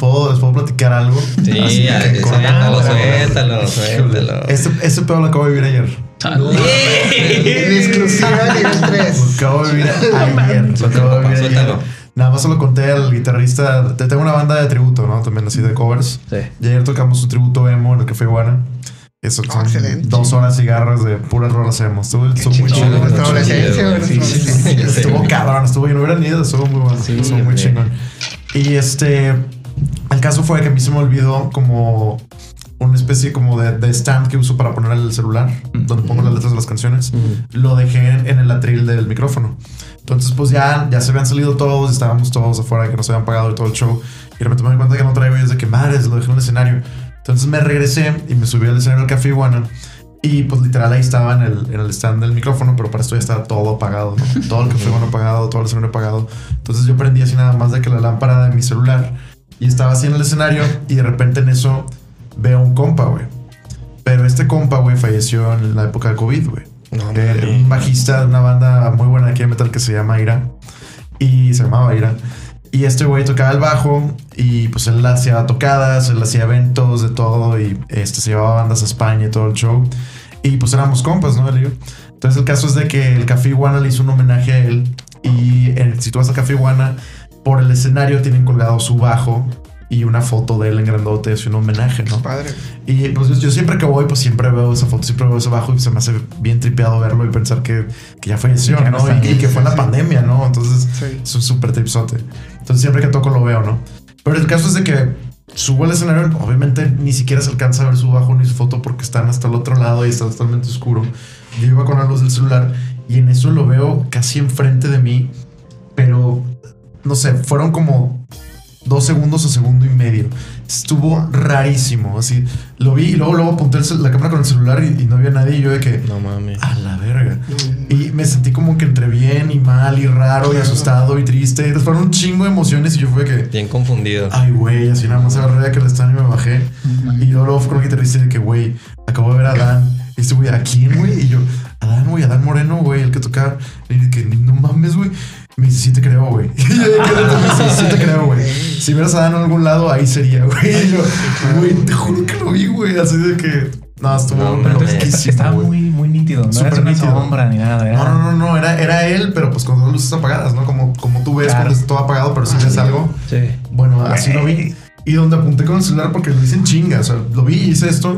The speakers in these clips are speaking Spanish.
puedo, les puedo platicar algo. Sí, Así ya, que con- suéltalo, suéltalo, suéltalo. Este, este pedo lo acabo de vivir ayer. En exclusiva nivel 3. Lo acabo de vivir ayer. Lo acabo de vivir ayer. Nada más se lo conté al guitarrista. Te tengo una banda de tributo, ¿no? También así de covers. Sí. Y ayer tocamos un tributo emo en el Café Iguana. Eso son excelente. dos horas y garras de puras rolas emo. Estuvo, estuvo muy chingón, Sí, sí, sí, sí. Estuvo cabrón, estuvo y no hubieran ido, estuvo muy bueno, Sí, estuvo muy chingón. Y este, el caso fue que a mí se me olvidó como una especie como de, de stand que uso para poner el celular, donde pongo las letras de las canciones. Lo dejé en, el atril del micrófono. Entonces, pues ya, ya se habían salido todos, estábamos todos afuera que nos habían pagado y todo el show. Y de repente me di cuenta que no traigo y es de que madres, lo dejé en el escenario. Entonces me regresé y me subí al escenario del Café Iguana. Y pues literal ahí estaba en el, en el stand del micrófono, pero para esto ya estaba todo apagado, ¿no? Todo el café bueno apagado, todo el escenario apagado. Entonces yo prendí así nada más de que la lámpara de mi celular y estaba así en el escenario y de repente en eso veo un compa, güey. Pero este compa, güey, falleció en la época del COVID, güey. No, Era un bajista de una banda muy buena aquí de metal que se llama Ira. Y se llamaba Ira. Y este güey tocaba el bajo y pues él hacía tocadas, él hacía eventos de todo y este se llevaba bandas a España y todo el show. Y pues éramos compas, ¿no? Entonces el caso es de que el Café Iguana le hizo un homenaje a él y en- si tú vas al Café Iguana, por el escenario tienen colgado su bajo y una foto de él en grandote, es un homenaje, ¿no? Padre. Y pues yo, yo siempre que voy, pues siempre veo esa foto, siempre veo ese bajo y se me hace bien tripeado verlo y pensar que, que ya falleció, Que no ¿no? Y, y que fue en la pandemia, ¿no? Entonces Sí. es un súper tripsote. Entonces siempre que toco lo veo, ¿no? Pero el caso es de que subo al escenario, obviamente ni siquiera se alcanza a ver su bajo ni su foto porque están hasta el otro lado y está totalmente oscuro. Yo iba con la luz del celular y en eso lo veo casi enfrente de mí, pero no sé, fueron como dos segundos o segundo y medio. Estuvo rarísimo, así. Lo vi y luego, luego apunté el la cámara con el celular y, y no había nadie y yo de que... No mames. A la verga. Y me sentí como que entre bien y mal y raro y asustado y triste. Entonces fueron un chingo de emociones y yo fue que... Bien confundido. Ay, güey, así nada más agarré que el stand y me bajé. Y luego, luego fue con el guitarrista de que, güey, acabo de ver a Dan. Y este güey, ¿a quién, güey? Y yo, a Dan, güey, a Dan Moreno, güey, el que tocaba. Y dije, que no mames, güey. Me dice, sí te creo, güey. Y yo, de que, "Neta, sí, sí te creo, güey. Si vieras a Dan en algún lado, ahí sería, güey. Y yo, güey, te juro que lo vi, güey. Así de que, no, estuvo No, pero loquísimo, Estaba muy, muy nítido. No era una nítido. sombra ni nada. Era, No, no, no, no, era, era él, pero pues con las luces apagadas, ¿no? Como, como tú ves Claro. cuando está todo apagado, pero si ves algo. Sí. Bueno, así lo vi. Y donde apunté con el celular porque lo hice en chinga. O sea, lo vi y hice esto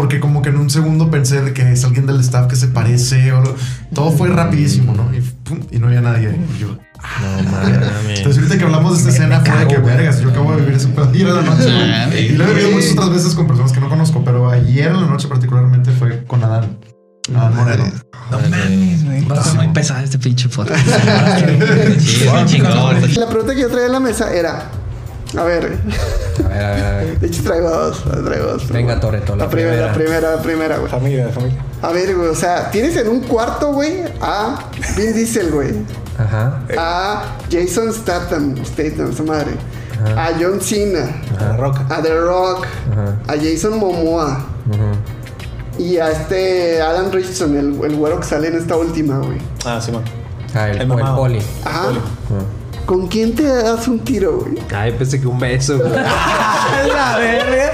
porque como que en un segundo pensé de que es alguien del staff que se parece o lo- todo fue rapidísimo, ¿no? Y, pum, y no había nadie. ahí. Y yo, No mames. entonces ahorita que hablamos de esta escena fue de que vergas, yo acabo de vivir ese pedo ayer en la noche. güey. Y lo he vivido muchas otras veces con personas que no conozco, pero ayer en la noche particularmente fue con Adán. Adán Moreno. No mames, güey. Muy pesado este pinche podcast. La pregunta que yo traía en la mesa era: A ver, A ver, a ver, a ver. de hecho traigo dos, traigo dos. Venga, Toreto, la La primera, la primera. primera, la primera, güey. familia, familia. A ver, güey, o sea, tienes en un cuarto, güey, a Vin Diesel, güey. Ajá. A Jason Statham, Statham, esa madre. A John Cena. La roca. A The Rock. Ajá. A Jason Momoa. Y a este Alan Richardson, el, el güero que sale en esta última, güey. Ah, sí, man. Ah, el, El el poli. Ajá. ¿Con quién te das un tiro, güey? Ay, pensé que un beso. güey. la verga!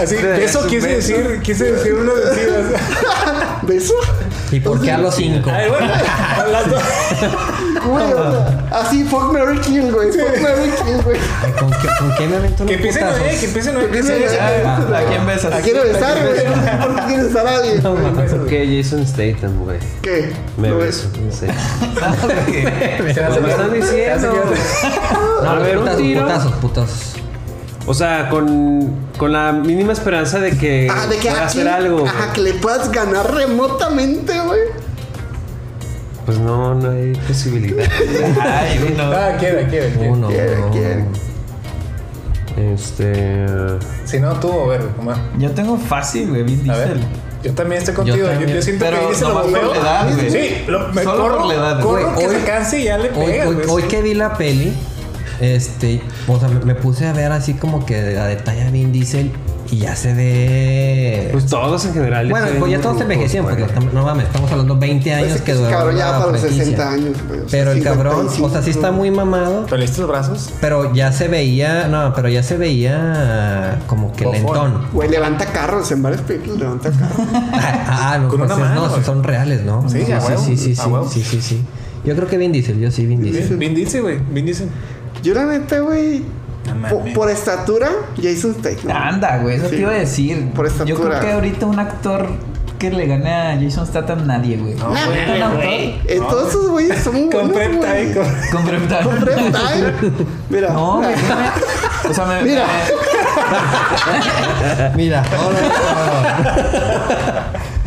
Así, de eso quise decir, quise decir uno de. ¿Beso? ¿Y por qué a los cinco? Ay, bueno, las dos. Güey, o sea, así, fuck Mary Kill, güey. Fuck Mary Kill, güey. Ay, ¿Con qué, ¿Con qué me avento unos Que empiecen putazos? nueve, que empiecen nueve. Que empiecen nueve. ¿A quién besas? ¿A quién besar, güey? ¿Por qué quieres besar a alguien? No, mames, ok, Jason Statham, güey. ¿Qué? Me ¿Lo beso, no sé. Se ¿Qué me están diciendo? A ver, un tiro. putazos, putazos. O sea, con, con la mínima esperanza de que Ah, de que pueda aquí, hacer algo. Ajá, que le puedas ganar remotamente, güey. Pues no, no hay posibilidad. Ay, no. Ah, quiere, quiere, quiere. Uno, ¿Quién, no. quién? Este. Si no, tú, a ver, Omar. Yo tengo fácil, güey, Vin A ver. Diesel. Yo también estoy contigo. Yo, también. yo siento Pero que dice lo nomás por bombeo. la edad, güey. Sí, lo, me Solo corro, por la edad, corro güey. que Hoy- se canse y ya le Hoy, pega, hoy, güey. hoy que vi la peli, este, o sea, me, me puse a ver así como que a detalle a Vin Diesel y ya se ve. Pues todos en general. bueno, pues ya todos se rucos, envejecieron, güey. porque estamos- no mames, estamos hablando 20 años Pues, que duró cabrón, ya para los franquicia. 60 años, güey. Pero el cabrón, o 55, sea, sí está muy mamado. ¿Pero los brazos? Pero ya se veía, no, pero ya se veía como que lentón. Güey, levanta carros en varias películas, levanta carros. Ah, ah, no, Con pues una es- mano, no, son reales, ¿no? Sí, sí, sí, sí, sí, sí. Yo creo que Vin Diesel, yo sí, Vin Diesel. Vin Diesel, güey. Vin Diesel. Yo la neta, güey, No po- mames. por estatura, Jason Statham. Anda, güey, eso Sí. te iba a decir. Por Yo estatura. creo que ahorita un actor que le gane a Jason Statham, nadie, güey. Un actor Eh, todos esos güeyes son muy Con buenos, prep güey. time, con- con prep time. Con prep time. Mira, No, güey, mira. no me- O sea, me. Mira. Mira,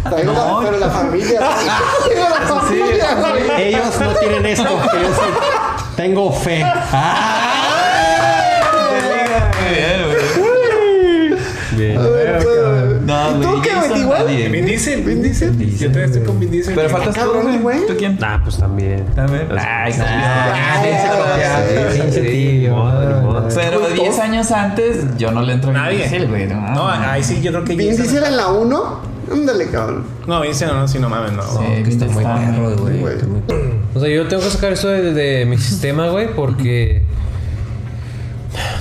Traigo la- No. pero la familia. Traigo la familia, güey. ellos no tienen esto, yo tengo fe. Bien. A ver, No, ¿Y tú güey, qué, güey? Igual. Vin güey. Diesel. Vin Diesel. Yo todavía estoy con Vin Diesel. Pero faltas tú, güey. güey. ¿Tú quién? Ah, pues también. También. Ay. Pero Güey, 10 todo- años antes, yo no le entro a Vin Nadie. Diesel, güey. No, ahí sí, yo creo que Vin Diesel en la 1. Ándale, cabrón. No, Vin Diesel no, sí, no mames, no. Sí, Que está muy perro, güey. Güey. O sea, yo tengo que sacar esto de, de mi sistema, güey, porque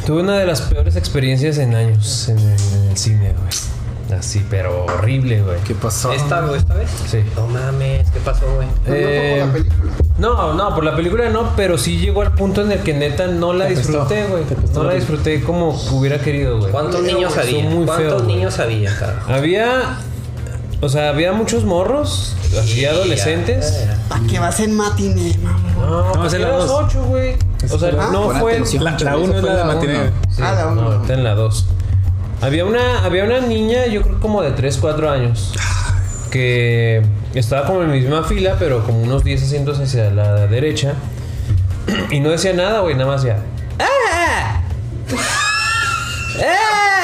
tuve una de las peores experiencias en años en, en el cine, güey. Así, pero horrible, güey. ¿Qué pasó? ¿Esta, güey, esta vez? Sí. No mames, ¿qué pasó, güey? No, no fue Eh, por la película. No, no, por la película no, pero sí llegó al punto en el que neta no la disfruté, güey. No la disfruté como hubiera querido, güey. ¿Cuántos niños había? muy ¿Cuántos feo, niños había, carajo? Había. O sea, había muchos morros, así adolescentes. ¿Para qué vas en matiné, mamá? No, No, pues es la los dos. ocho, güey. O sea, Ah, no fue. atención. La, la Eso uno es fue la de la. Sí, Ah, la no, uno. está en la 2. Había una, había una niña, yo creo como de 3, 4 años, que estaba como en mi misma fila, pero como unos 10 asientos hacia la derecha. Y no decía nada, güey, nada más ya. "Ah". "Ah".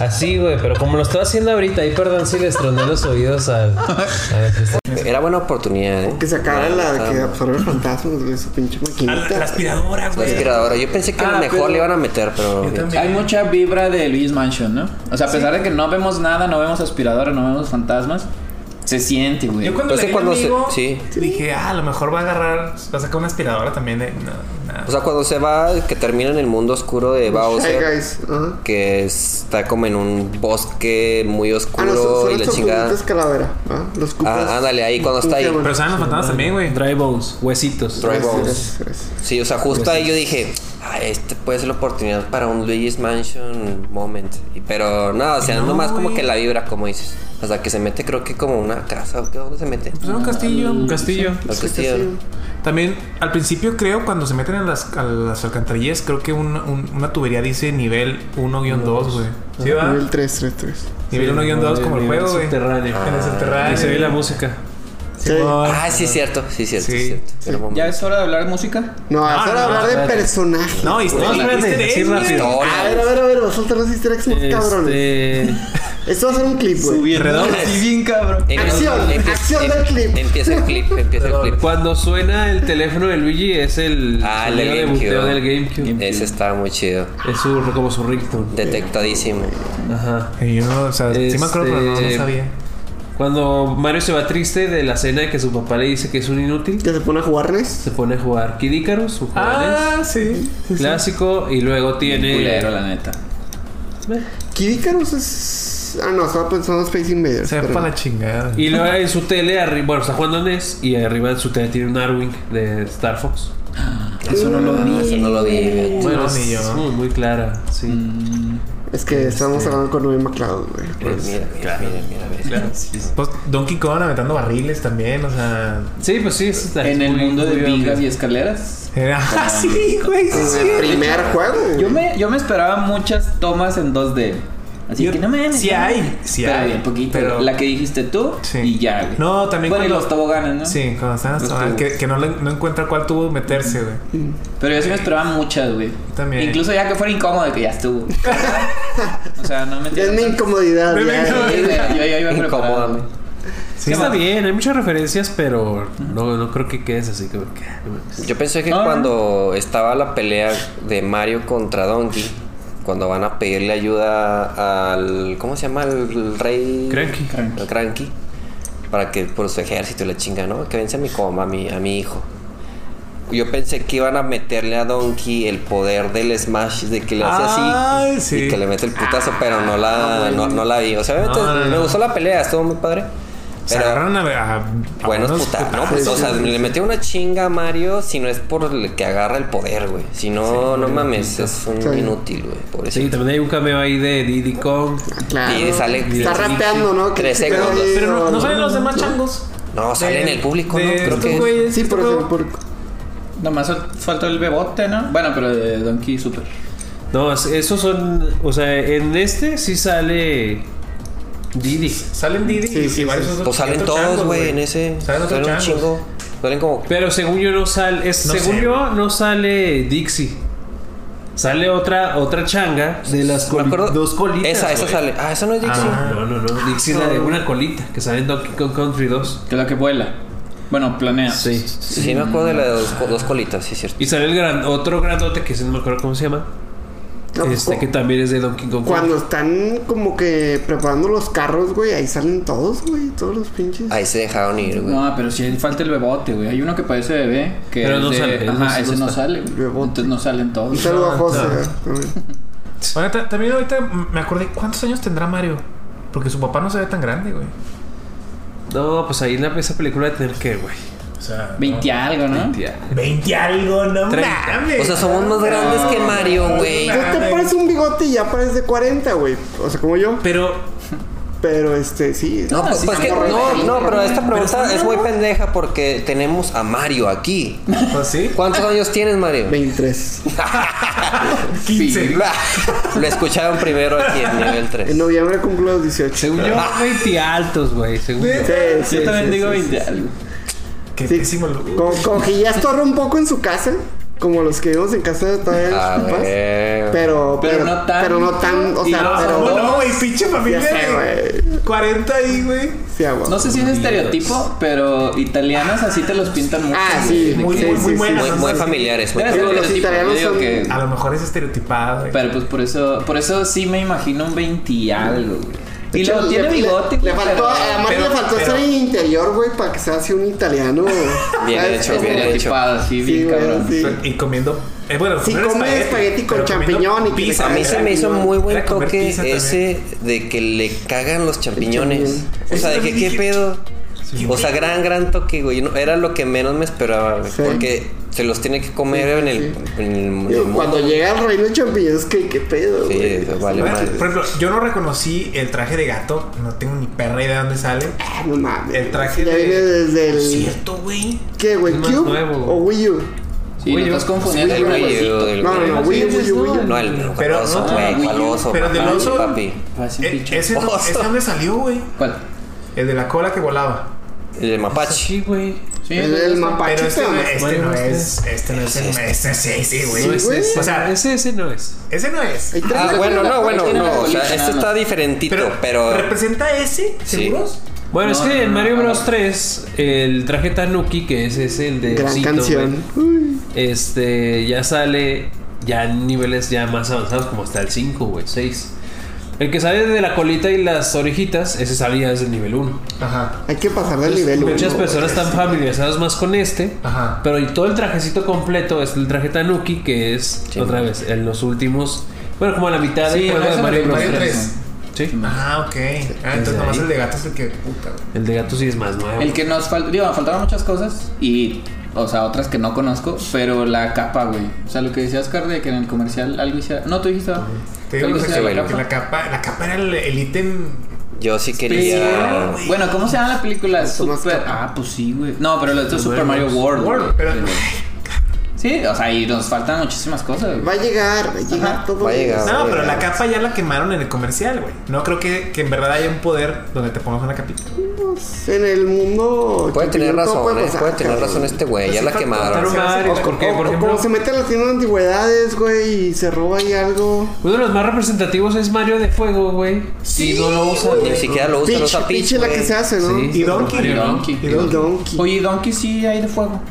Así, güey, pero como lo estaba haciendo ahorita, ahí perdón si les troné los oídos al. al- Era buena oportunidad, ¿eh? Que sacara la de que absorbe fantasmas, güey, su pinche A la, maquinita. la aspiradora, La güey. aspiradora. Yo pensé que a Ah, lo mejor pero- le iban a meter, pero. Hay mucha vibra de Luis Mansion, ¿no? O sea, a pesar de que no vemos nada, no vemos aspiradora, no vemos fantasmas, se siente, güey. Yo cuando Pues le cuando se- amigo, sí. dije, ah, a lo mejor va a agarrar, va a sacar una aspiradora también. De, no, nada. O sea, cuando se va, que termina en el mundo oscuro de Hey, Bowser, que está como en un bosque muy Ah, oscuro no, son, son y la los chingada. calavera. ¿ah? Los cupas. Ah, ándale, ahí cuando está ahí. ¿Cómo se Pero saben los fantasmas también, güey. Dry bones, huesitos. Dry Bones. Sí, o sea, justo ahí yo dije, ah, este puede ser la oportunidad para un Luigi's Mansion moment. Y- Pero no, o sea, No, nomás como güey. que la vibra, como dices. O sea, que se mete, creo que como una casa. ¿o qué? ¿Dónde se mete? Pues era un castillo, un castillo. Sí, castillo. sí. También, al principio creo, cuando se meten en las, a las alcantarillas, creo que un- un- una tubería dice nivel 1-2, güey. ¿Sí va? Nivel 3, 3, 3. Nivel 1-2 como el juego, güey. Subterráneo. En el subterráneo. Y se ve la música. Sí. Ah, sí, cierto, sí, cierto, Sí. sí, cierto. Un ¿Ya es hora de hablar de música? No, es hora de no, hablar de personajes. No, historia. No. Historia. A ver, a ver, a ver, va a soltar los easter eggs más cabrones. Este. Esto va a ser un clip, güey. Redobles. Sí, bien cabrón. Em- Acción, empieza- acción del clip. Empieza el clip, empieza el clip. Cuando suena el teléfono de Luigi es el Ah, el de GameCube. buteo del GameCube. Ese estaba muy chido. Es su, como su ringtone. Detectadísimo. Ajá. Y yo no, o sea, sí me acuerdo, pero no, no Este- sabía. Cuando Mario se va triste de la cena de que su papá le dice que es un inútil, Que se pone a jugar NES. se pone a jugar Kid Icarus, su jugador Ah, sí. sí, sí. clásico, y luego tiene. Culero, la neta. Kid Icarus es. Ah, no, estaba pensando en Space Invaders. Se va pero- para la chingada. Y luego en su tele, arriba, bueno, está jugando NES y arriba de su tele tiene un Arwing de Star Fox. Eso no lo Ah, vi. ese no lo vi. Bueno, No, es ni yo. muy, muy clara, sí. Es que estamos hablando con Noé McCloud, güey. Pues mira, mira, mira, mira, mira. Pues Donkey Kong aventando barriles también, o sea. Sí, pues sí, es En el muy- mundo de vigas y escaleras. Era. Ah, sí, güey. sí, sí. El primer juego. Yo me, yo me esperaba muchas tomas en 2D. Así Yo- que no me sí hay, sí pero hay, bien poquito. pero- La que dijiste tú Sí. y ya, güey. No, también Bueno, y cuando- los toboganes, ¿no? Sí, cuando están Los hasta que, no, le- no encuentra cuál tubo meterse, güey. Pero yo sí me esperaba muchas, güey. También. Incluso ya que fuera incómodo, que ya estuvo. o sea, no me es mi incomodidad. Ya. güey, yo ya iba Incómodo. preparado. Sí, está bien, hay muchas referencias, pero no, no creo que quedes así como que. no. Yo pensé que No, no. cuando estaba la pelea de Mario contra Donkey, cuando van a pedirle ayuda al. ¿Cómo se llama? El rey. Cranky. Cranky. Para que por su ejército y la chinga, ¿no? Que vence a mi coma, a mi, a mi hijo. Yo pensé que iban a meterle a Donkey el poder del Smash, de que le hace Ay, así sí. y que le mete el putazo, pero no la, no, no la vi. O sea, obviamente No, no, me gustó la pelea, estuvo muy padre. Se Pero agarran a, a- a buenos putas, ¿no? Pues, o sea, le metió una chinga a Mario si no es por el que agarra el poder, güey. Si no, no mames, es un Sí. inútil, güey. Sí, también hay un cameo ahí de Diddy Kong. Claro. Y sale- Está sí, rapeando, ¿no? Tres segundos. Pero no, no salen los demás changos. No, sale en el público, ¿no? Creo que. güeyes, Sí, por. Por... Nomás faltó el bebote, ¿no? Bueno, pero de Donkey Super. No, es- esos son. O sea, en este sí sale Diddy. Salen Diddy Sí, y sí, varios sí. otros- Pues salen otros todos, güey, en ese. Salen otros Salen un chingo. Salen como. Pero según yo no sale. Es, No según sé. yo no sale Dixie. Sale otra otra changa de las coli- acuerdo. dos colitas. Esa, esa sale. Ah, esa no es Dixie. Ah, no, no, no. Dixie es la de una colita que sale en Donkey Kong Country 2. Que es la que vuela. Bueno, planea. Sí. Sí, sí, me acuerdo de las dos, co- dos colitas, sí, es cierto. Y sale el gran, otro grandote que no me acuerdo cómo se llama. No, este que también es de Donkey Kong. Cuando están como que preparando los carros, güey, ahí salen todos, güey, todos los pinches. Ahí se dejaron ir, güey. No, pero si falta el bebote, güey. Hay uno que parece bebé. Que Pero es no de- sale, Ajá, ese no sale, güey. Bebote. Entonces no salen Un todos. saludo a José. no. también. Bueno, ta- también ahorita me acordé, ¿cuántos años tendrá Mario? Porque su papá no se ve tan grande, güey. No, pues ahí en la, esa película de tener que, güey. O sea, 20 algo, ¿no? 20 y algo, no Treinta. mames. O sea, somos más grandes que Mario, güey. Pues te pones un bigote y ya pareces de 40, güey. O sea, como yo. Pero Pero este, sí. No, pues, sí, pues que, no, no, pero esta pregunta es muy pendeja porque tenemos a Mario aquí. Pues sí. ¿Cuántos años tienes, Mario? 23. 15. Lo escucharon primero aquí en nivel En 3. noviembre cumplo los 18. según yo, 20 altos, güey. Según yo. Sí, sí, Yo también sí, digo sí, 20 sí. Qué Sí. pésimo. lo- ya estorba un poco en su casa. Como los que vimos en casa de todavía A papás. ver. Pero, Pero no tan- Pero no tan. O y sea, no, pero. ¿Cómo no, güey? Pinche familia sé, de güey. 40 ahí, güey. Sí, agua. No sé si es estereotipo, pero italianos así te los pintan mucho. Ah, sí, Muy, muy, sí, muy sí, buenas. Muy, muy familiares, muy los italianos son- que- A lo mejor es estereotipado, güey. Pero pues por eso, por eso sí me imagino un 20 y algo, güey. Y hecho, luego tiene le- bigote, Le, güey, faltó, pero- a Mario pero- le faltó pero- estar en interior, güey, para que sea así un italiano. Bien ¿sabes? hecho, bien hecho. así, Sí, bien cabrón. sí. Y comiendo. Eh, bueno, Sí, come espagueti con champiñón y pizza. A mí se me hizo muy buen toque ese de que le cagan los champiñones. O sea, de que qué pedo. O sea, gran, gran toque, güey. Era lo que menos me esperaba, güey. Porque se los tiene que comer en el, en el- en el. Cuando llega el reino de champiñones, ¿qué, qué pedo, Sí, güey? eso vale madre. Por ejemplo, yo no reconocí el traje de gato. No tengo ni perra idea de dónde sale. Ah, no mames. El traje ya de- viene desde el. Cierto, güey. ¿Qué, güey? Más ¿Cube nuevo, o Wii U? Sí, lo estás confundiendo El Wii U, No, no, no, Wii U, Wii U, Wii U. No, el Pero oso, no, güey. Wii ¿Cuál U, oso? pero del papi, oso- papi. Un Eh, ese, no, Oso. ¿Ese dónde salió, güey? ¿Cuál? El de la cola que volaba. El de mapache. Sí, güey. Sí, El, el mapache. Pero este no, este no Bros. es. Este no es. el- Este sí, sí, güey. No es güey. ese. O sea, ese, ese no es. Ese no es. Ah, bueno, no, bueno, no. O sea, este está diferentito, Pero, pero. ¿representa ese? Sí. ¿Seguros? Bueno, es No, que no, en no, Mario no. Bros 3, el traje Tanuki, que ese es el de Gran Osito, canción. Este, ya sale ya en niveles ya más avanzados, como hasta el 5, güey, 6. El que sale de la colita y las orejitas, ese salía desde el nivel 1. Ajá. Hay que pasar del nivel Muchas uno, personas están familiarizadas más con este, Ajá. pero y todo el trajecito completo es el traje Tanuki, que es Sí. otra vez en los últimos, bueno, como a la mitad Sí, de eso me Mario Bros. Mario 3. 3. Sí. Ah, ok. Ah, entonces nomás ahí. el de gato es el que puta, güey. El de gato sí es más nuevo. El que nos faltó, digo, faltaron muchas cosas y, o sea, otras que no conozco, pero la capa, güey. O sea, lo que decía Oscar de que en el comercial algo hiciera. No, tú dijiste. Te digo que, la que la capa, la capa era el el ítem. Yo sí quería. Bueno, ¿cómo se llama la película? Super. Ah, pues sí, güey. No, pero esto es Super Mario World. World, pero- Sí, o sea, y nos faltan muchísimas cosas. güey. Va a llegar, va a llegar Ajá. todo. Va a llegar. No, güey. pero la capa ya la quemaron en el comercial, güey. No creo que, que en verdad haya un poder donde te pongas una capita. Pues, En el mundo. Puede tener razón, puede eh, pasar, puede tener razón este güey. Pues Ya sí, la quemaron. Pero Mario, porque O- por o ejemplo, como se mete a las tiendas de antigüedades, güey, y se roba ahí algo. uno de los más representativos es Mario de Fuego, güey. y no lo usa. Ni siquiera lo usa, pinche la que se hace, ¿no? Sí. Y Donkey. Mario Donkey. Y. Donkey. Oye, Donkey sí hay de fuego.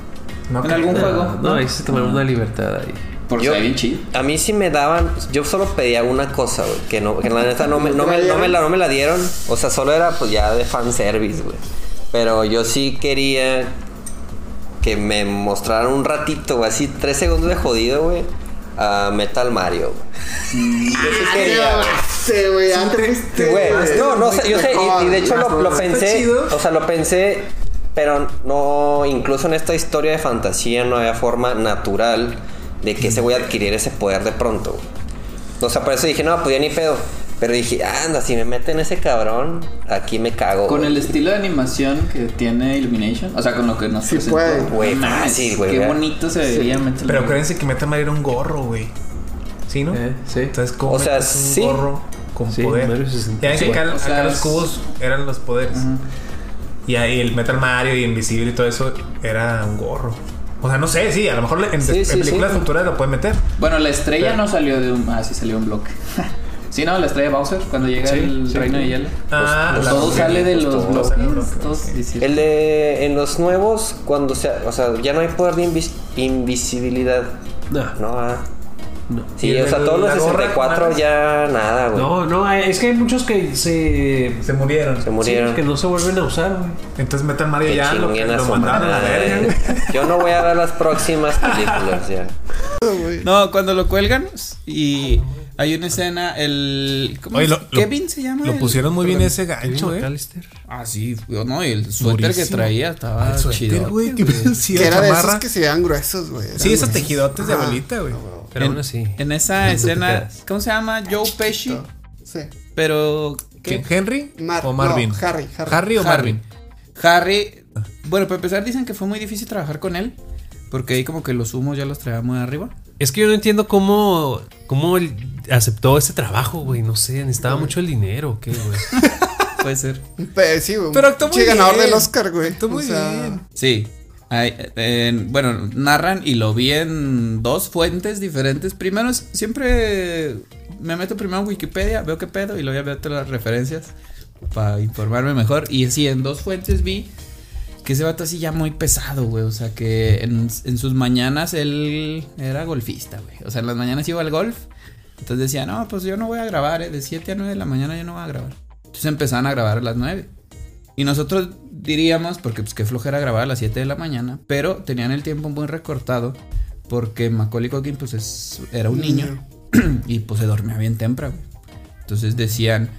No en algún No, juego. no, ahí se tomaron una libertad ahí. Porque Yo-. A mí sí me daban, yo solo pedía una cosa, güey, que no, que la neta no me, no me, no me la, no me la dieron. O sea, solo era pues ya de fanservice, güey. Pero yo sí quería que me mostraran un ratito, güey, así tres segundos de jodido, güey, a Metal Mario, güey. Yo sí quería, güey. Sí, güey, antes fuiste. Güey, no, no sé, yo sé, y, y de hecho lo, lo pensé, o sea, lo pensé, pero no, incluso en esta historia de fantasía no había forma natural de que se voy a adquirir ese poder de pronto. güey. O sea, por eso dije, no, pues ya ni pedo. Pero dije, anda, si me meten ese cabrón, aquí me cago. Con güey. el estilo de animación que tiene Illumination, o sea, con lo que nos Sí presentó. puede. Güey, fácil, güey, Qué bonito se vería Metal Pero acuérdense que Metal Mario era un gorro, güey. ¿Sí, no? Eh, sí. Entonces, ¿cómo O sea, un sí. gorro con Sí, poder? Mario 64. Ya ven que Sí, acá, o sea, acá los cubos eran los poderes. Ajá. Y ahí el Metal Mario y Invisible y todo eso era un gorro. O sea, no sé, sí, a lo mejor en, Sí, en sí, películas sí. futuras lo pueden meter. Bueno, la estrella no salió de un. Ah, sí salió un bloque. sí, no, la estrella de Bowser, cuando llega Sí, el sí. reino de hielo. Ah, Pues la- todo sale de pues los todo bloques. sale de los bloques, El de en los nuevos, cuando sea, o sea, ya no hay poder de invis- invisibilidad. No. No, ah. No. Sí, ¿Y el o sea, todos los la gorra, 64 madres? ya nada, güey. No, no, es que hay muchos que se. Se murieron. Se murieron. sí, que no se vuelven a usar, güey. Entonces Metal Mario Que ya lo, a lo mandaron a güey. Yo no voy a ver las próximas películas ya. No, cuando lo cuelgan y hay una escena, el. ¿Cómo Oye, es? lo- lo- Kevin se llama. Lo el- pusieron muy bien ese gancho, eh. Ah, sí, no, y el suéter que traía estaba El suéter, chido. güey. que- Que era de esos que se vean gruesos, güey. Sí, esos tejidotes de abuelita, güey. Pero en, aún así. en esa escena. ¿cómo se llama? Joe Pesci, Sí. pero. ¿Henry Mar- o Marvin? no, Harry, Harry. ¿Harry o Harry. Marvin? Harry, bueno, para empezar dicen que fue muy difícil trabajar con él, porque ahí como que los humos ya los traía muy arriba. Es que yo no entiendo cómo, cómo él aceptó ese trabajo, güey. No sé, necesitaba mucho el dinero, ¿o ¿qué, güey? Puede ser. Pe- sí, güey. Pero actuó muy Sí, ganador bien. del Oscar, güey. Actuó muy O sea, bien. Sí. Bueno, narran y lo vi en dos fuentes diferentes. Primero, siempre me meto primero en Wikipedia, veo qué pedo y luego ya veo todas las referencias para informarme mejor. Y sí, en dos fuentes vi que ese vato así ya muy pesado, güey. O sea, que en, en sus mañanas él era golfista, güey. O sea, en las mañanas iba al golf. Entonces decía, no, pues yo no voy a grabar, ¿eh? de 7 a 9 de la mañana yo no voy a grabar. Entonces empezaban a grabar a las 9. Y nosotros diríamos, porque pues qué flojera grabar a las 7 de la mañana, pero tenían el tiempo muy recortado porque Macaulay Culkin pues es- era un niño y pues se dormía bien temprano. Entonces decían,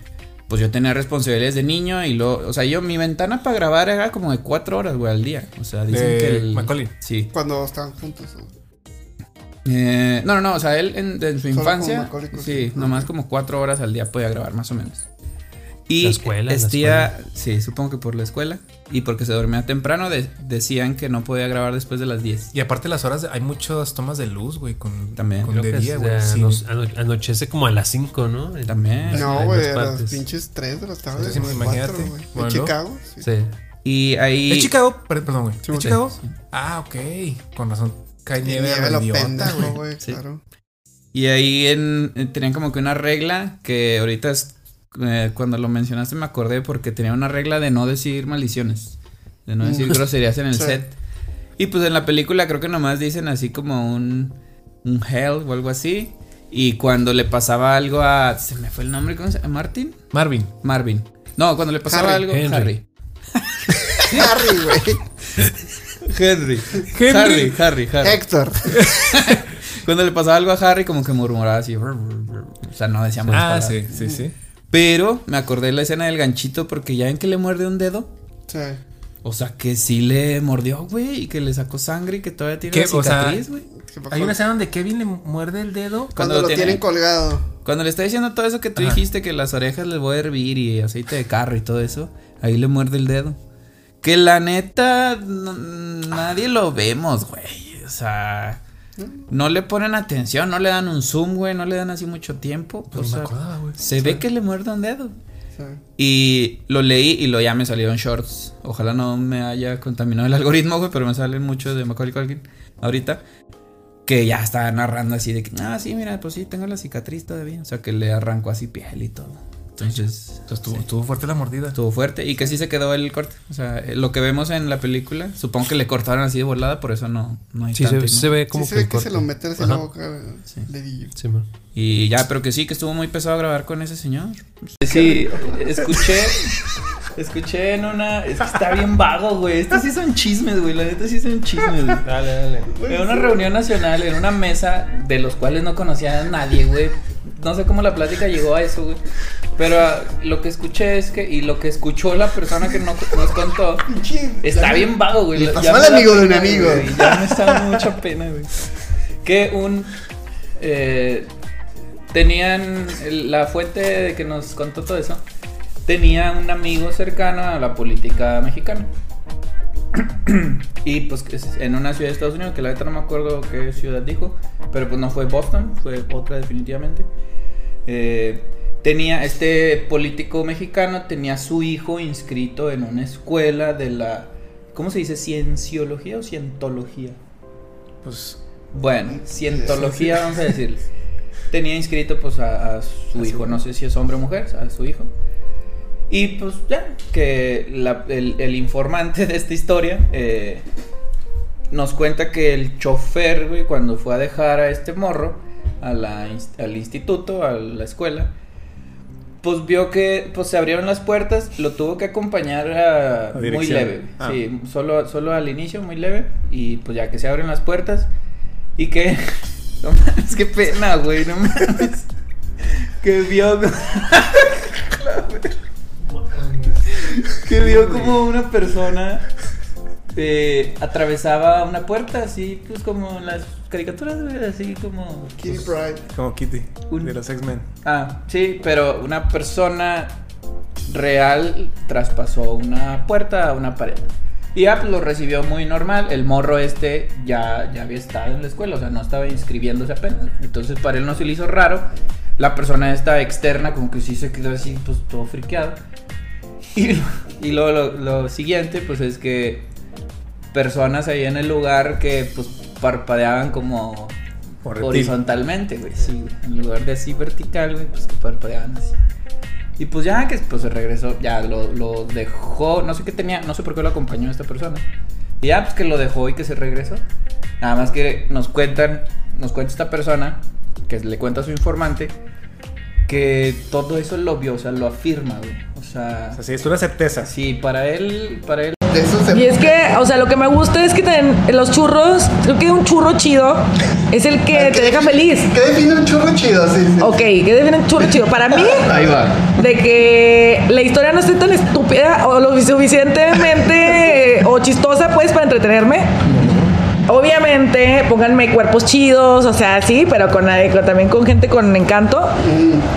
pues yo tenía responsabilidades de niño y lo, o sea, yo mi ventana para grabar era como de 4 horas, güey, al día. O sea, dicen De que el Macaulay. Sí. Cuando estaban juntos. ¿no? Eh, no, no, no, o sea, él en, en su Solo infancia, sí, Ah, nomás como cuatro horas al día podía grabar, más o menos. Y La escuela, la Estía, sí, supongo que por la escuela y porque se dormía temprano, de- decían que no podía grabar después de las 10. Y aparte las horas, de- hay muchas tomas de luz, güey, con, También. con de día, güey. sí. ano- ano- anochece como a las 5, ¿no? También. No, en güey, las a las pinches 3 de la tarde. Sí, imagínate. cuatro, güey. Bueno, En Chicago, sí. Sí. Y ahí... ¿Es Chicago? Per- Perdón, güey. ¿Es güey. Chicago? Ah, ok. Con razón. Cae Y nieve, a lo la güey. claro. Y ahí en, eh, tenían como que una regla que ahorita es, eh, cuando lo mencionaste me acordé porque tenía una regla de no decir maldiciones, de no decir groserías en el Sí. set. Y pues en la película creo que nomás dicen así como un, un hell o algo así. Y cuando le pasaba algo a... Se me fue el nombre, ¿cómo se llama? ¿Martin? Marvin. Marvin. No, cuando le pasaba Harry. algo... Henry. Harry. Harry, güey. Henry. Henry. Harry, Harry, Harry. Héctor. Cuando le pasaba algo a Harry como que murmuraba así. O sea, no decía más Ah, palabras. sí, sí, sí. Pero me acordé de la escena del ganchito porque ya ven que le muerde un dedo. Sí. O sea, que sí le mordió, güey, y que le sacó sangre y que todavía tiene ¿Qué? la O sea, cicatriz, güey. Hay una escena donde Kevin le muerde el dedo. Cuando lo tienen colgado. Cuando le está diciendo todo eso que tú Ajá. dijiste, que las orejas les voy a hervir y aceite de carro y todo eso, ahí le muerde el dedo. Que la neta, nadie lo vemos, güey. O sea, no le ponen atención, no le dan un zoom, güey, no le dan así mucho tiempo. Pues o me sea, acordaba, güey. se ve que le muerde un dedo. Sí. Y lo leí y lo ya me salieron shorts. Ojalá no me haya contaminado el algoritmo, güey, pero me salen muchos de Macaulay Culkin ahorita. Que ya está narrando así de que, ah, sí, mira, pues sí, tengo la cicatriz todavía. O sea, que le arrancó así piel y todo. Entonces, O sea, estuvo, estuvo fuerte la mordida. estuvo fuerte y que sí se quedó el corte. O sea, eh, lo que vemos en la película, supongo que le cortaron así de volada, por eso no, no hay Sí, tanto, se, ¿no? se ve como sí se ve que se lo meten en la boca. man. Y ya, pero que sí, que estuvo muy pesado grabar con ese señor. Sí, escuché. Escuché en una. Es que está bien vago, güey. Estos sí son chismes, güey. La neta sí son chismes, güey. Dale, dale. En una reunión nacional, en una mesa de los cuales no conocía a nadie, güey. No sé cómo la plática llegó a eso, güey. Pero ah, lo que escuché es que, y lo que escuchó la persona que no- nos contó, está bien vago, güey. Le pasó al amigo de un amigo. güey, Ya me está dando mucha pena, güey. Que un. eh, tenían la fuente de que nos contó todo eso. Tenía un amigo cercano a la política mexicana. Y pues en una ciudad de Estados Unidos, que la neta no me acuerdo qué ciudad dijo, pero pues no fue Boston, fue otra definitivamente. Eh, tenía este político mexicano, tenía su hijo inscrito en una escuela de la, ¿cómo se dice? ¿Cienciología o cientología? Pues Bueno, cientología vamos a decirle. Tenía inscrito pues a, a su hijo, no sé si es hombre o mujer, a su hijo. Y pues ya, que la- el, el informante de esta historia eh, nos cuenta que el chofer, güey, cuando fue a dejar a este morro a la al instituto, a la escuela, pues vio que pues se abrieron las puertas, lo tuvo que acompañar a- A muy leve, Ah. sí, solo, solo al inicio, muy leve, y pues ya que se abren las puertas y que... No mames, qué pena, güey, no mames. Que vio... que vio como una persona eh, atravesaba una puerta, así pues como las caricaturas, güey, así como... Kitty Pride. como Kitty Un- de los X-Men. Ah, sí, pero una persona real traspasó una puerta a una pared. Y ya pues, lo recibió muy normal. El morro este ya, ya había estado en la escuela, o sea, no estaba inscribiéndose apenas. Entonces para él no se le hizo raro. La persona esta externa como que sí se quedó así, pues todo friqueado. Y, y luego lo, lo siguiente, pues es que personas ahí en el lugar que pues parpadeaban como horizontalmente, güey. Sí, güey. En lugar de así vertical, güey, pues que parpadeaban así. Y pues ya que pues se regresó, ya lo, lo dejó, no sé qué tenía, no sé por qué lo acompañó esta persona. Y ya pues que lo dejó y que se regresó. Nada más que nos cuentan, nos cuenta esta persona, que le cuenta a su informante, que todo eso lo vio, o sea, lo afirma, güey. O sea, O sea, sí, es una certeza. sí, para él, para él De eso se Y es que, o sea, lo que me gusta es que ten- los churros, creo que un churro chido es el que te deja feliz. ¿Qué define un churro chido? Sí, sí. Ok, ¿qué define un churro chido? Para mí, Ahí va. de que la historia no esté tan estúpida o lo suficientemente o chistosa, pues, para entretenerme. Obviamente, pónganme cuerpos chidos, o sea, sí, pero con, eh, con- también con gente con encanto.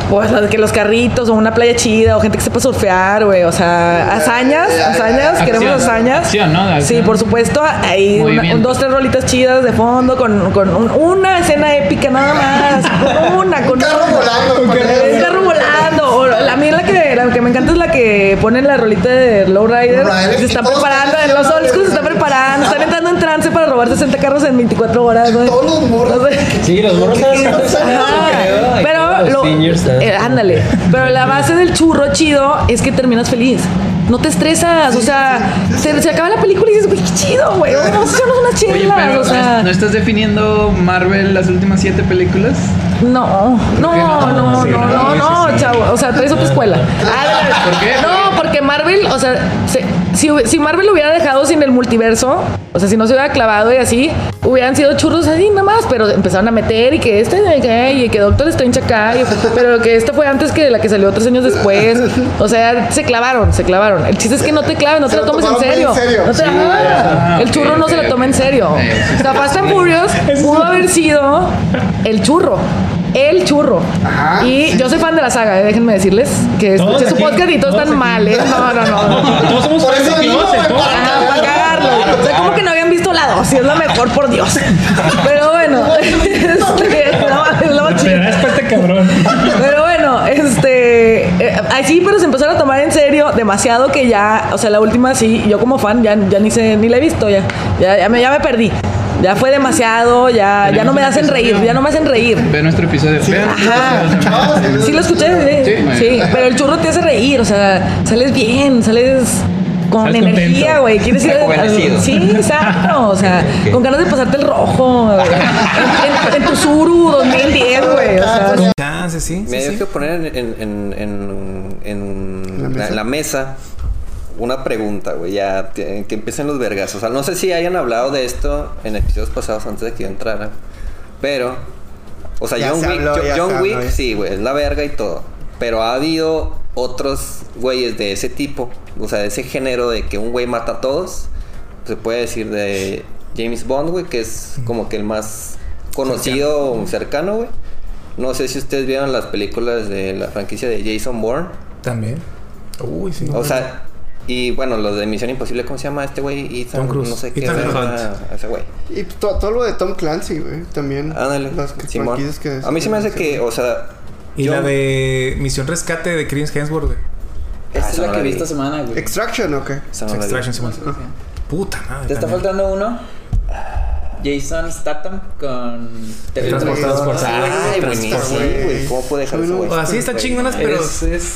Pues lo de que los carritos, o una playa chida, o gente que sepa surfear, güey. O sea, hazañas, hazañas, queremos hazañas. acción, ¿no? Sí, por supuesto. Hay una- Movimiento. un, dos, tres rolitas chidas de fondo, con, con un- una escena épica nada más. Una, con Un carro una. volando. Un carro volando. O la, a mí la que, la que me encanta es la que ponen la rolita de Lowrider. Se están preparando, están los old school se están preparando. Están entrando en trance para robar 60 carros en 24 horas, güey. Todos los morros. Sí, los morros pero eh, ándale, pero la base del churro chido es que terminas feliz. No te estresas, o sea, se, se acaba la película y dices, güey, qué chido, güey, vamos a echarnos unas Oye, chelas, pero o sea, ¿no estás definiendo Marvel las últimas siete películas? no, no, no, no, Sí, no, no, chavo, o sea, traes otra escuela. Ah, ¿Por qué? No, porque Marvel, o sea, se- si, si Marvel lo hubiera dejado sin el multiverso, o sea, si no se hubiera clavado y así, hubieran sido churros así nada más, pero empezaron a meter y que este y que Doctor Strange acá, y- pero que esta fue antes que la que salió tres años después. O sea, se clavaron, se clavaron. El chiste es que no te claves, no te Se lo lo tomes en serio. en serio. No te- Sí, ah, el churro no se lo toma en serio. O sea, Fast and Furious pudo haber sido el churro. El churro. y yo soy fan de la saga, eh, déjenme decirles que escuché su aquí, podcast y todos todos están aquí. mal, ¿eh? No, no, no. Todos somos Por eso todos. para- Ajá, para cagarlo. O sea, como que no habían visto la dos, y es la mejor, por Dios. Pero bueno, este, no, este cabrón. Pero bueno, este. eh, así, pero se empezaron a tomar en serio demasiado que ya. O sea, la última sí, yo como fan ya, ya ni sé, ni la he visto ya. Ya, ya, me, ya me perdí. Ya fue demasiado, ya, ya no me hacen reír, ya no me hacen reír. Ve nuestro episodio. Vean. Ajá. Sí lo escuché, sí. Sí, pero el churro te hace reír, o sea, sales bien, sales con Sales energía, güey. Quieres ir al-. Sí, exacto. O sea, con ganas de pasarte el rojo. güey. En, en- en tu Suru 2010, güey. O sea, Chance, sí. Me sí, sí. que poner en, en, en, en, en ¿La la, mesa? la mesa una pregunta, güey, ya que, que empiecen los vergazos. O sea, no sé si hayan hablado de esto en episodios pasados antes de que yo entrara, pero, o sea, Ya John se Wick, habló, se John habló, Wick, sí, güey, es la verga y todo. Pero ha habido otros güeyes de ese tipo, o sea, de ese género de que un güey mata a todos. Se puede decir de James Bond, güey, que es como que el más conocido, cercano, güey. No sé si ustedes vieron las películas de la franquicia de Jason Bourne. También. Uy, sí. O sea, y bueno, los de Misión Imposible, ¿cómo se llama este güey? Ethan, Tom Cruise. no sé qué. Ethan ese güey. Y to- todo lo de Tom Clancy, güey. También. Ándale. Las que- Simón. que- A mí se me hace que, o sea. y yo- la de Misión Rescate de Chris Hemsworth, güey. Esta Ah, es esa la no que vi esta semana, güey. Extraction, ¿o qué? no vi. Extraction, Simón. Puta madre. ¿Te está también. faltando uno? Jason Statham con Transportador. Ay, buenísimo, güey. güey. ¿Cómo puede dejar eso, güey? O sea, sí está chingonas, pero. Es, es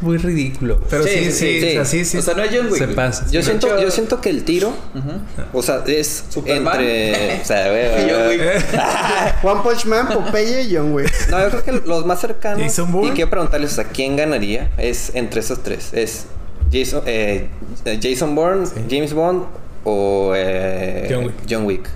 muy ridículo. Pero sí, sí, sí, sí. o sea, sí, sí. O sea, no es John Wick. Se pasa. Yo siento, hecho- yo siento que el tiro, o sea, es Superman. entre. O sea, güey, güey, John. Wick. One Punch Man, Popeye y John Wick. No, yo creo que los más cercanos. Jason Bourne. Y quiero preguntarles a quién ganaría. Es entre esos tres. Es Jason, eh, Jason Bourne, James Bond o eh, John Wick. John Wick.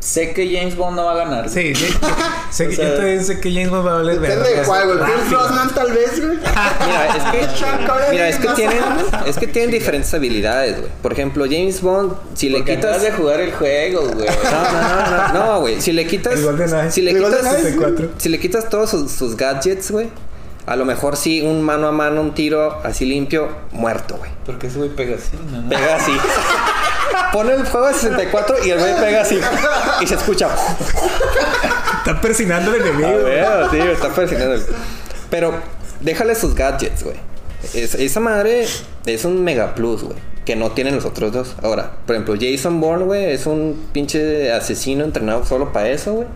Sé que James Bond no va a ganar. Sí, sí. Sé que- O sea, yo también sé que James Bond va a valer Depende de cuál, güey. Pierce. Brosnan, tal vez, güey. Mira, es que, mira, es que tienen, es que tienen diferentes habilidades, güey. Por ejemplo, James Bond, si le Porque quitas, de jugar el juego, güey. no, no, no, no, no, güey. Si le quitas, El si le El quitas, 64. si le quitas todos sus, sus gadgets, güey. A lo mejor sí, un mano a mano, un tiro así limpio, muerto, güey. Porque ese güey pega así, ¿no? Pega así. Pone el juego de 64 y el güey pega así. Y se escucha. Está persinando al enemigo. está. Pero déjale sus gadgets, güey. Es- esa madre es un mega plus, güey. Que no tienen los otros dos. Ahora, por ejemplo, Jason Bourne, güey, es un pinche asesino entrenado solo para eso, güey.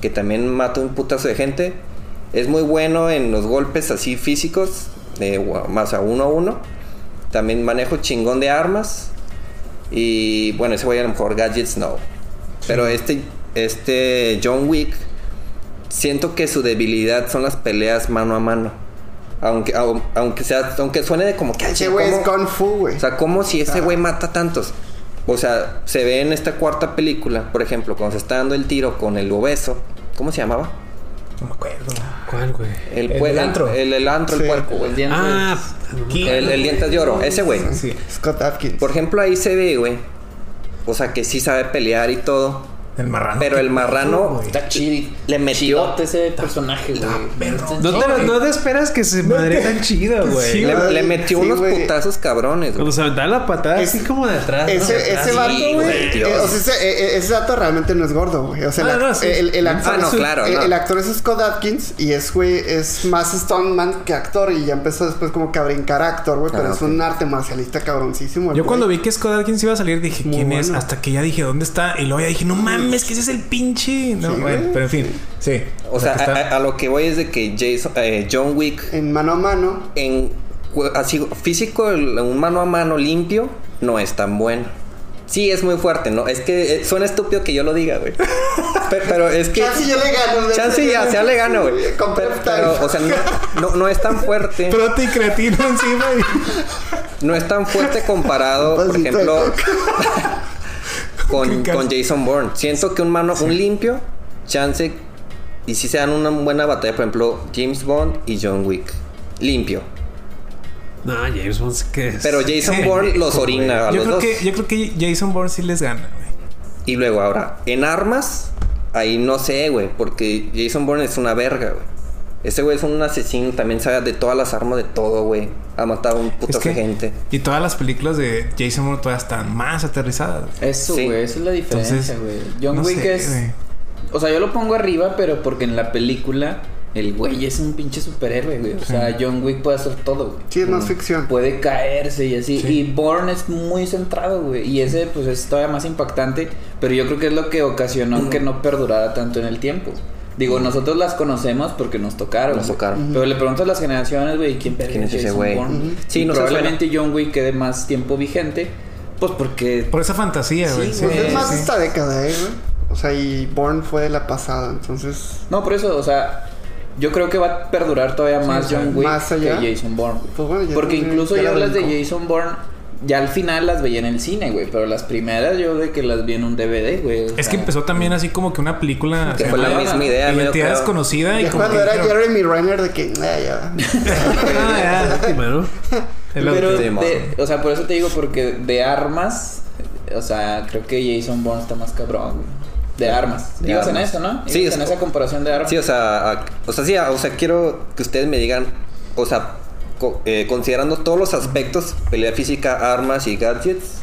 Que también mata un putazo de gente. Es muy bueno en los golpes así físicos. De más a uno a uno. También manejo chingón de armas. Y bueno, ese güey a lo mejor gadgets no. Pero este, este John Wick, siento que su debilidad son las peleas mano a mano. Aunque, au- aunque sea, aunque suene de como que Ese güey es. Kung Fu, güey. O sea, como si ese güey mata tantos. O sea, se ve en esta cuarta película, por ejemplo, cuando se está dando el tiro con el obeso. ¿Cómo se llamaba? No me acuerdo. ¿Cuál, güey? El, El antro. El, el antro, el puerco. El diente. Ah, El, el dientes de oro, ese güey. Sí. Scott Atkins. Por ejemplo, ahí se ve, güey. O sea, que sí sabe pelear y todo. El marrano. Pero el marrano. Está chido. le metió. Ese personaje, güey. no te, no te esperas que se madre tan chida, güey. Sí, Le, metió Sí, unos putazos cabrones, güey. Cuando se aventaba la patada Es- así como de atrás. ¿no? Ese, De atrás. ese Sí, güey. eh, o sea, ese, eh, eh, ese vato realmente no es gordo, güey. O sea, Ah, el, no, el, el actor Ah, no, es, claro, el, no. el actor es Scott Atkins y es, güey, es más stuntman que actor y ya empezó después como que a brincar a actor, güey. Pero Ah, es ok. un arte marcialista cabroncísimo. Yo cuando vi que Scott Atkins iba a salir dije, ¿quién es? Hasta que ya dije, ¿dónde está? Y luego ya dije, no mames, que ese es el pinche. No, Sí, bueno, pero en fin, sí. O sea, está- a, a- lo que voy es de que Jason, eh, John Wick En mano a mano. en así físico, el- un mano a mano limpio, no es tan bueno. Sí, es muy fuerte, ¿no? Es que eh, suena estúpido que yo lo diga, güey. Pero, pero es que. Chance yo le gano. güey. Chance ya, sea le gano, güey. Con Pero, pero, o sea, no, no, no es tan fuerte. Prote y creatino encima y... No es tan fuerte comparado, por ejemplo. Con, con. Jason Bourne. Siento que un mano, un limpio, chance, y si se dan una buena batalla, por ejemplo, James Bond y John Wick. Limpio. No, James Bond sí que es. Pero Jason Bourne los orina a Yo los creo, dos. que, yo creo que Jason Bourne sí les gana, güey. Y luego ahora, en armas, ahí no sé, güey, porque Jason Bourne es una verga, güey. Ese güey es un asesino, también sabe de todas las armas, de todo, güey. Ha matado a un puto Es que- de gente. Y todas las películas de Jason Bourne todavía están más aterrizadas. güey. Eso, Sí. güey. Esa es la diferencia, güey. John no Wick sé, es. O sea, yo lo pongo arriba, pero porque en la película el güey es un pinche superhéroe, güey. O sea, John Wick puede hacer todo, güey. Sí, es más ficción. Puede caerse y así. Y Bourne es muy centrado, güey. Y ese, pues, es todavía más impactante. Pero yo creo que es lo que ocasionó que no perdurara tanto en el tiempo. Digo, nosotros las conocemos porque nos tocaron. Nos tocaron. Pero le preguntas a las generaciones, güey, ¿quién, ¿Quién es ese Jason güey? Sí, Y no se probablemente John Wick quede más tiempo vigente. Pues porque Por esa fantasía, güey. Sí, Sí, Pues es más sí. esta década, ¿eh, güey? O sea, y Bourne fue de la pasada, entonces. No, por eso, o sea, yo creo que va a perdurar todavía más John Wick más allá. que Jason Bourne. Pues bueno, ya Porque incluso ya yo la las de. Jason Bourne, ya al final las veía en el cine, güey. Pero las primeras yo de que las vi en un DVD, güey. Es sea, que empezó también así como que una película. Que fue la misma idea, Identidad desconocida y como cuando que era Jeremy Renner de que, "Ah, ya. "Ah, ya". Lástima, ¿no? El Pero, de- o sea, por eso te digo, porque de armas, o sea, creo que Jason Bourne está más cabrón, güey. De armas. De Ibas en eso, ¿no? Sí, en esa comparación de armas. Sí, o sea, a- o sea, sí, a- o sea, quiero que ustedes me digan, o sea, co- eh, considerando todos los aspectos, pelea física, armas y gadgets,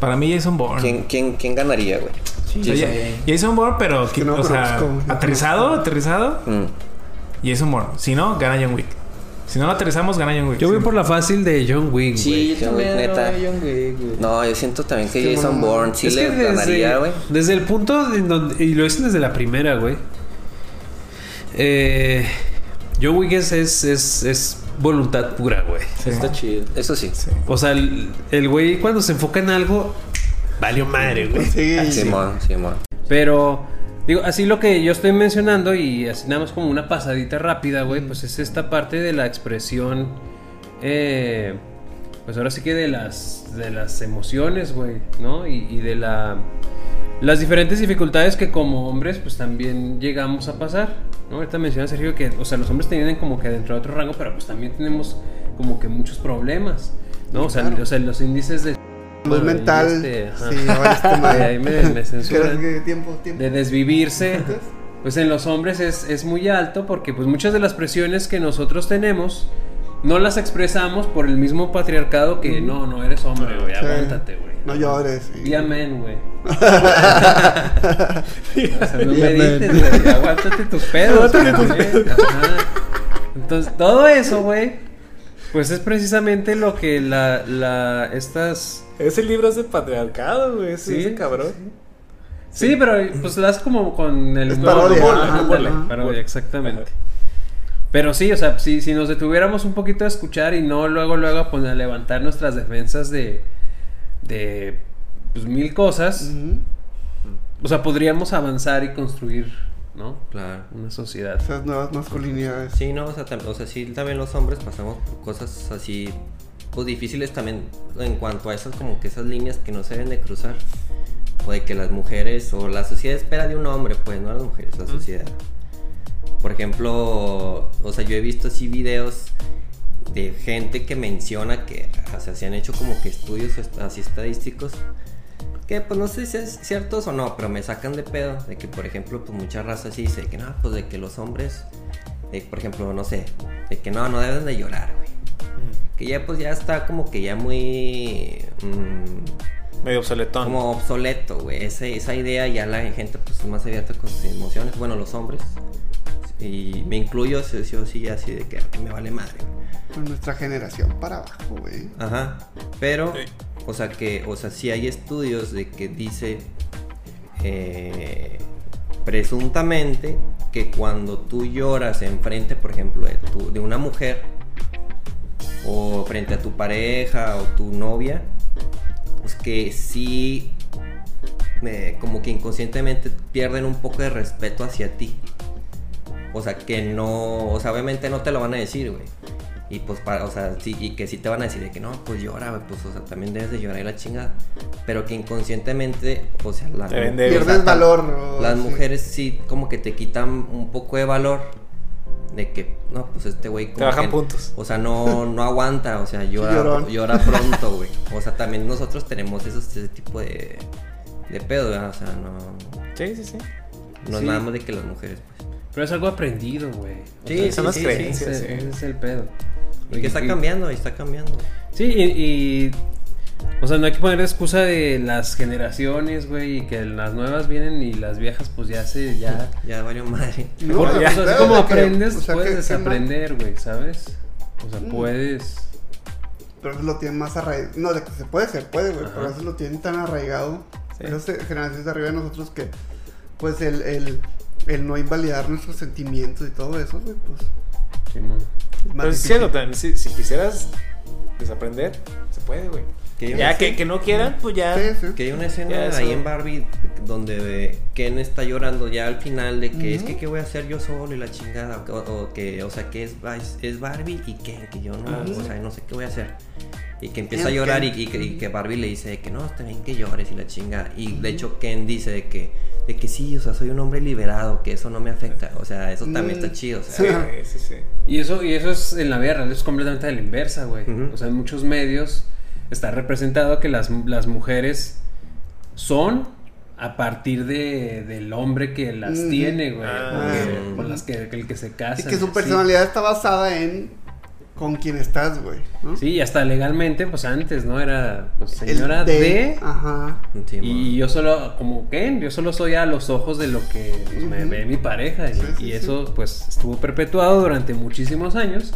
Para mí Jason Bourne. ¿quién, quién, quién ganaría, güey? O sea, Jason Bourne, pero que no o sea, conozco, aterrizado, aterrizado. Mm. Jason Bourne. Si no, gana John Wick. Si no lo aterrizamos, gana John Wick. Yo voy Sí. por la fácil de John Wick, Sí, yo John también Wick, neta. no, John Wick, güey. No, yo siento también que Sí, Jason bueno, Bourne sí es le ganaría, güey. desde el punto en donde. Y lo dicen desde la primera, güey. Eh, John Wick es, es, es, es voluntad pura, güey. Sí. Está chido. Eso sí. O sea, el, güey cuando se enfoca en algo, valió madre, güey. Sí, Simón, Simón. Pero, digo, así lo que yo estoy mencionando y así nada más como una pasadita rápida, güey, pues es esta parte de la expresión, eh, pues ahora sí que de las, de las emociones, güey, ¿no? Y, y de la, las diferentes dificultades que como hombres, pues también llegamos a pasar, ¿no? Ahorita menciona Sergio que, o sea, los hombres tienen como que dentro de otro rango, pero pues también tenemos como que muchos problemas, ¿no? O sea, o sea, los índices de... Salud mental. este, sí, ahora este De madre. ahí me, me censuran ¿Qué- qué tiempo, tiempo? de desvivirse, pues en los hombres es, es muy alto porque pues muchas de las presiones que nosotros tenemos no las expresamos por el mismo patriarcado que no, no eres hombre, güey, Sí. aguántate, güey. No llores. sí. Y amén, güey. o sea, no Y medites, amén. güey, aguántate tus pedos. güey. Ajá. Entonces, todo eso, güey, pues es precisamente lo que la, la, estas... Ese libro es de patriarcado, güey. Sí, ese cabrón. Sí, pero pues las como con el Es humor. parodia, Ajá, ajá, ándale, ajá. parodia, exactamente. Pero sí, o sea, si, si nos detuviéramos un poquito a escuchar y no luego, luego a poner a levantar nuestras defensas de, de pues, mil cosas, o sea, podríamos avanzar y construir, ¿no? Claro. Una sociedad. Esas nuevas masculinidades. Sí, no, o sea, tam- o sea, sí, también los hombres pasamos por cosas así, pues difíciles también en cuanto a esas, como que esas líneas que no se deben de cruzar. O de que las mujeres, o la sociedad espera de un hombre, pues, no las mujeres, la sociedad. Por ejemplo, o sea, yo he visto así videos de gente que menciona que, o sea, se han hecho como que estudios est- así estadísticos que pues no sé si es ciertos o no, pero me sacan de pedo de que por ejemplo pues mucha raza sí dice que no, pues de que los hombres, de, por ejemplo, no sé, de que no, no deben de llorar, güey. Que ya pues ya está como que ya muy... mm, Medio obsoletón. como obsoleto, güey. Ese- esa idea ya la gente pues es más abierta con sus emociones, bueno, los hombres. Y me incluyo, sí, sí o sí, así de que me vale madre. Con nuestra generación para abajo, güey. Ajá. Pero, o sea que, o sea, sí hay estudios de que dice eh, presuntamente que cuando tú lloras enfrente, por ejemplo, de, tu- de una mujer o frente a tu pareja o tu novia, pues que sí, eh, como que inconscientemente pierden un poco de respeto hacia ti. O sea, que no, o sea, obviamente no te lo van a decir, güey. Y pues, para, o sea, sí, y que sí te van a decir de que no, pues llora, güey, pues, o sea, también debes de llorar y la chingada. Pero que inconscientemente, o sea, la, Deben de- o sea, Pierdes valor. o Las sí. mujeres sí, como que te quitan un poco de valor. De que, no, pues este güey. como bajan que- puntos. O sea, no, no aguanta, o sea, llora, llora pronto, güey. O sea, también nosotros tenemos esos, ese tipo de, de pedo, ¿verdad? O sea, no, Sí, sí, sí. no Sí. es nada más de que las mujeres, pues. Pero es algo aprendido, güey. Sí, sea, son las sí, creencias. ese, sí. ese es el pedo. Y que está cambiando, y está cambiando. Sí, y, y, O sea, no hay que poner excusa de las generaciones, güey, y que las nuevas vienen y las viejas, pues ya se, ya. Ya valió madre. No, Porque, pero o sea, así de como que- aprendes, o sea, puedes que- que no- desaprender, güey, ¿sabes? O sea, Mm. puedes. Pero eso lo tienen más arraigado. No, de que se puede, se puede, güey. Pero eso lo tienen tan arraigado. Sí. Esas generaciones de arriba de nosotros que, pues, el, el, el no invalidar nuestros sentimientos y todo eso, güey, pues. Simón. es más Pero difícil. también, si, si quisieras desaprender, se puede, güey. Que Ya que, que no quieran, pues ya. Sí, sí. Que hay una escena ahí en Barbie donde Ken está llorando ya al final de que es que qué voy a hacer yo solo y la chingada o, o que o sea que es, es Barbie y Ken que yo no o sea no sé qué voy a hacer y que empieza a llorar y, y que, y que Barbie le dice que no está bien que llores y la chinga y de hecho Ken dice de que de que sí o sea soy un hombre liberado que eso no me afecta o sea eso también Mm. está chido o Sí, sea sí, sí. Y eso, y eso es en la vida real, es completamente de la inversa, güey. Ujú. O sea, en muchos medios está representado que las, las mujeres son a partir de, del hombre que las tiene, güey. Ah. o que- con las que, el que se casa. Y que su personalidad está basada en con quién estás, güey. ¿no? Sí, y hasta legalmente, pues antes, ¿no? Era pues, El señora de... Ajá. Y yo solo, como Ken, yo solo soy a los ojos de lo que pues, me ve mi pareja. Y, Sí, sí, y sí. eso, pues, estuvo perpetuado durante muchísimos años.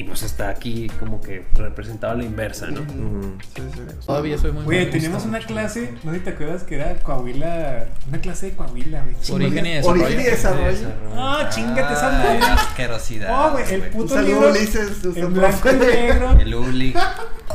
Y pues está aquí como que representado a la inversa, ¿no? Ujú. Sí, sí. Todavía soy muy Güey, mal teníamos una clase, no sé si te acuerdas que era Coahuila, una clase de Coahuila, güey. Origen y Origen y desarrollo. desarrollo. Ah, chingate esa Ay, madre. asquerosidad Oh, güey, el puto saludo, libro. Ulises, En blanco y negro. el Uli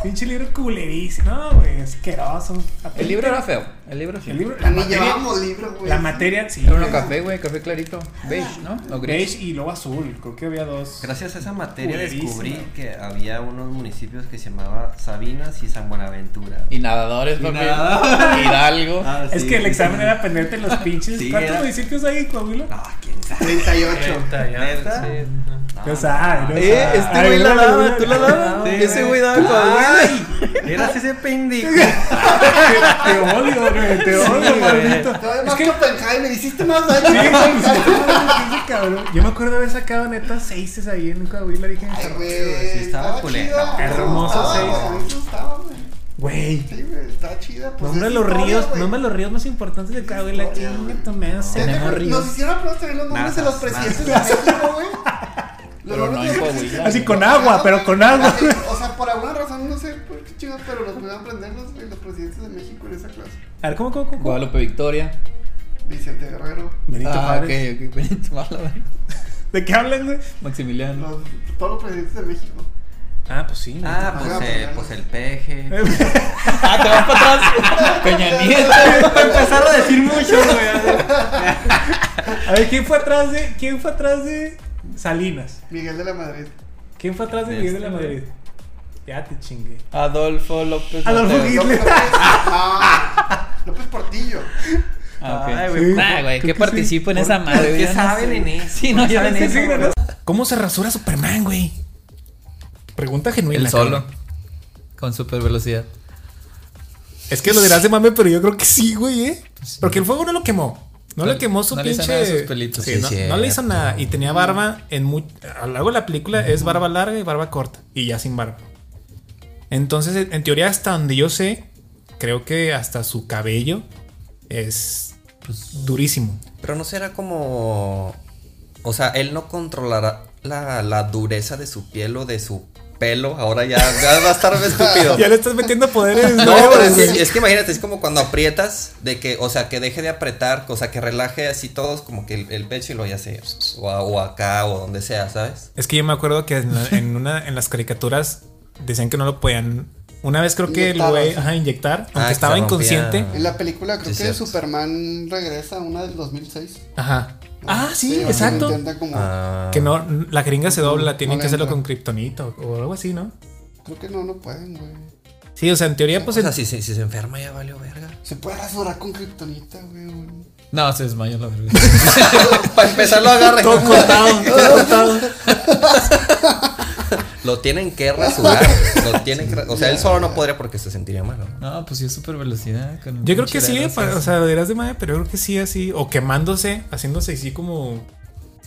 Pinche libro culerísimo. No, güey, asqueroso. El libro era feo. El libro sí. El libro, la materia. güey. La materia, sí. Era uno café, güey, café clarito. Beige, ¿no? O gris. Beige y luego azul. Creo que había dos. Gracias a esa materia descubrí que había unos municipios que se llamaba Sabinas y San Buenaventura. Y nadadores, papi. Hidalgo. Ah, Es sí, que el sí, examen sí. era aprenderte los pinches. Sí, ¿Cuántos era- municipios hay en Coahuila? Ah, quién sabe. 38. ¿Neta? No sabe, no Eh, sabe. este güey la no, daba, no, tú la no, dabas. no, Ese güey. güey daba Coahuila. Eras ese pendejo. Te odio, güey. Te odio, maldito. Todavía Es más que. Oppenheimer, hiciste más daño. Sí, que sí, cabrón. Yo me acuerdo haber sacado neta seises ahí en Coahuila. Dije, Ay, güey. Sí, estaba culero. Hermoso Estaba, seis. a gustaba, güey. güey. Sí, güey, estaba chida. Pues Nombra es los historia, ríos, güey. nombra los ríos más importantes de Coahuila. Chinga madre. Tenemos Nos ríos. hicieron aprender también los nombres de los presidentes de México, güey. Pero no en de Coahuila. Así con agua, pero con agua. O sea, por alguna razón, no sé por qué chingados, pero los pudieron aprender los, güey, los presidentes de México en esa clase. A ver, ¿cómo, cómo, cómo? Guadalupe Victoria. Vicente Guerrero, Benito Ah, ok, Juárez. ok. Benito güey. ¿De qué hablan, güey? Maximiliano. los, todos los presidentes de México. Ah, pues sí. Ah, pues, eh, pues el peje. Ah, te vas para atrás. Peña Nieto. Empezaron a decir mucho, güey. A ver, ¿quién fue atrás de, quién fue atrás de Salinas? Miguel de la Madrid. ¿Quién fue atrás de De Miguel de este, la güey. Ya te chingué. Adolfo López. Adolfo. Hitler. López, Portillo. Ah, ok. Ay, güey, Nah, güey, que que participo en esa madre, ¿Por güey. qué no saben en eso? Sí, no, yo en Sí, eso. güey. ¿Cómo se rasura Superman, güey? Pregunta genuina. El solo. Con super velocidad. Es que lo dirás de mame, pero yo creo que sí, güey, ¿eh? Porque el fuego no lo quemó. No, No- le quemó su no le hizo pinche. nada a sus pelitos. Sí, Sí, no, cierto. no le hizo nada. Y tenía barba en muy. A lo largo de la película es barba larga y barba corta. Y ya sin barba. Entonces, en teoría, hasta donde yo sé, creo que hasta su cabello es pues, durísimo. Pero no será como. O sea, él no controlará la, la dureza de su piel o de su pelo. Ahora ya, ya va a estar estúpido. Ya le estás metiendo poderes. No, pero es, que- es que imagínate, es como cuando aprietas, de que, o sea, que deje de apretar, o sea, que relaje así todos, como que el, el pecho y lo ya se, o, o acá, o donde sea, ¿sabes? Es que yo me acuerdo que en, la- en una, en las caricaturas decían que no lo podían. Una vez creo que el Inyectar, güey, sí. ajá, inyectar, aunque Ah, que estaba inconsciente. En la película creo Sí, que cierto. Superman regresa, una del 2006. Ajá. Ah, sí, donde exacto. como- Ah, Que no, la jeringa se dobla, tienen no que hacerlo entra. con kriptonito o algo así, ¿no? Creo que no, no pueden, güey. Sí, o sea, en teoría, pues o el- sea, si, si- si se enferma ya valió verga. Se puede rasurar con kriptonita, güey. güey. No, se desmayó la verga. Para empezar lo agarra. todo cortado, todo cortado. Lo tienen que rasurar. lo tienen que, o sea, él solo no podría porque se sentiría malo. No, pues sí es super velocidad. con Yo creo que sí, o sea, dirás de madre, pero yo creo que sí, así, o quemándose, haciéndose así como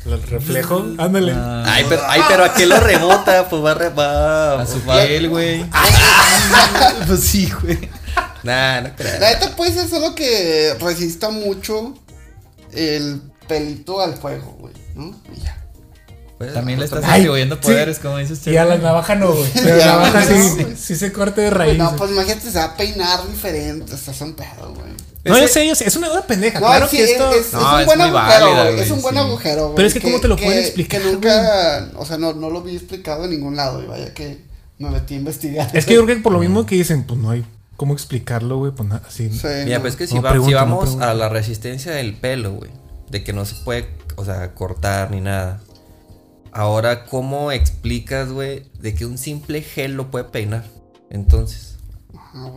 El reflejo, ándale. Ay, pero, ay, pero ¿a qué lo rebota? Pues va a re- va- A su piel, güey. Pues sí, güey. Nah, no creo. La neta puede ser solo que resista mucho el pelito al fuego, güey, ya. Pues, También le estás atribuyendo sí. poderes, como dices, Y a la navaja no, güey. Pero la navaja no, sí, sí se corta de raíz. No, pues imagínate, se va a peinar diferente. Estás un pedo, güey. No, yo sé, yo sé. Es una duda pendeja. No, claro sí, que es, esto. es- es No, un es buen muy agujero, válida, güey. Es un buen sí. agujero, güey. Pero es que ¿cómo te lo que- pueden explicar, Que nunca, o sea, no, no lo vi explicado en ningún lado. Y vaya que me metí a investigar. Es que yo creo que por lo mismo que dicen, pues no hay cómo explicarlo, güey. Pues nada, así. Sí, Mira, no. pues es que si, No va- pregunto, si no vamos a la resistencia del pelo, güey, de que no se puede, o sea, cortar ni nada. Ahora, ¿cómo explicas, güey, de que un simple gel lo puede peinar? Entonces,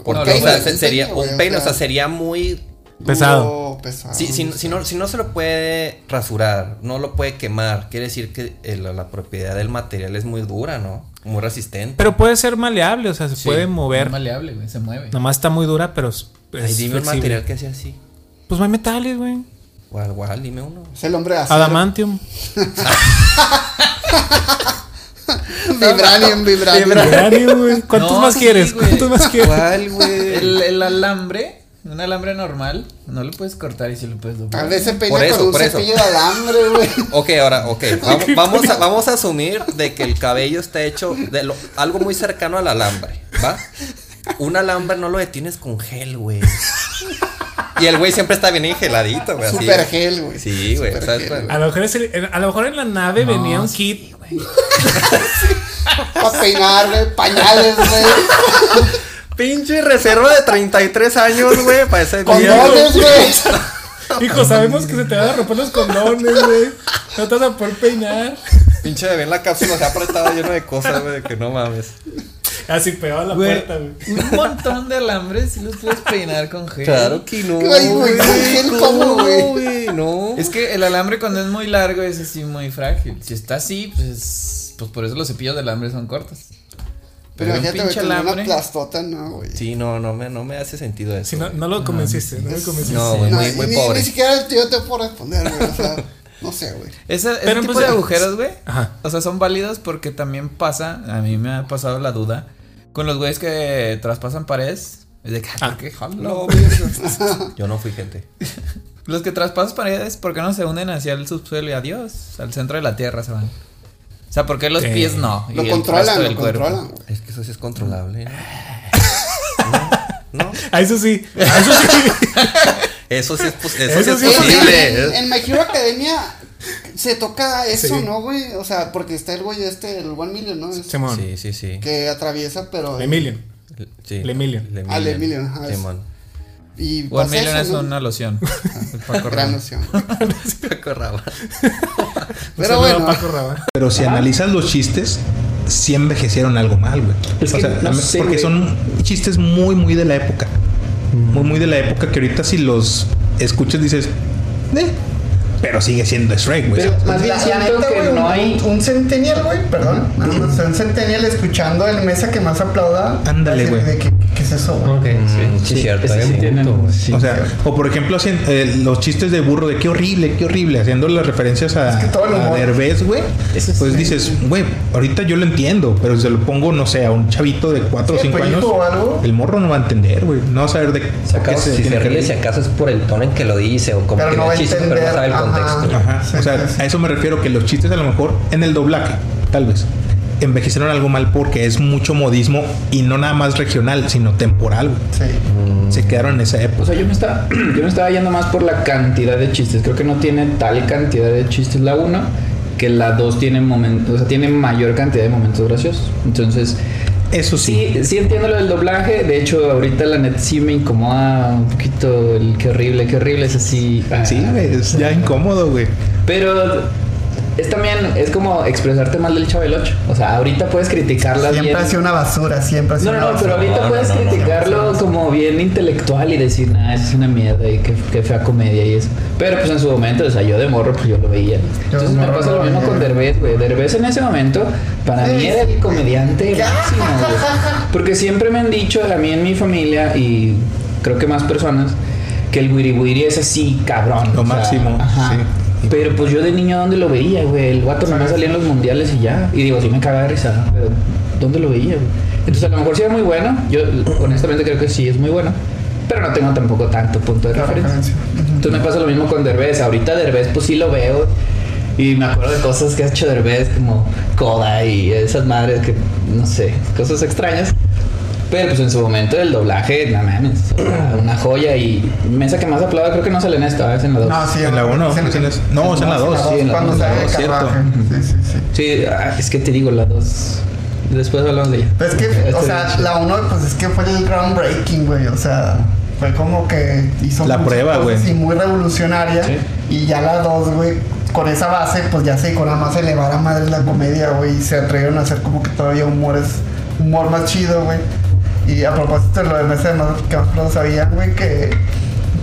porque No, o sea, se- sería un peine, o sea, sería muy duro, Pesado. pesado. Si, si, si no, si no se lo puede rasurar, no lo puede quemar, quiere decir que el- la propiedad del material es muy dura, ¿no? Muy resistente. Pero puede ser maleable, o sea, se puede Es mover. maleable, güey, se mueve. Nomás está muy dura, pero es, es Ay, dime un flexible. material que sea así. Pues no hay metales, güey. Igual, igual, dime uno. Es el hombre de acero. Adamantium. Vibranium, vibranium. Vibranium, güey. ¿Cuántos No, más sí, quieres? güey. ¿Cuántos más quieres? ¿Cuál, güey? El, el alambre, un alambre normal, no lo puedes cortar y si lo puedes doblar. A veces peina Por eso, con un por eso. cepillo de alambre, güey. Ok, ahora, ok. Vamos, vamos, a, vamos a asumir de que el cabello está hecho de lo- algo muy cercano al alambre, ¿va? Un alambre no lo detienes con gel, güey. Y el güey siempre está bien engeladito, güey. así. Super gel, güey. Sí, güey. Güey. A lo, mejor es el- a lo mejor en la nave No, venía un sí, kit. Para peinar, güey. Pañales, güey. Pinche reserva de 33 años, güey, para ese día. Condones, güey. Hijo, sabemos que se te van a romper los condones, güey. No te vas a poder peinar. Pinche bebé en la cápsula se ha apretado lleno de cosas, güey, que no mames. Así pegado a la Güey, puerta, güey. un montón de alambres si los puedes peinar con gel. Claro que no. Ay, güey, gel, ¿cómo, güey? No. Es que el alambre cuando es muy largo es así muy frágil. Si está así, pues, pues por eso los cepillos de alambre son cortos. Pero Pero tener una alambre. plastota, no, güey. Sí, no, no me, no me hace sentido eso. No, no lo convenciste, no me convenciste. No, güey, No, muy, y muy ni, pobre. Ni siquiera el tío te puede responder, güey. O sea, no sé, güey. Ese, ese tipo pues, de agujeros, güey. Ajá. O sea, son válidos porque también pasa, a mí me ha pasado la duda, con los güeyes que traspasan paredes. Es de que, Ah. ¿por qué? Jalo. Güey, Yo no fui gente. Los que traspasan paredes, ¿por qué no se unen hacia el subsuelo y adiós? Al centro de la tierra se van. O sea, ¿por qué los pies no? Y Lo controlan, lo cuerpo? controlan. Es que eso sí es controlable. ¿no? No, A eso sí. A eso sí. eso sí es, pos- eso Eso sí sí es es En, posible. en- en My Hero Academia se toca eso, Sí. ¿no, güey? O sea, porque está el güey este, el One Million, ¿no? Es- Simón. Sí, sí, sí. que atraviesa, pero. Emilian. Sí. Lemillion. Ah, Lemillion, ajá, es- Simón. Y One Million eso, es ¿no? una loción. Paco Gran noción. Paco Rabanne. Pero bueno. Paco Rabanne. Pero si analizas los chistes, sí envejecieron algo mal, güey. Es o sea, no am- sé, porque güey. son chistes muy, muy de la época. Muy, muy de la época que ahorita si los escuchas dices, eh, pero sigue siendo Shrek, güey. Pero más bien siento neta, que güey, no un- hay. Un centennial, güey, perdón. Un centennial escuchando el mesa que más aplauda. Ándale, güey. que- ¿Qué es eso, güey? Ok, sí, sí, cierto. sí un tienen- sí. O sea, o por ejemplo, eh, los chistes de burro de qué horrible, qué horrible, haciendo las referencias a, que todo a Derbez, güey. Pues sí. dices, güey, ahorita yo lo entiendo, pero si se lo pongo, no sé, a un chavito de 4 o Sí, 5 pues, años, o algo. el morro no va a entender, güey. No va a saber de Si por qué acaso, si se ríe, si acaso es por el tono en que lo dice o como Pero que no no va a chiste, pero no entender, sabe el. Contexto. Ajá. Sí, o sea, sí, sí. a eso me refiero que los chistes a lo mejor en el doblaje, tal vez, envejecieron algo mal porque es mucho modismo y no nada más regional, sino temporal. Sí. Se quedaron en esa O época. sea, yo me estaba, yo me estaba yendo más por la cantidad de chistes. Creo que no tiene tal cantidad de chistes la 1 que la 2 tiene momentos, o sea, tiene mayor cantidad de momentos graciosos. Entonces, Eso sí. sí, sí entiendo lo del doblaje. De hecho, ahorita la net sí me incomoda un poquito el qué horrible, qué horrible. Es así. ah. Sí, güey, es ya incómodo, güey. Pero es también, es como expresarte mal del Chavo del 8. O sea, ahorita puedes criticarla Siempre bien. ha sido una basura, siempre ha sido No, no, una no, pero basura. ahorita No, puedes no, no, no, criticarlo como bien intelectual y decir, nah, eso es una mierda y qué, qué fea comedia y eso. Pero pues en su momento, o sea, yo de morro, pues yo lo veía. Entonces me pasa lo mismo veía. con Derbez, güey. Derbez en ese momento, para mí era el comediante máximo, güey. Porque siempre me han dicho, a mí en mi familia y creo que más personas, que el wiri wiri es así, cabrón. Lo o sea, máximo, ajá. sí. Pero pues yo de niño, ¿dónde lo veía, güey? El guato nomás salía en los mundiales y ya. Y digo, sí me cagaba de risa, pero ¿dónde lo veía, güey? Entonces a lo mejor sí era muy bueno. Yo honestamente creo que sí es muy bueno. Pero no tengo tampoco tanto punto de referencia. Entonces me pasa lo mismo con Derbez. Ahorita Derbez pues sí lo veo. Y me acuerdo de cosas que ha hecho Derbez como Coda y esas madres que, no sé, cosas extrañas. Pero pues en su momento el doblaje, no mames, una joya y mesa que más aplaudo creo que no sale en esta, es en la 2. No, sí, en la 1. No, es en la 2. Sí, en la Cuando dos, sale la de dos, carruaje. Sí, sí, sí. Sí, ah, es que te digo, la 2. Después hablamos de ella. Pero es que, Este, o sea, la uno, pues es que fue el groundbreaking, güey. O sea, fue como que hizo La muchas prueba, cosas güey. Y muy revolucionaria. Sí. Y ya la dos, güey, con esa base, pues ya se dedicó nada más a elevar a madres la comedia, güey. Y se atrevieron a hacer como que todavía humores, humor más chido, güey. Y a propósito de lo de Mesa de más que más pronto sabían, güey, que,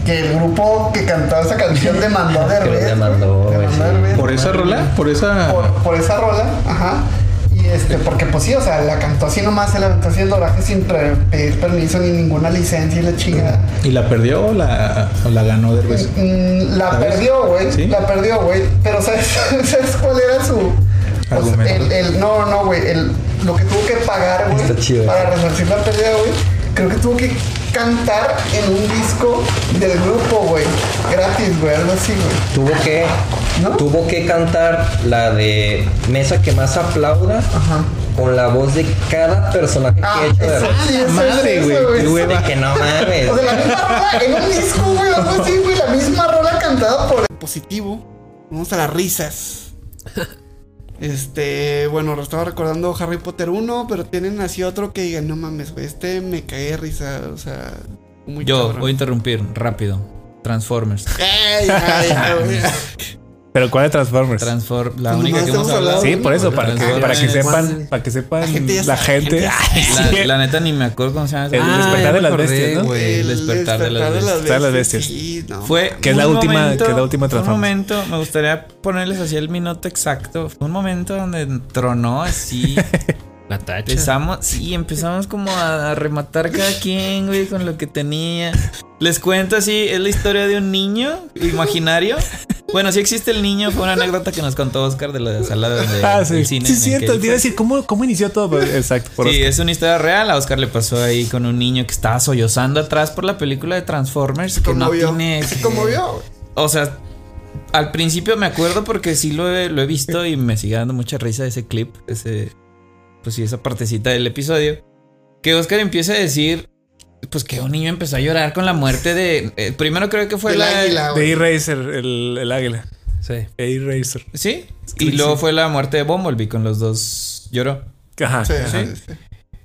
que el grupo que cantaba esa canción demandó a Derbez. demandó, güey. Demandó a sí. Derbez. ¿Por esa rola? ¿Por esa...? por, por esa rola, ajá. Y este, porque pues sí, o sea, la cantó así nomás, se la aventó así el doblaje sin pre- pedir permiso ni ninguna licencia y la chingada. ¿Y la perdió o la, o la ganó Derbez? Mm, la ¿Sabes? perdió, güey. ¿Sí? La perdió, güey. Pero ¿sabes, ¿sabes cuál era su. pues, Argumento. el, el- no, no, güey. El, lo que tuvo que pagar, güey. Está chido. Para resarcir la pérdida, güey. Creo que tuvo que cantar en un disco del grupo, güey. Gratis, güey. Algo así, güey. Tuvo que, ¿No? tuvo que cantar la de Mesa que más aplauda Ajá. con la voz de cada personaje que Ah, ha hecho de eso, madre, güey, qué hueva. Que no mames. O sea, la misma rola en un disco, güey, algo así, güey. La misma rola cantada por. Positivo. Vamos a las risas. Este, bueno, lo estaba recordando Harry Potter 1, pero tienen así otro que digan, no mames, güey, este me de risa, o sea, muy Yo cabrón. voy a interrumpir rápido. Transformers. Ey, ya, ya, güey. Pero ¿cuál de Transformers? Transform, la Pues única que hemos hablado. sí, por eso, para que, Transformers. para que sepan, para que sepan La gente la sabe, gente. la gente Ay, La, sí. la neta ni me acuerdo cómo se llama. esa El despertar Ah, de las bestias, ¿no? El despertar de las bestias. Despertar de las bestias. Sí, no. Fue Que es la última- que es la última fue Un Transformers. momento, me gustaría ponerles así el minuto exacto. Fue un momento donde tronó así. La tacha. Empezamos, sí, empezamos como a rematar cada quien, güey, con lo que tenía. Les cuento así, es la historia de un niño imaginario. Bueno, sí existe el niño, fue una anécdota que nos contó Oscar de la sala de Ah, del sí. cine. Sí, cierto. Te iba a decir, ¿cómo, cómo inició todo? Exacto. por Sí, Oscar. es una historia real. A Oscar le pasó ahí con un niño que estaba sollozando atrás por la película de Transformers. Que no tiene. Se que- conmovió. O sea, al principio me acuerdo porque sí lo he, lo he visto y me sigue dando mucha risa ese clip, ese, pues sí, esa partecita del episodio. Que Oscar empieza a decir, pues que un niño empezó a llorar con la muerte de... eh, primero creo que fue Del la... águila, De güey. Eraser, el, el águila. Sí. Eraser. Sí, y luego fue la muerte de Bumblebee con los dos lloró. Ajá. Sí, ajá. sí, sí.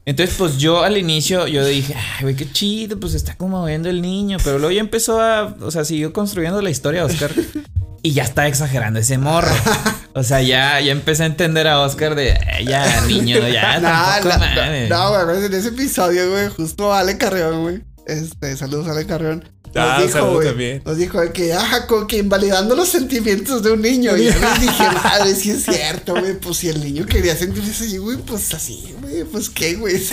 Entonces, pues yo al inicio, yo dije, ay, güey, qué chido, pues está como viendo el niño. Pero luego ya empezó a, o sea, siguió construyendo la historia Oscar. y ya está exagerando ese morro. O sea, ya, ya empecé a entender a Oscar de, "Eh, ya, niño, ya, No, la- mames". no, güey, en ese episodio, güey, justo Ale Carrión, güey. Este, saludos Ale Carrión. Nos Ah, dijo, también. Nos dijo que, ajá, como que invalidando los sentimientos de un niño. Y yo les dije, madre, sí es cierto, güey. Pues si el niño quería sentirse así, güey, pues así, güey. Pues qué, güey.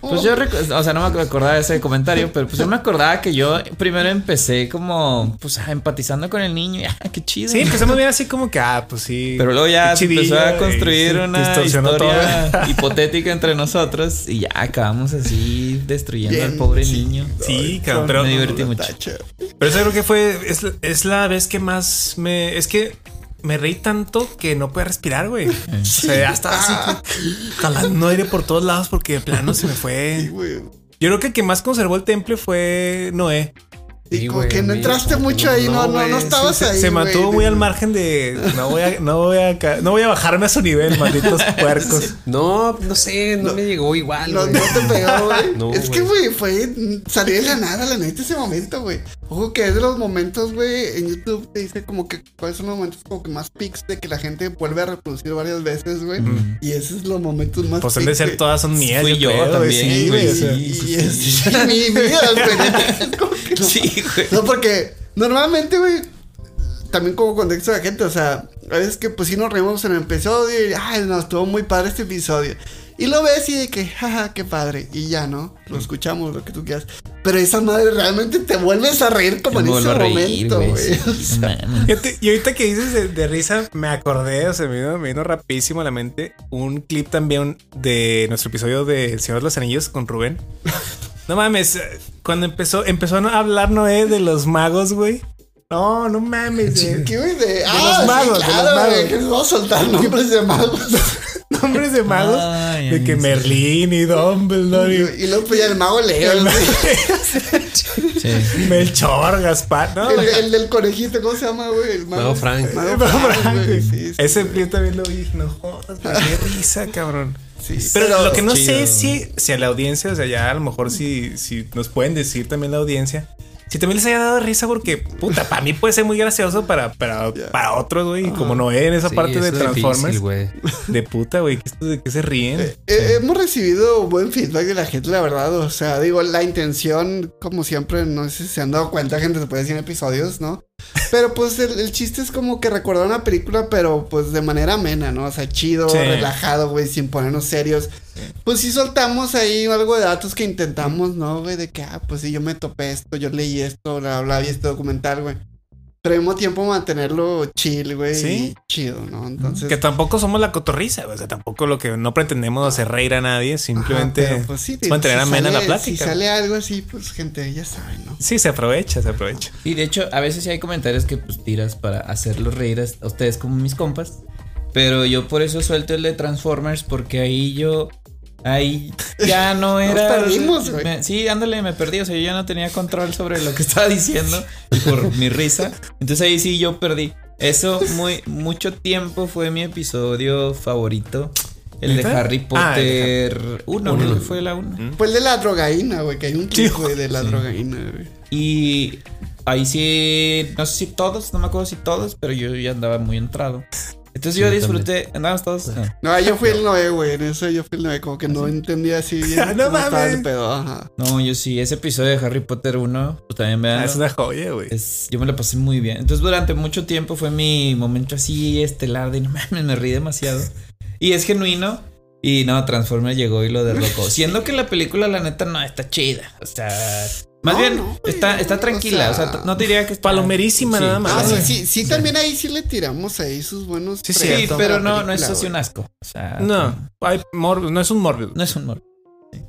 Pues yo, o sea, no me acordaba de ese comentario, pero pues yo me acordaba que yo primero empecé como, pues, ah, empatizando con el niño. Y, ah, qué chido. Sí, empezamos bien así como que, ah, pues sí. Pero luego ya se empezó a construir una historia todo. hipotética entre nosotros y ya acabamos así destruyendo Bien, al pobre sí. niño. Sí, cabrón, pero, me divertí mucho. Pero eso creo que fue. Es, es la vez que más me. Es que me reí tanto que no pude respirar, güey. O sea, ya estaba así jalando aire por todos lados porque de plano se me fue. Güey. Yo creo que el que más conservó el temple fue Noé. Y Sí, como güey, que no mí entraste mucho no, ahí, no, no, no, estabas sí, ahí. se güey, mantuvo muy al margen de no voy a, no voy a, no voy a bajarme a su nivel, malditos puercos. No, no sé, no, me llegó igual. No, no te pegó, güey. Es que, güey, fue salir de la nada, la neta, ese momento, güey. Ojo que es de los momentos, güey, en YouTube te dice como que cuáles son los momentos como que más pics de que la gente vuelve a reproducir varias veces, güey. Y esos son los momentos más Pues han de ser güey. todas son mías. Fui yo güey, también, sí, güey, güey, o Y, sea, y es mi vida, güey. No. Sí, güey. No, porque normalmente, güey, también como contexto de la gente, o sea, a veces que pues sí nos reímos en el episodio y, ay, no, estuvo muy padre este episodio. Y lo ves y de que, jaja, qué padre. Y ya, ¿no? Lo escuchamos, lo que tú quieras. Pero esa madre realmente te vuelves a reír como en Me ese vuelvo a reír, momento, güey. sí. O sea, y ahorita que dices de, de risa, me acordé, o sea, me vino, me vino rapidísimo a la mente un clip también de nuestro episodio de El Señor de los Anillos con Rubén. No mames, cuando empezó, empezó a hablar Noé de los magos, güey. No, no mames. de- ¿Qué, güey? De, ah, los sí, magos, de los magos. güey, que les vamos a soltar nombres de magos. nombres de magos. Ay, de que. Merlín y Dumbledore y y luego pues ya el mago Leo. El güey. Sí. Melchor, Gaspar. No, El, el del conejito, ¿cómo se llama, güey? El Mago Frank. Mago Frank, Frank, güey. güey. Sí, sí, Ese clip también lo vi. No jodas, qué risa, cabrón. Sí, Pero, lo que no chido. sé es si, si a la audiencia, o sea, ya a lo mejor si, si nos pueden decir también la audiencia, si también les haya dado risa, porque puta, para mí puede ser muy gracioso, para, para, para otros, güey, como no en esa Sí, parte de es Transformers, difícil, de puta, güey, que esto de que se ríen. Eh, Hemos recibido buen feedback de la gente, la verdad. O sea, digo, la intención, como siempre, no sé si se han dado cuenta, gente, se puede decir en episodios, ¿no? Pero pues el, el chiste es como que recordar una película, pero pues de manera amena, ¿no? O sea, chido, Sí. relajado, güey, sin ponernos serios. Pues sí soltamos ahí algo de datos que intentamos, ¿no, güey? De que, ah, pues sí, yo me topé esto, yo leí esto, bla, bla, vi este documental, güey. Pero al mismo tiempo mantenerlo chill, güey. Sí. y Chido, ¿no? Entonces. que tampoco somos la cotorriza, güey, o sea, tampoco lo que no pretendemos hacer reír a nadie, simplemente Ajá, pues, sí, mantener si amena la plática. Si sale algo así, pues gente, ya saben, ¿no? Sí, se aprovecha, se aprovecha. Y de hecho, a veces sí hay comentarios que pues tiras para hacerlos reír a ustedes como mis compas. Pero yo por eso suelto el de Transformers, porque ahí yo. Ahí ya no Nos era. perdimos, güey. me- sí, ándale, me perdí. O sea, yo ya no tenía control sobre lo que estaba diciendo por mi risa. Entonces ahí sí yo perdí. Eso muy mucho tiempo fue mi episodio favorito. El de. Harry Ah, Potter 1, creo que fue la 1. Fue el de la drogaína, güey, que hay un clip, güey, de la sí. drogaína, güey. Y ahí sí, no sé si todos, no me acuerdo si todos, pero yo ya andaba muy entrado. Entonces yo yo disfruté, andábamos todos. No. No, yo fui el Noé, güey, en eso yo fui el Noé, como que no entendía así bien Ah, no cómo estaba el mames. pedo, ajá. No, yo sí, ese episodio de Harry Potter 1, pues también vean. Ah, es una joya, güey. Es- yo me lo pasé muy bien. Entonces, durante mucho tiempo fue mi momento así estelar de no mames, me rí demasiado. Y es genuino. Y no, Transformers llegó y lo derrocó. Siendo que la película, la neta, no está chida. O sea, más No, bien no, güey. está, está tranquila. O O sea, no diría que está palomerísima nada más. Ah, sí, sí, sí, también ahí sí le tiramos ahí sus buenos. Sí, sí, pero no, no es así un asco. O sea, No, hay Morbius, no es un Morbius. no es un morbo.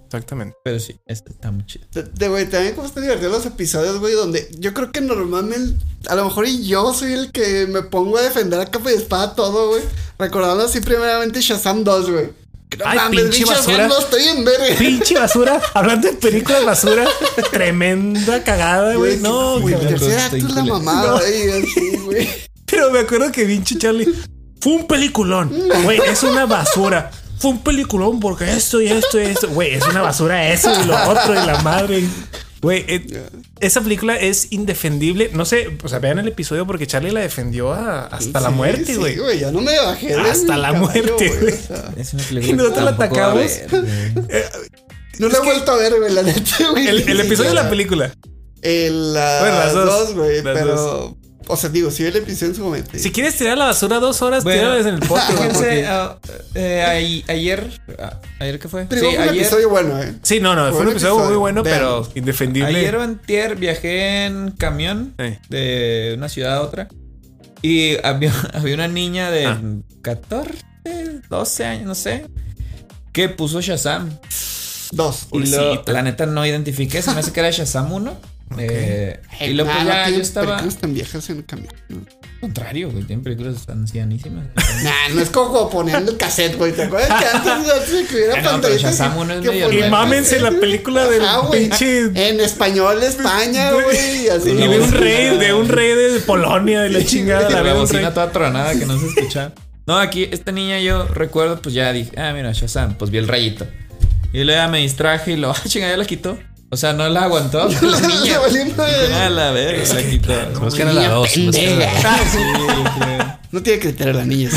Exactamente. Pero sí, este está muy chido. De- De güey, también como están divertidos los episodios, güey, donde yo creo que normalmente, a lo mejor y yo soy el que me pongo a defender a capa y espada todo, güey. Recordando así primeramente Shazam 2, güey. No Ay, mames, pinche basura. 2, estoy en verga. Pinche basura. Hablando de películas basura. tremenda cagada, güey. No, güey, el tercer acto es la mamada, No. güey, así, güey. Pero me acuerdo que pinche Charlie. Fue un peliculón. Güey, es una basura. Fue un peliculón porque esto y esto y esto. Güey, es una basura eso y lo otro y la madre. Güey, eh, esa película es indefendible. No sé, o sea, vean el episodio porque Charlie la defendió a- hasta la Sí, muerte, sí, güey. güey, ya no me bajé. de Hasta la caballo, muerte, güey. o sea, Es una Y película nosotros que la atacamos. ver, güey. no la he vuelto a ver, güey, la neta, güey. el, el episodio de la película. El, las Bueno, las dos. dos, güey, pero. O sea, digo, sí vi el episodio en su momento. Si quieres tirar la basura dos horas, Bueno, tírala desde el podcast. Fíjense, porque- ah, eh, ayer, ah, ayer qué fue? Pero sí, fue un ayer, episodio bueno, eh. Sí, no, no, fue un episodio muy bueno, pero indefendible. ayer o antier viajé en camión Eh. de una ciudad a otra y había, había una niña de Ah. 14, 12 años, no sé, que puso Shazam. Dos. Y lo- la neta no identifiqué, se me hace que era Shazam 1. Eh, y luego Nah, ya yo estaba. Películas tan viejas en el camión. contrario, güey, tienen películas ancianísimas. Nah, no es como poniendo el cassette, güey. ¿Te acuerdas que antes, antes que hubiera no, pero Shazam es medio Y mámense la película del pinche. En español España, güey. y Así. Y de un rey, de un rey de Polonia, de la chingada. la La bocina toda tronada que no se escuchaba. No, aquí esta niña yo recuerdo, pues ya dije, ah, mira, Shazam, pues vi el rayito. Y luego ya me distraje y lo, ah, chinga, ya la quitó. O sea, no la aguantó la niña. Ah, la verga, la quitó. Buscan a la dos. buscan a la dos. Creo. No tiene criterio la niña.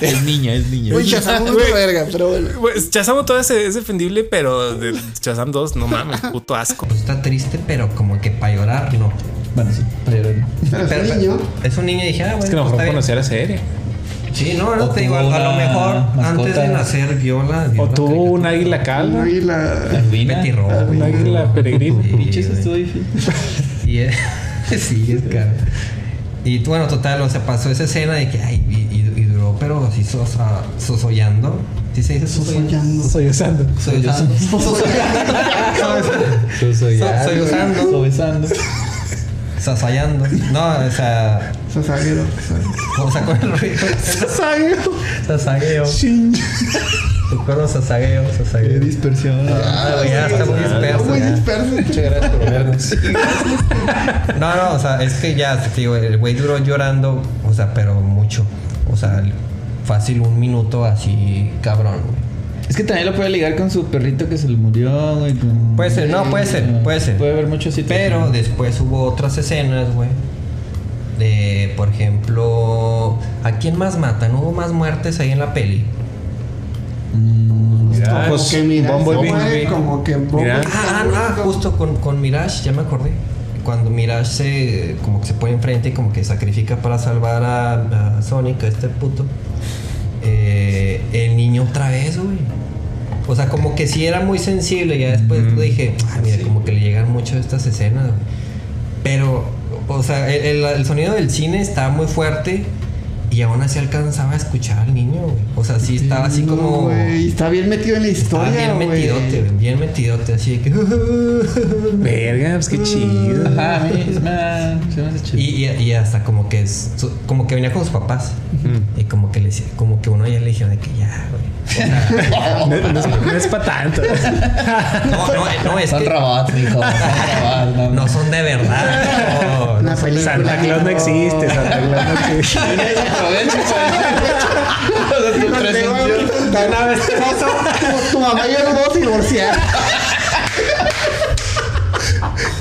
Es niña, es niña. Güey, Shazam es verga, pero bueno. Pues, Shazam todo es, es defendible, pero de Shazam 2, no mames, puto asco. Está triste, pero como que para llorar, no. Bueno, sí, para llorar. Pero es un niño. Es un niño y dije, ah, bueno. Es que a lo pues, mejor conocía la serie. Sí, no, no O te digo, a, lo mejor antes de nacer vio la. vio O la tuvo un águila calva. Y la. Albina. Petirrojo. Un águila peregrina. Sí, Pinches, estuvo difícil. Y es, sí, es caro. Y bueno, total, o sea, pasó esa escena de que, ay, y, y- y duró, pero así sosa, sosollando. ¿Sí se dice sosollando? Sosollando. Soy usando. Sollozando. Sosollando. Sollozando. Sobesando. Sasayando. No, o sea, Sasaguero. o sea, con el ruido. Sasaguero. Sasagueo. Recuerdo sasagueo, Qué sasagueo. dispersión. Ah, güey, ya está muy disperso. Muy disperso. Muchas gracias por vernos. No, no, o sea, es que ya, te digo, el güey duró llorando, o sea, pero mucho. O sea, fácil un minuto así, cabrón, güey. Es que también lo puede ligar con su perrito que se le murió, güey. con- Puede ser, no, puede ser, puede ser. Puede haber muchos sitios. Pero después hubo otras escenas, güey. De, por ejemplo, ¿a quién más matan? ¿Hubo más muertes ahí en la peli? Mira, Como que Bumblebee. como que. Bumblebee. Ah, ah, justo con, con Mirage, ya me acordé. Cuando Mirage se como que se pone enfrente y como que sacrifica para salvar a, a Sonic, a este puto. eh, el niño otra vez, güey. O sea, como que sí era muy sensible. Ya después dije, ah, mira, como que le llegan mucho estas escenas, güey. Pero, o sea, el, el- el sonido del cine estaba muy fuerte y aún así alcanzaba a escuchar al niño, güey. O sea, sí estaba así No, como. güey, está bien metido en la historia, bien güey. metidote, güey, bien metidote, así de que. Verga, pues qué chido. Ajá. Y, y, y hasta como que es, como que venía con sus papás y como que le decía- como que uno ya le dijeron de que ya, güey. O sea, No, no es, no es para tanto. no, no, no, es Son que robots, mijo. Son robots, no, no son de verdad. No. Santa Claus no existe. Santa Claus no existe. Una vez tu, tu mamá y yo nos vamos a divorciar.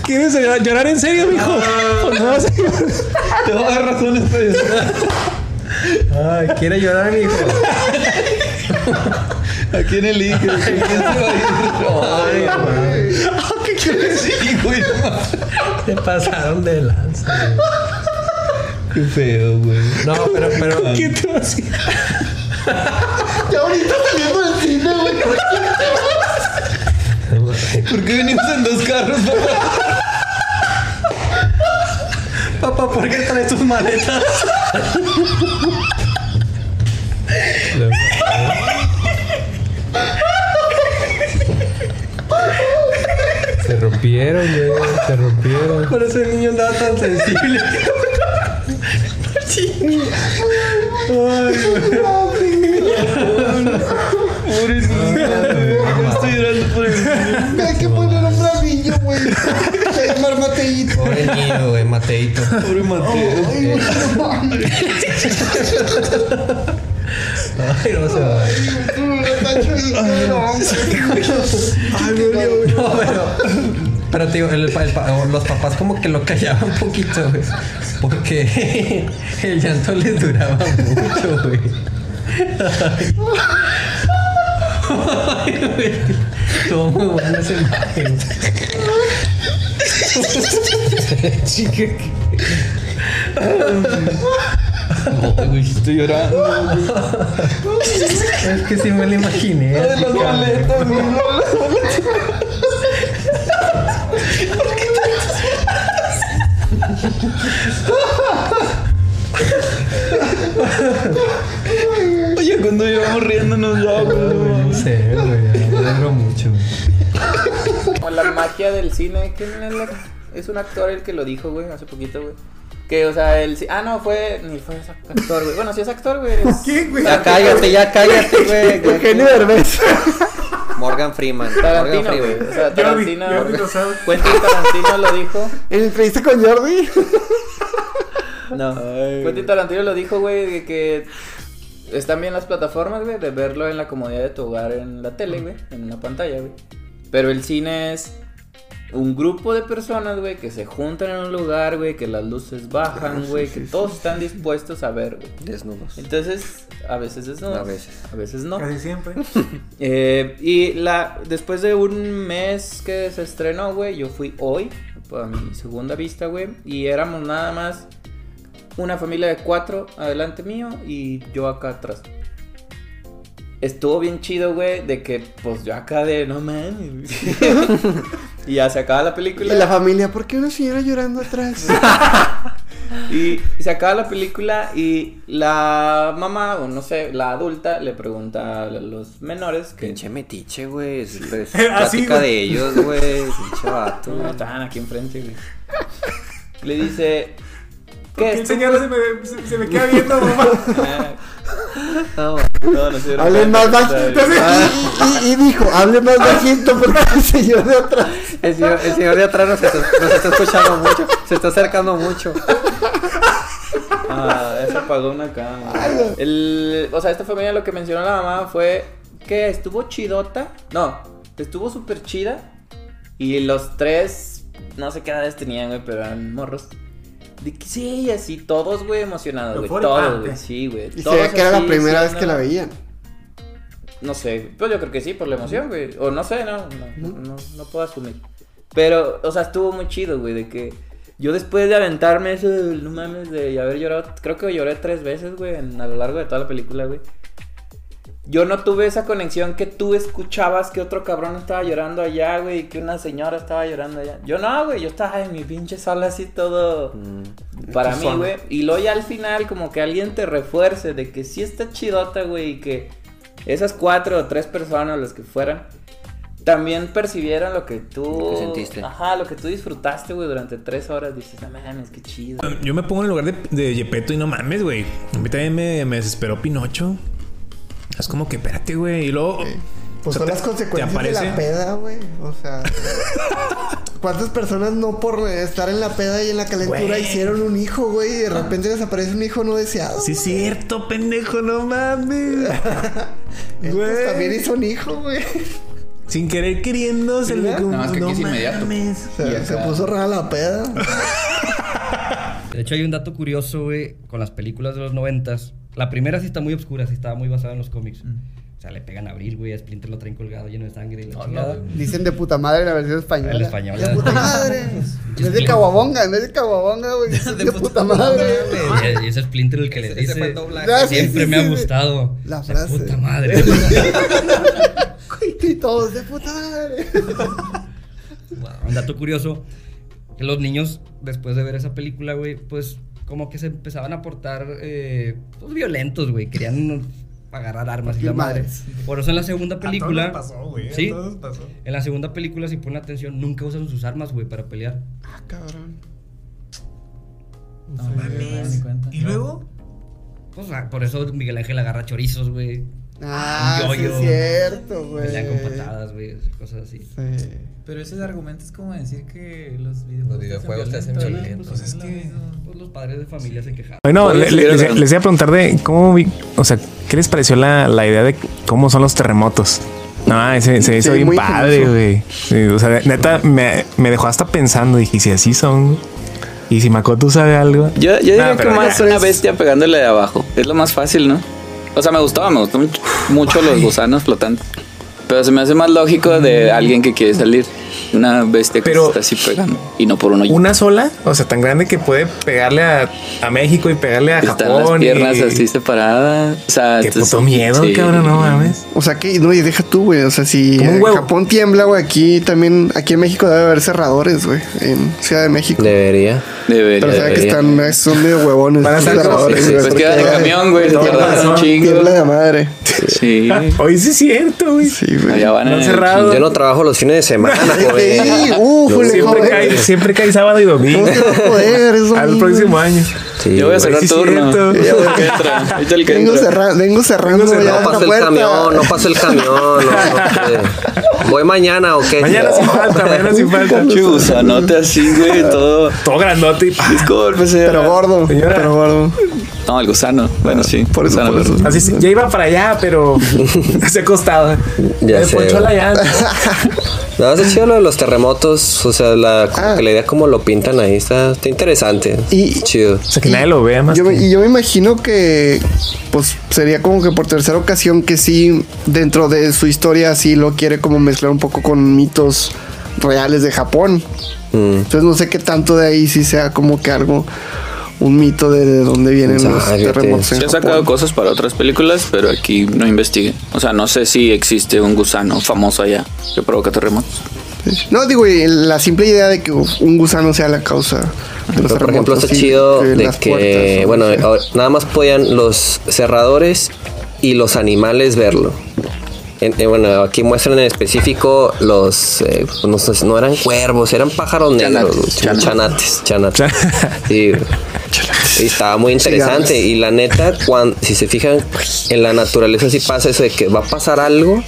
¿Quieres llorar, llorar en serio, mijo? Pues no vas a llorar. Te voy a dar razones para llorar. Ay, quiere llorar, mi hijo. ¿A quién elige? ¿Quién se va a ir? Ay, ¿Qué quieres decir, güey? Se pasaron de lanza. güey. Qué feo, güey. No, pero, pero. ¿Qué te va a decir? Ya ahorita saliendo del cine, güey. ¿Por qué venimos en dos carros, papá? Papá, ¿por qué traes tus maletas? Se rompieron, güey. Se rompieron. Por eso el niño andaba tan sensible. Estoy llorando por el Hay que poner un bravillo, güey. Llama Mateito. Pobre niño, güey, Mateito. pobre Mateo. Ay, güey, no. Ay, se va. Está chiquito, no, No, pero. Pero te digo, el el los papás como que lo callaban un poquito, güey. Porque el llanto les duraba mucho, güey. Ay, güey. Estuvo muy buena esa imagen. Chica, Ay, güey, estoy llorando. es que sí me lo imaginé. Las no. Oye, cuando íbamos riéndonos ya, güey. no No sé, güey. Me alegro mucho, la magia del cine. ¿Quién es, la- es un actor el que lo dijo, güey, hace poquito, güey. Que, o sea, el. Ah, no, fue. Ni fue ese actor, güey. Bueno, sí es actor, güey. es- ¿Quién, güey? Ya cállate, ya cállate, güey. Eugenio Derbez. Morgan Freeman. Morgan Tarantino, güey. Freeman. O sea, Tarantino. Jordi. Quentin Tarantino lo dijo. ¿En entrevista con Jordi? No. Quentin Tarantino lo dijo, güey, de que están bien las plataformas, güey, de verlo en la comodidad de tu hogar en la tele, güey, en una pantalla, güey. Pero el cine es un grupo de personas, güey, que se juntan en un lugar, güey, que las luces bajan, güey, que todos están dispuestos a ver, güey. Desnudos. Entonces, a veces desnudos. A veces. A veces no. Casi siempre. Eh, y la, después de un mes que se estrenó, güey, yo fui hoy a mi segunda vista, güey. Y éramos nada más una familia de cuatro adelante mío y yo acá atrás. Estuvo bien chido, güey, de que pues yo acá de no mames. y ya se acaba la película. Y la familia, ¿por qué una señora llorando atrás? Y, y se acaba la película y la mamá, o no sé, la adulta le pregunta a los menores que... Pinche metiche, güey. Es, es Así, plática de ellos, güey. Pinche vato. No, estaban aquí enfrente, güey. Le dice... ¿Qué ¿Qué el señor se me, se, se me queda viendo, mamá? No, no, no. Hable más bajito. Y, y- y dijo, hable más bajito porque el señor de atrás. El señor, el señor de atrás nos está, nos está escuchando mucho. Se está acercando mucho. Ah, eso apagó una cámara. El, o sea, esta familia lo que mencionó la mamá fue que estuvo chidota. No, estuvo súper chida. Y los tres, no sé qué edades tenían, güey, pero eran morros. De que sí, así, todos, güey, emocionados, güey. Eufórico. Ah, Todos, güey, sí, güey. Y todos que era la primera vez que la veían. No sé, pues yo creo que sí, por la emoción, güey. O no sé, no, no, no, no puedo asumir. Pero, o sea, estuvo muy chido, güey, de que yo después de aventarme eso, no mames, de haber llorado, creo que lloré tres veces, güey, en- a lo largo de toda la película, güey. Yo no tuve esa conexión que tú escuchabas que otro cabrón estaba llorando allá, güey, y que una señora estaba llorando allá. Yo no, güey, yo estaba en mi pinche sala así todo para tu mí, güey. Y luego ya al final como que alguien te refuerce de que sí está chidota, güey, y que esas cuatro o tres personas, las que fueran, también percibieron lo que tú... Lo que sentiste. Ajá, lo que tú disfrutaste, güey, durante tres horas. Dices, no mames, qué chido. Yo me pongo en el lugar de, de Yepeto y no mames, güey. A mí también me, me desesperó Pinocho. Es como que, espérate, güey. Y luego. Pues o sea, son te- las consecuencias de la peda, güey. O sea, ¿cuántas personas no por estar en la peda y en la calentura hicieron un hijo, güey? Y de repente les aparece un hijo no deseado. Sí, es cierto, pendejo, no mames. Pues, Güey. también hizo un hijo, güey. Sin querer queriendo, se le ¿Verdad? No, es que aquí es inmediato. mames. Se, se puso rara la peda. De hecho, hay un dato curioso, güey, con las películas de los noventas. La primera sí está muy oscura, sí estaba muy basada en los cómics. O sea, le pegan a Abril, güey, a Splinter lo traen colgado lleno de sangre y la chingada. Dicen de puta madre la versión española. Español. De puta madre. En vez de caguabonga, en vez de caguabonga, güey. dicen De, puta madre. Y es Splinter el que les dice. Ah, sí, Siempre sí, me ha sí, gustado. La De frase. Puta madre. Y todos de puta madre. Un dato curioso, que los niños, después de ver esa película, güey, pues como que se empezaban a portar eh, pues, violentos, güey. Querían agarrar armas y la madre. Por eso en la segunda película... A todos nos pasó, güey. a Sí. todos nos pasó. En la segunda película, si ponen atención, nunca usan sus armas, güey, para pelear. Ah, cabrón. No mames. Y luego. Pues ah, por eso Miguel Ángel agarra chorizos, güey. Ah, sí es cierto, güey. Pelean con patadas, güey, cosas así. Sí. Pero ese argumento es como decir que los videojuegos, Los videojuegos te hacen violento. Pues es que pues, los padres de familia se quejaban. Bueno, le- les, les iba a preguntar de cómo vi, o sea, ¿qué les pareció la, la idea de cómo son los terremotos? No, ese, se hizo Sí, bien muy padre, güey. Sí, o sea, neta, me, me dejó hasta pensando. Dije, si así son. Y si Makoto sabe algo. Yo, yo diría Ah, que más una bestia pegándole de abajo. Es lo más fácil, ¿no? O sea, me gustaba, me gustó mucho, mucho los gusanos flotantes. Pero se me hace más lógico de alguien que quiere salir. Una bestia que Pero- se está así pegando. Y no por uno. Una sola, o sea, tan grande que puede pegarle a, a México y pegarle a Están Japón. las piernas y- así separadas. O sea, Qué entonces- puto miedo, sí. cabrón, no mames. O sea que, no, y deja tú, güey. O sea, si huevo. Japón tiembla, güey, aquí también, aquí en México debe haber cerradores, güey. En Ciudad de México. Debería. Debería. Pero o sea que están, son medio huevones. Van a estar cerradores, sí, güey, pues queda de camión, güey, se tiembla- tardan un chingo. Tiembla de madre. Sí. Hoy sí es cierto, güey. Sí, güey. Allá van No en cerrado. Yo no trabajo los fines de semana, joven. Sí, uf, Siempre cae, siempre cae sábado y domingo. ¿Cómo se va a poder? Es Al próximo año. Sí, Yo voy a cerrar sí turno. el que Vengo, cerra- vengo cerrando Vengo cerrando. No pasó el camión, no pasó el camión. No, no sé. ¿Voy mañana o qué? Mañana sin falta, mañana sin falta. Pinche gusanote así, güey, todo. Todo grandote Disculpe, señora. Pero gordo, Señora. pero gordo. No, el gusano. Bueno, sí. Por eso, por. Así sí, ya iba para allá, pero se ha costado. Ya Me sé, ponchó la llanta. No, es chido lo de los terremotos. O sea, la, como Ah. que la idea como lo pintan ahí está, está interesante. Y- chido. O sea, que nadie lo vea más. Yo, que- y yo me imagino que pues sería como que por tercera ocasión que sí, dentro de su historia, sí lo quiere como mezclar un poco con mitos reales de Japón. Mm. Entonces no sé qué tanto de ahí sí sea como que algo, un mito de, de dónde vienen los terremotos en Sí ha sacado cosas para otras películas, pero aquí no investigué. O sea, no sé si existe un gusano famoso allá que provoca terremotos. No, digo, la simple idea de que un gusano sea la causa de los Pero, por ejemplo, está chido de que, puertas, bueno, nada más podían los cerradores y los animales verlo. En- eh, bueno, aquí muestran en específico los, eh, no, no eran cuervos, eran pájaros negros, güey, Chanates, chanates, chanates. Sí, Sí, estaba muy interesante. Y la neta, cuando, si se fijan, en la naturaleza sí pasa eso de que va a pasar algo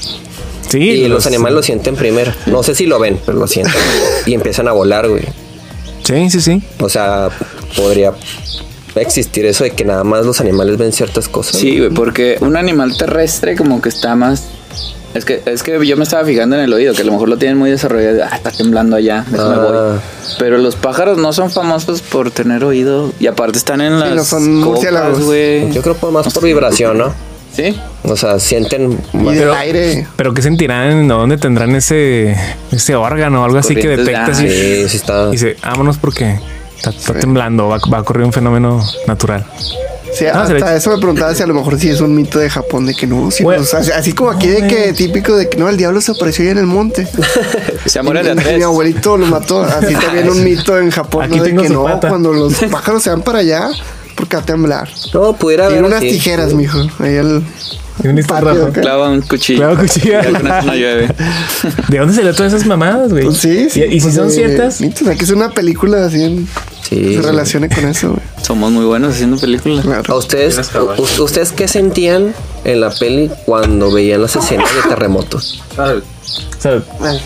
Sí, y los, animales lo sienten primero. No sé si lo ven, pero lo sienten. y empiezan a volar, güey. Sí, sí, sí. O sea, podría existir eso de que nada más los animales ven ciertas cosas. Sí, güey, porque un animal terrestre como que está más... Es que, es que yo me estaba fijando en el oído, que a lo mejor lo tienen muy desarrollado. Ah, está temblando allá, déjame Ah. voy. Pero los pájaros no son famosos por tener oído. Y aparte están en las no son copas, murciélagos. güey. Yo creo por más por vibración, ¿no? Sí. O sea, sienten. Y del aire. Pero ¿qué sentirán? ¿Dónde tendrán ese, ese órgano o algo así que Corrientes de detecta así? Sí, sí está. Y dice, vámonos porque está, está temblando, va, va a ocurrir un fenómeno natural. Sí, Ah, hasta le- eso me preguntaba si a lo mejor sí es un mito de Japón de que no, sí, Bueno. o sea, así como aquí de que típico de que no, el diablo se apareció ahí en el monte. Se muere de tres. Mi abuelito lo mató. Así también un mito en Japón, Aquí ¿no? De que no, pata. cuando los pájaros se van para allá, porque a temblar. No, pudiera haber. Tiene unas así. tijeras, mijo. Ahí el Y un patio. Clava un cuchillo. Clava con eso no llueve. ¿De dónde salió todas esas mamadas, güey? Pues sí, sí. ¿Y, y si pues son de- ciertas? Mitos, aquí es una película así en, Sí. se relacione con eso, güey. Somos muy buenos haciendo películas. ¿A Claro. ustedes, u- ustedes qué sentían en la peli cuando veían las escenas de terremotos?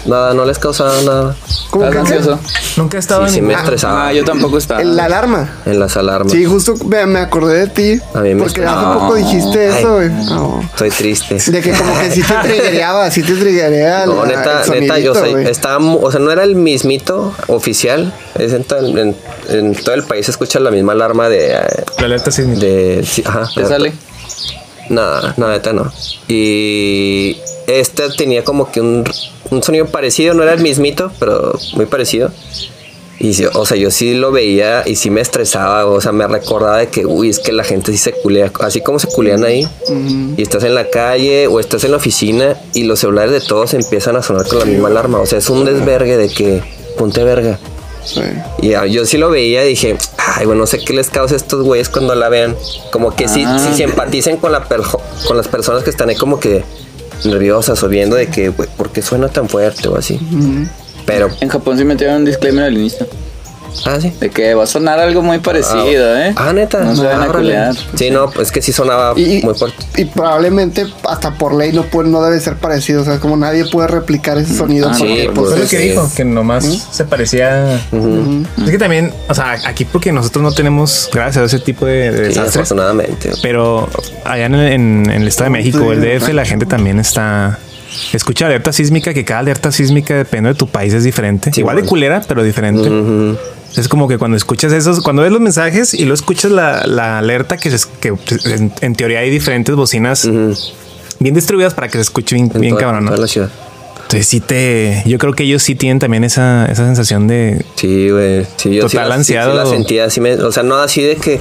Nada, no les causaba nada. ¿Cómo ¿Estás que? ansioso? nunca he estado Sí, sí en me estresaba Ah, yo tampoco estaba. En la alarma. en las alarmas. Sí, justo me, acordé de ti. A mí me porque hace poco dijiste Ay. eso, güey. No. Estoy triste. De que como que sí te triggereaba, sí te triggerea No, la- neta, neta, yo sé, estaba, o sea, no era el mismito oficial. Es en, todo el- en- en todo el país se escucha la misma alarma de. eh, la alerta sísmica. de sí, ajá, ¿Te sale? Nada, no, neta no. Y este tenía como que un, un sonido parecido, no era el mismito, pero muy parecido. Y sí, o sea, yo sí lo veía y sí me estresaba, o sea, me recordaba de que, uy, es que la gente sí se culea, así como se culean ahí. Y estás en la calle o estás en la oficina y los celulares de todos empiezan a sonar con la misma alarma. O sea, es un desvergue de que, ponte verga. Sí. Y ah, yo sí lo veía y dije, ay, bueno, no sé qué les causa a estos güeyes cuando la vean. Como que sí, Ah. sí se empaticen con, la con las personas que están ahí como que nerviosas o viendo de que, güey, ¿por qué suena tan fuerte o así? Pero, En Japón sí metieron un disclaimer al inicio. Ah, sí. De que va a sonar algo muy parecido, ¿eh? Ah, neta. No se van a culear. Sí, no, pues es que sí sonaba Y, muy fuerte. y probablemente hasta por ley no puede, no debe ser parecido. O sea, como nadie puede replicar ese sonido. Ah, sí, pues, pues, Fue lo es- que sí. dijo, que nomás se parecía. Es que también, o sea, aquí porque nosotros no tenemos, gracias a ese tipo de, de Sí, desastres. afortunadamente. Pero allá en el, en- en el Estado de México o el DF, la gente también está. Escucha alerta sísmica, que cada alerta sísmica, depende de tu país, es diferente. Sí, Igual de bueno. culera, pero diferente. Ujú. Es como que cuando escuchas esos, cuando ves los mensajes y luego escuchas la, la alerta, que, es, que en, en teoría hay diferentes bocinas Ujú. bien distribuidas para que se escuche bien, En bien toda- cabrón, toda la ciudad. Entonces sí te. Yo creo que ellos sí tienen también esa, esa sensación de. Sí, güey. Sí, yo sí Total sí- ansiado. Sí, la sentía así, me- o sea, no así de que,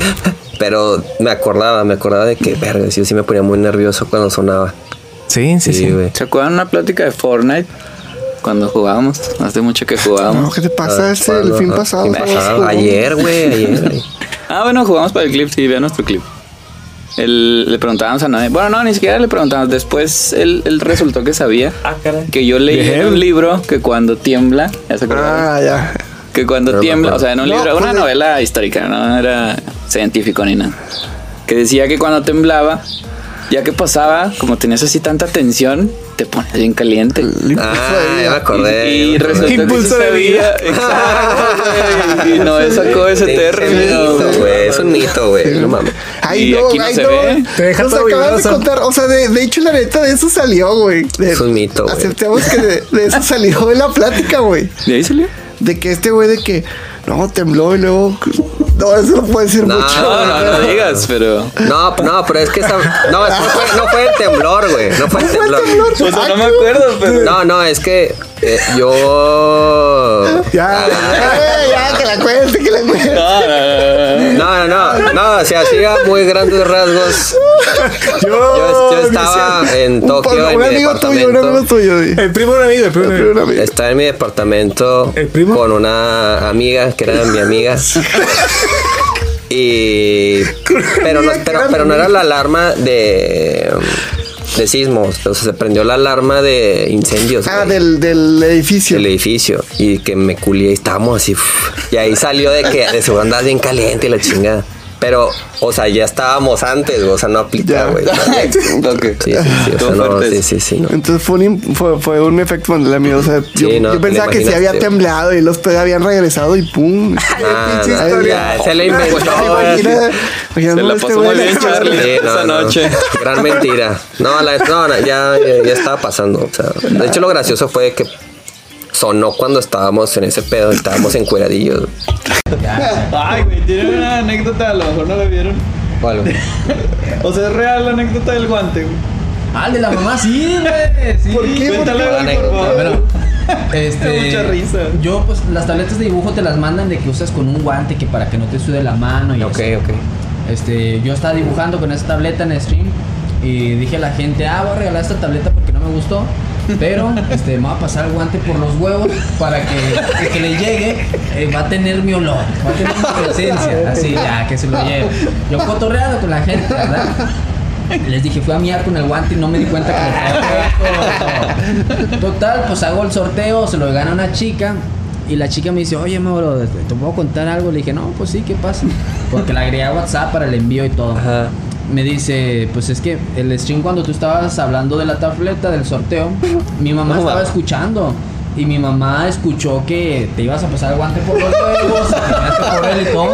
pero me acordaba, me acordaba de que, verga, sí, sí me ponía muy nervioso cuando sonaba. Sí, sí, sí. Sí, güey. ¿Se acuerdan una plática de Fortnite? Cuando jugábamos. Hace mucho que jugábamos. No, ¿qué te pasa? Ah, este el fin pasado. pasado. Ayer, güey, ayer. Ah, bueno, jugamos para el clip, sí, vean nuestro clip. Él, le preguntábamos a nadie. Bueno, no, ni siquiera le preguntábamos. Después él, él resultó que sabía Ah, caray. que yo leí en un libro que cuando tiembla, ya se? Ah, ya. que cuando me tiembla, o sea, en un No, libro, pues una de- novela histórica, no era científico ni nada. Que decía que cuando temblaba, ya que pasaba, como tenías así tanta tensión, te pones bien caliente. Ah, ya me acordé. Y, y resulta que Impulso sí de sabía. Exacto. Y no sacó ese Es término. un mito, güey. Es un mito, güey. No mames. Ay, Y no, aquí no ay, se no. ve. Te deja Nos acabas de contar, o sea, de, de hecho, la neta de eso salió, güey. De- Es un mito, güey. Aceptemos que de, de eso salió en la plática, güey. ¿De ahí salió? De que este güey de que no tembló y luego. No, eso no puede ser No, mucho. No, no, no digas, pero. No, no, pero es que esa, no, no fue, no fue el temblor, güey. No fue el temblor. O sea, no me acuerdo, pero. No, no, es que eh, yo. Ya, ya, ya, que la cuente, que la cuente. No, no, no, no. No, o sea, así a muy grandes rasgos. Yo, yo estaba en Un, Tokio en un mi amigo tuyo, un amigo tuyo. El primo de un amigo, el primo de un amigo. Un. Estaba en mi departamento ¿El primo? con una amiga que era mi amiga. Y. Pero no, pero, pero no era la alarma de. De sismos. O sea, se prendió la alarma de incendios. Ah, del, del edificio. del edificio. Y que me culié y estábamos así. y ahí salió de que de seguro andabas bien caliente y la chingada. Pero, o sea, ya estábamos antes, güey, o sea, no aplica, güey. Sí, sí, sí, o sea, Estuvo no, fuerte. sí, sí, sí, no. Entonces fue un, fue, fue un efecto Mandela O sea, yo, no, yo pensaba que sí había temblado y los pedos habían regresado y pum. Ah, no, ya, se la inventó. Imagina- imagina Se la este pasó muy bien, Charlie. Sí, no, esa no. noche. Gran mentira. No, la, no, no, ya, ya, ya estaba pasando. O sea, de hecho, lo gracioso fue que sonó cuando estábamos en ese pedo, estábamos encueradillos. Ay, güey, tiene una anécdota, a lo mejor no la vieron. ¿Cuál? O sea, es real la anécdota del guante, güey. Ah, el de la mamá, sí, güey. Sí. ¿Por qué? Cuéntala, ¿Por qué? güey, por favor. Bueno, este, Da mucha risa. Yo, pues, las tabletas de dibujo te las mandan de que usas con un guante que para que no te sude la mano y Ok, eso. ok. Este, yo estaba dibujando con esa tableta en stream y dije a la gente, ah, voy a regalar esta tableta porque no me gustó. Pero este, me va a pasar el guante por los huevos para que, que, que le llegue, eh, va a tener mi olor, va a tener mi presencia, así ya, que se lo lleve. Yo cotorreado con la gente, ¿verdad? Les dije, fui a miar con el guante y no me di cuenta que lo Total, pues hago el sorteo, se lo gana una chica. Y la chica me dice, oye, Mauro, ¿te puedo contar algo? Le dije, no, pues sí, ¿qué pasa? Porque la agregué a WhatsApp para el envío y todo. Ajá. Me dice, pues es que el stream cuando tú estabas hablando de la tableta del sorteo, mi mamá No, estaba va. escuchando. Y mi mamá escuchó que te ibas a pasar el guante por los huevos, por todo.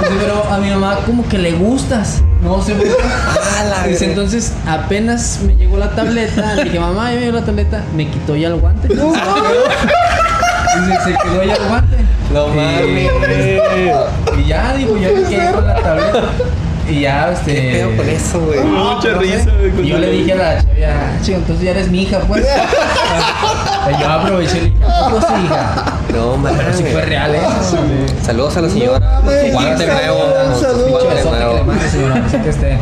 Dice, pero a mi mamá como que le gustas. No sé por qué. Dice, entonces apenas me llegó la tableta, le dije, mamá, ya me llegó la tableta, me quitó ya el guante. Quedó. Dice, se quedó ya el guante. No Y, y ya, digo, ya me quedé con la tableta. Y ya, este. ¿Qué pedo con eso, güey? Mucha risa, güey. Y yo le dije a la chavia, chico, entonces ya eres mi hija, pues. yo aproveché y le dije, ¿cómo sí, hija? No, man. Pero sí fue real, ¿eh? Saludos a la señora. Guante nuevo. Saludos. Guante que esté.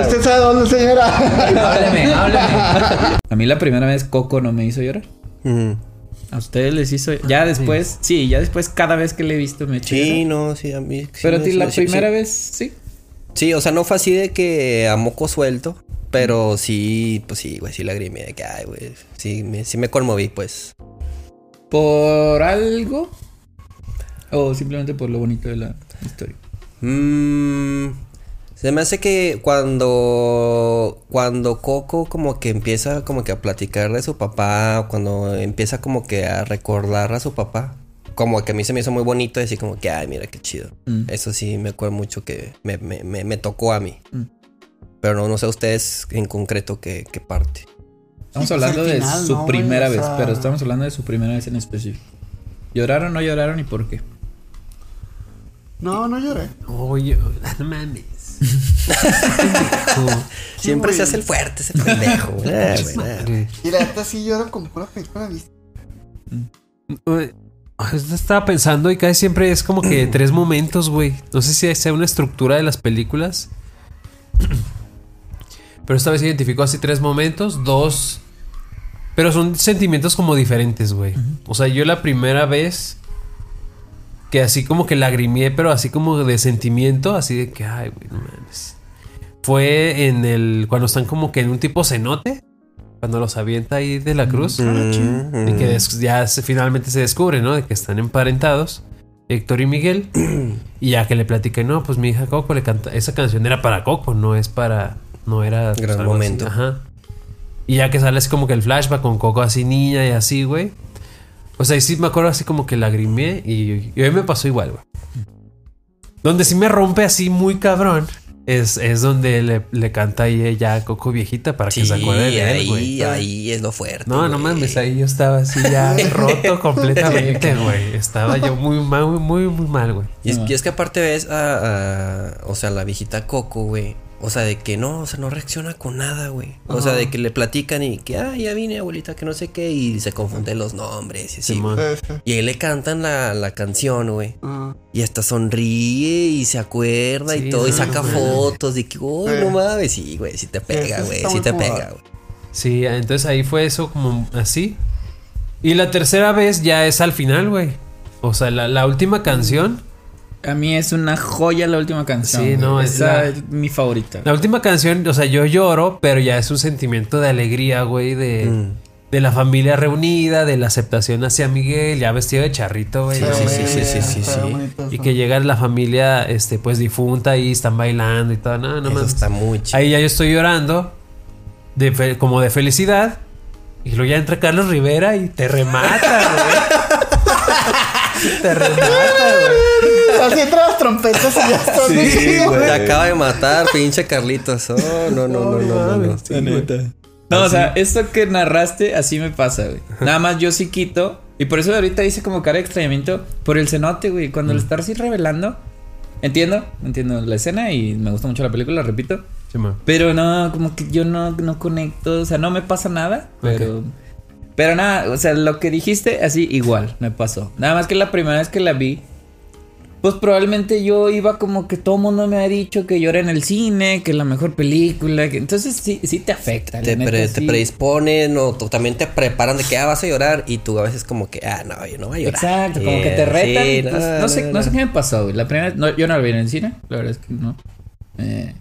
¿Usted sabe dónde, señora? Hábleme, hábleme. A mí la primera vez Coco no me hizo llorar. Ujú. A ustedes les hizo. Ya después, sí, ya después cada vez que le he visto me he hecho Sí, llorar. no, sí, a mí. sí Pero a ti la sí, sí. primera vez, sí. Sí, o sea, no fue así de que a moco suelto. Pero sí, pues sí, güey, sí lagrimé de que, ay, güey. Sí me, sí me conmoví, pues. ¿Por algo? ¿O simplemente por lo bonito de la historia? Mm, se me hace que cuando cuando Coco como que empieza como que a platicar de su papá, cuando empieza como que a recordar a su papá, como que a mí se me hizo muy bonito decir como que, ay, mira qué chido. Mm. Eso sí me acuerdo mucho que me, me, me, me tocó a mí. Mm. Pero no, no sé ustedes en concreto qué, qué parte. Estamos Sí, pues, hablando de su ¿no, güey? primera O vez, sea- pero estamos hablando de su primera vez en específico. ¿Lloraron o no lloraron y por qué? No, no lloré. Oye, no mames. Siempre se hace el fuerte ese pendejo. güey. Ah, güey, ah. Y la neta sí lloro con pura película vista. Estaba pensando y casi siempre es como que tres momentos, güey. No sé si sea una estructura de las películas. Pero esta vez identificó así tres momentos, dos. Pero son sentimientos como diferentes, güey. O sea, yo la primera vez que así como que lagrimeé, pero así como de sentimiento, así de que, ay, güey, no mames. Fue en el. cuando están como que en un tipo cenote. Cuando los avienta ahí de la cruz. Mm, Y que des- ya se- finalmente se descubre, ¿no? De que están emparentados. Héctor y Miguel. y ya que le platiqué, no, pues mi hija Coco le canta. Esa canción era para Coco, no es para. no era pues, Gran así, momento. Ajá. Y ya que sale así como que el flashback con Coco así niña y así, güey. O sea, y sí me acuerdo así como que lagrimé y, y hoy me pasó igual, güey. Donde sí me rompe así muy cabrón es, es donde le, le canta ahí ella a Coco viejita para que se acuerde de él, ahí, güey. ahí es lo fuerte. No, no mames, ahí yo estaba así ya roto completamente, güey. Estaba yo muy mal, muy, muy, muy mal, güey. Y es, y es que aparte ves a, a- o sea, la viejita Coco, güey. O sea, de que no, o sea, no reacciona con nada, güey. O sea, de que le platican y que, ah, ya vine, abuelita, que no sé qué, y se confunden los nombres y así. Sí. Y ahí le cantan la, la canción, güey. Ajá. Y hasta sonríe y se acuerda Sí, y todo, y saca no, fotos de que, uy, Sí. no mames, sí, güey, sí te pega, güey, sí te pega, güey. Sí, entonces ahí fue eso como así. Y la tercera vez ya es al final, güey. O sea, la, la última canción. A mí es una joya la última canción. Sí, no, es Esa la- es mi favorita. La última canción, o sea, yo lloro, pero ya es un sentimiento de alegría, güey, de, Mm. de la familia reunida, de la aceptación hacia Miguel, ya vestido de charrito, güey. Sí, sí, sí, sí, sí, Está sí. bonito Y que llega la familia, este, pues difunta y están bailando y todo. No, no Eso está muy chido. Ahí ya yo estoy llorando, de fe- como de felicidad. Y luego ya entra Carlos Rivera y te remata, güey. te remata, güey. Así entran las trompetas y ya está. Sí, güey. Te acaba de matar, pinche Carlitos. Oh, no, no, no, no, no. no. La neta. No, o sea, esto que narraste así me pasa, güey. Nada más yo sí quito. Y por eso ahorita hice como cara de extrañamiento por el cenote, güey. Cuando lo estás así revelando. Entiendo, entiendo la escena y me gusta mucho la película, repito. Sí. Pero no, como que yo no, no conecto. O sea, no me pasa nada. Pero. Pero nada, o sea, lo que dijiste, así igual me pasó. Nada más que la primera vez que la vi. Pues probablemente yo iba como que todo el mundo me ha dicho que lloré en el cine, que la mejor película, que entonces sí, sí te afecta. Te, neta, pre- te predisponen o tú- también te preparan de que ah, vas a llorar y tú a veces como que ah, no, yo no voy a llorar. Exacto, como que te retan. sí, pues, no, sé, no sé qué me pasó, güey. La primera vez, no, yo no la vi en el cine, la verdad es que no. Eh,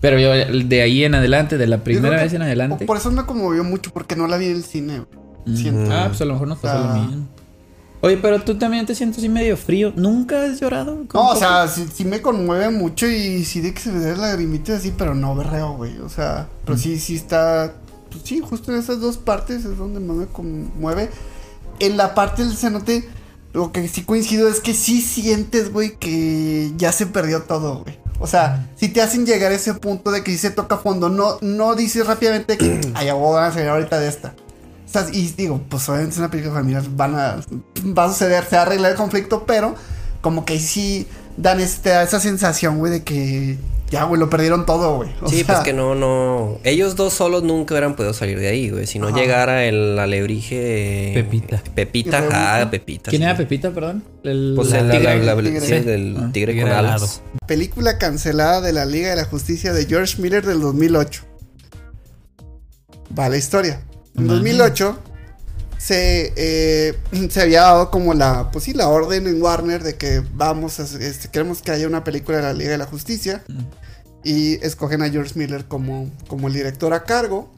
pero yo de ahí en adelante, de la Yo primera vez en adelante. Por eso me conmovió mucho, porque no la vi en el cine. güey. Mm. Siento. Ah, pues a lo mejor nos pasó Ah. lo mismo. Oye, pero tú también te sientes así medio frío. ¿Nunca has llorado? No, o sea, sí, sí me conmueve mucho y sí de que se me den lagrimitas así, pero no berreo, güey. O sea, pero sí, sí está. Pues sí, justo en esas dos partes es donde más me conmueve. En la parte del cenote, lo que sí coincido es que sí sientes, güey, que ya se perdió todo, güey. O sea, si te hacen llegar a ese punto de que sí se toca fondo, no, no dices rápidamente que, ay, voy a salir ahorita de esta. O sea, y digo, pues obviamente es una película familiar, van a, va a suceder, se va a arreglar el conflicto, pero como que sí dan este, esa sensación, güey, de que ya, güey, lo perdieron todo, güey. O Sí, sea, pues que no, no. Ellos dos solos nunca hubieran podido salir de ahí, güey. Si no Ajá. llegara el alebrije. Pepita. Pepita, Rebufo. Pepita. ¿Quién sí. era Pepita, perdón? El, Pues la el, la- tigre. la- la- tigre. sí, del Ah, tigre tigre con alado. alas. Película cancelada de la Liga de la Justicia de George Miller del 2008. Va la historia. En 2008 se, eh, se había dado como la, pues sí, la orden en Warner de que vamos a, este, queremos que haya una película de la Liga de la Justicia. Y escogen a George Miller como, como el director a cargo.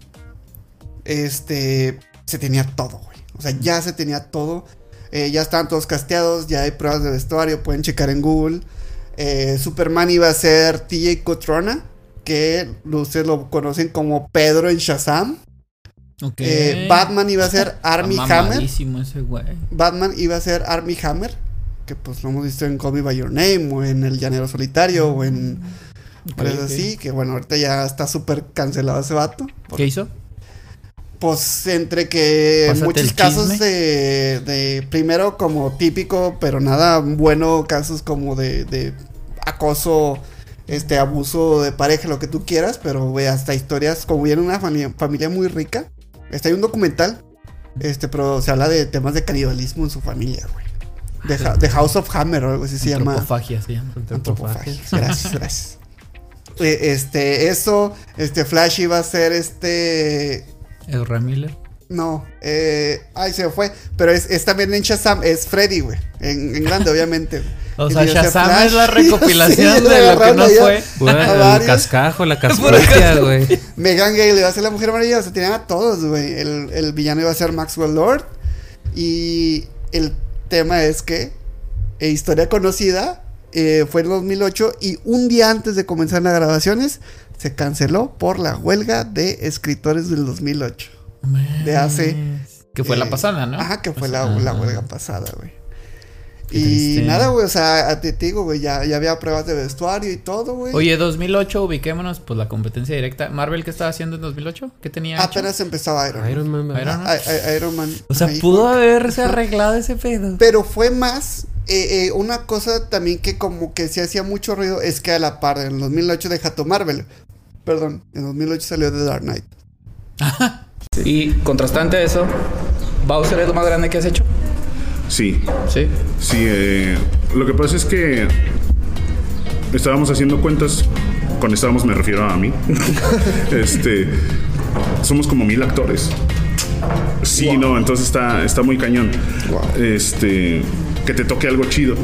Este, se tenía todo, güey. O sea, ya se tenía todo. Eh, ya estaban todos casteados, ya hay pruebas de vestuario, pueden checar en Google. Eh, Superman iba a ser TJ Cotrona, que ustedes lo conocen como Pedro en Shazam. Ok. Eh, Batman iba a ser Army Hammer. mamadísimo ese güey. Batman iba a ser Army Hammer, que pues lo hemos visto en Call Me By Your Name, o en El Llanero Solitario, o en varias ok. así, que bueno, ahorita ya está súper cancelado ese vato. ¿Qué hizo? Pues entre que Pásate muchos casos de, de primero como típico, pero nada bueno, casos como de, de acoso, este abuso de pareja, lo que tú quieras, pero güey, hasta historias como viene una familia, familia muy rica. Este hay un documental, este, pero se habla de temas de canibalismo en su familia, güey. Ha- The House of Hammer o algo así se llama. Antropofagia se llama. Antropofagia. Gracias, gracias. Eh, Este, eso, este Flash iba a ser este Ezra Miller. no, eh, ay, se me fue. Pero es, es también en Shazam, es Freddy, güey. En, en grande, obviamente. O sea, Shazam Flash. es la recopilación Sí, de lo que no fue. Pura- el varios. cascajo, la cascuecia, güey. Megan Gale iba a ser la mujer amarilla. O sea, tenían a todos, güey. El, el villano iba a ser Maxwell Lord. Y el tema es que, eh, historia conocida, eh, fue en 2008. Y un día antes de comenzar las grabaciones, se canceló por la huelga de escritores del 2008. De hace... Que fue la eh, pasada, ¿no? Ajá, que fue la, Ajá. la huelga pasada, güey. Qué Y triste. nada, güey, o sea, te, te digo, güey, ya, ya había pruebas de vestuario y todo, güey. Oye, 2008, ubiquémonos, pues la competencia directa. ¿Marvel qué estaba haciendo en 2008? ¿Qué tenía? hecho? Apenas empezaba Iron Man. Iron Man, ¿verdad? Iron Man. I- Iron Man. O sea, ahí. pudo haberse arreglado ese pedo. Pero fue más. eh, eh, una cosa también que como que se hacía mucho ruido es que a la par, en 2008 deja tu Marvel. Perdón, en 2008 salió The Dark Knight. Y contrastante a eso, ¿Bowser es lo más grande que has hecho? Sí, Sí. sí. eh, lo que pasa es que estábamos haciendo cuentas. Con estábamos me refiero a mí. este, somos como mil actores. Sí, no, entonces está, está muy cañón. Este, que te toque algo chido.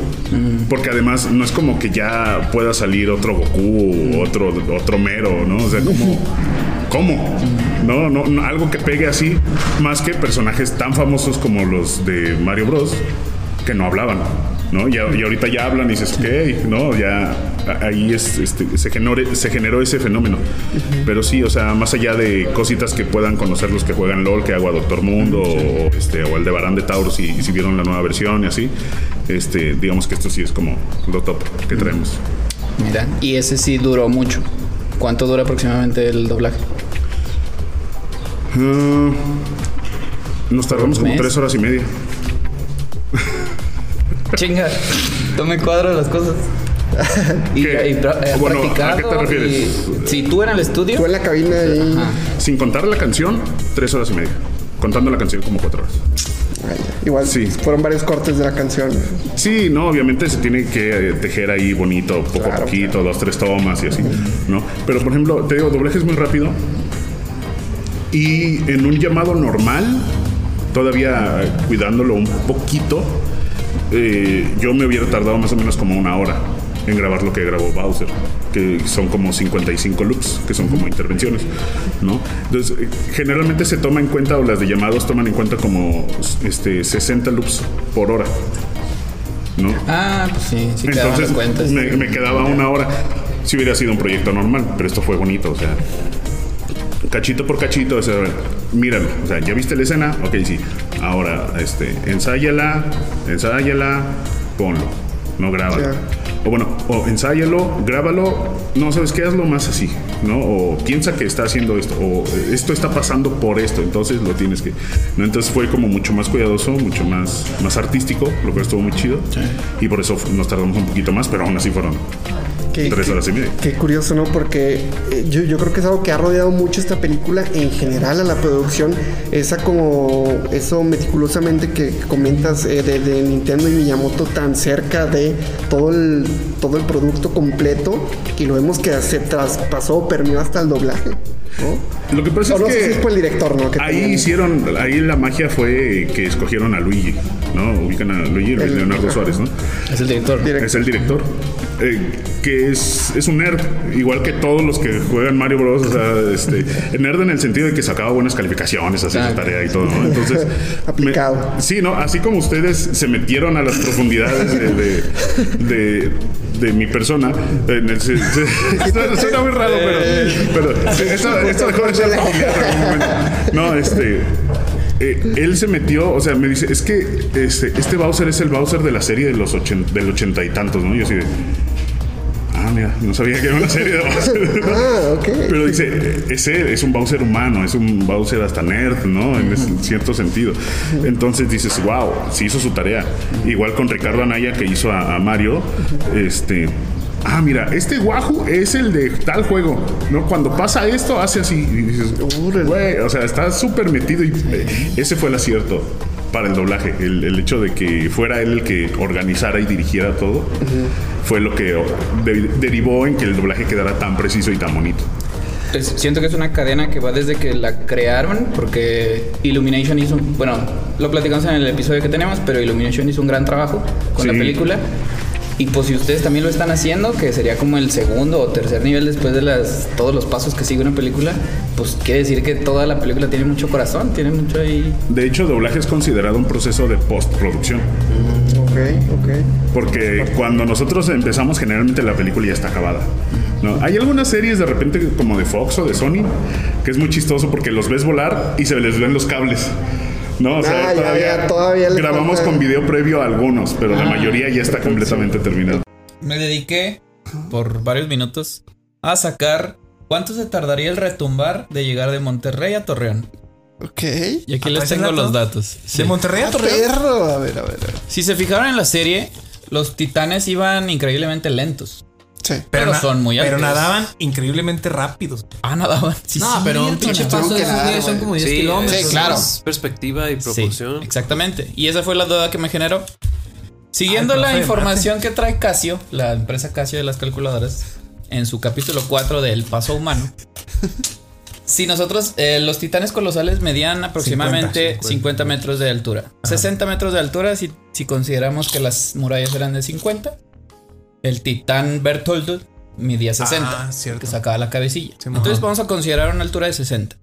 Porque además no es como que ya pueda salir otro Goku o otro, otro Mero, ¿no? O sea, como. ¿Cómo? No, no, no, algo que pegue así, más que personajes tan famosos como los de Mario Bros. que no hablaban, ¿no? Y, ahorita ya hablan y dices, ok, ¿no? Ya ahí es, este, se, generó, se generó ese fenómeno. Pero sí, o sea, más allá de cositas que puedan conocer los que juegan LOL, que hago a Doctor Mundo o, este, o el de Barán de Taurus y, si vieron la nueva versión y así, este, digamos que esto sí es como lo top que traemos. Mira, y ese sí duró mucho. ¿Cuánto dura aproximadamente el doblaje? Ah, nos tardamos como ¿Mes? tres horas y media. Chinga, no me cuadro las cosas. Y, ¿Qué? y pra- eh, Bueno, ¿a qué te refieres? y- si tú en el estudio. Tú en la cabina ahí. Sin contar la canción, tres horas y media. Contando la canción como cuatro horas. Ay, Igual Sí. fueron varios cortes de la canción. Sí, no, obviamente se tiene que eh, tejer ahí bonito, poco a Claro, poquito, dos, tres tomas y así, ¿no? Pero por ejemplo, te digo, doblaje es muy rápido. Y en un llamado normal, todavía cuidándolo un poquito, eh, yo me hubiera tardado más o menos como una hora en grabar lo que grabó Bowser, que son como 55 loops, que son como intervenciones, ¿no? Entonces, eh, generalmente se toma en cuenta, o las de llamados toman en cuenta como este, 60 loops por hora, ¿no? Ah, pues sí, sí Entonces me, me quedaba una hora. Si hubiera sido un proyecto normal, pero esto fue bonito, o sea, cachito por cachito, o sea, míralo, o sea, ya viste la escena, ok, sí. Ahora, este, ensáyala, ensáyala, ponlo, no grábalo. O bueno, o ensáyalo, grábalo, no sabes qué, hazlo más así, ¿no? O piensa que está haciendo esto, o eh, esto está pasando por esto, entonces lo tienes que. ¿no? Entonces fue como mucho más cuidadoso, mucho más, más artístico, lo que estuvo muy chido. Y por eso nos tardamos un poquito más, pero aún así fueron Qué- tres qué- horas y media. Qué curioso, ¿no? Porque eh, yo, yo creo que es algo que ha rodeado mucho esta película en general a la producción. Esa como, eso meticulosamente que comentas eh, de, de Nintendo y Miyamoto tan cerca de todo el, todo el producto completo y lo vemos que se traspasó, permeó hasta el doblaje, ¿no? Lo que pasa O es no sé que si es por el director, ¿no? Que ahí hicieron, ahí la magia fue que escogieron a Luigi, ¿no? Ubican a Luigi, Luis El- Leonardo Suárez, ¿no? Es el director. Es el director. eh, que es, es un nerd, igual que todos los que juegan Mario Bros. O sea, este, nerd en el sentido de que sacaba buenas calificaciones, hacía su tarea y todo, ¿no? Entonces. Aplicado. me- sí, ¿no? Así como ustedes se metieron a las profundidades de, de, de- de mi persona. suena- muy raro, pero. pero esto, esto dejó de ser familiar en algún momento. No, este. eh, él se metió, o sea, me dice, es que este, este Bowser es el Bowser de la serie de los ochen- del ochenta y tantos, ¿no? Y yo así de, ah, mira, no sabía que era una serie de Bowser. Ah, ok. Pero dice, ese es un Bowser humano, es un Bowser hasta nerd, ¿no? En cierto sentido. Entonces dices, wow, sí hizo su tarea. Igual con Ricardo Anaya que hizo a, a Mario, este... Ah, mira, este Wahoo es el de tal juego, ¿no? Cuando pasa esto, hace así. Y dices, güey, o sea, está súper metido y eh, ese fue el acierto para el doblaje. El, el hecho de que fuera él el que organizara y dirigiera todo fue lo que de- derivó en que el doblaje quedara tan preciso y tan bonito. Es- siento que es una cadena que va desde que la crearon, porque Illumination hizo, bueno, lo platicamos en el episodio que tenemos, pero Illumination hizo un gran trabajo con la Sí. película. Y pues si ustedes también lo están haciendo, que sería como el segundo o tercer nivel después de las todos los pasos que sigue una película, pues quiere decir que toda la película tiene mucho corazón, tiene mucho ahí. De hecho, doblaje es considerado un proceso de postproducción. Ok, ok. Porque cuando nosotros empezamos, generalmente la película ya está acabada. ¿no? Hay algunas series de repente como de Fox o de Sony que es muy chistoso porque los ves volar y se les ven los cables. No, o sea, Ah, todavía, ya, todavía grabamos falta- con video previo a algunos, pero la Ah, mayoría ya está completamente terminado. Me dediqué por varios minutos a sacar cuánto se tardaría el retumbar de llegar de Monterrey a Torreón. Ok. Y aquí ¿Ah, les tengo los datos. ¿De Monterrey a Torreón? perro. A ver, a ver, a ver. Si se fijaron en la serie, los titanes iban increíblemente lentos. Sí. Pero, son muy altos. Pero nadaban increíblemente rápidos. Ah, nadaban. Sí, No, sí, pero un cierto, pinche nadaban. paso de esos güeyes son como 10 Sí, kilómetros. Sí, claro. Perspectiva y Sí, proporción. exactamente. Y esa fue la duda que me generó. Siguiendo Ah, la información que trae Casio, la empresa Casio de las calculadoras, en su capítulo 4 de El Paso Humano. si nosotros, eh, los titanes colosales medían aproximadamente 50, 50. metros de altura. 60 metros de altura si, si consideramos que las murallas eran de 50. El titán Bertoldo medía 60, Ah, cierto. que sacaba la cabecilla. Sí, Entonces vamos a considerar una altura de 60.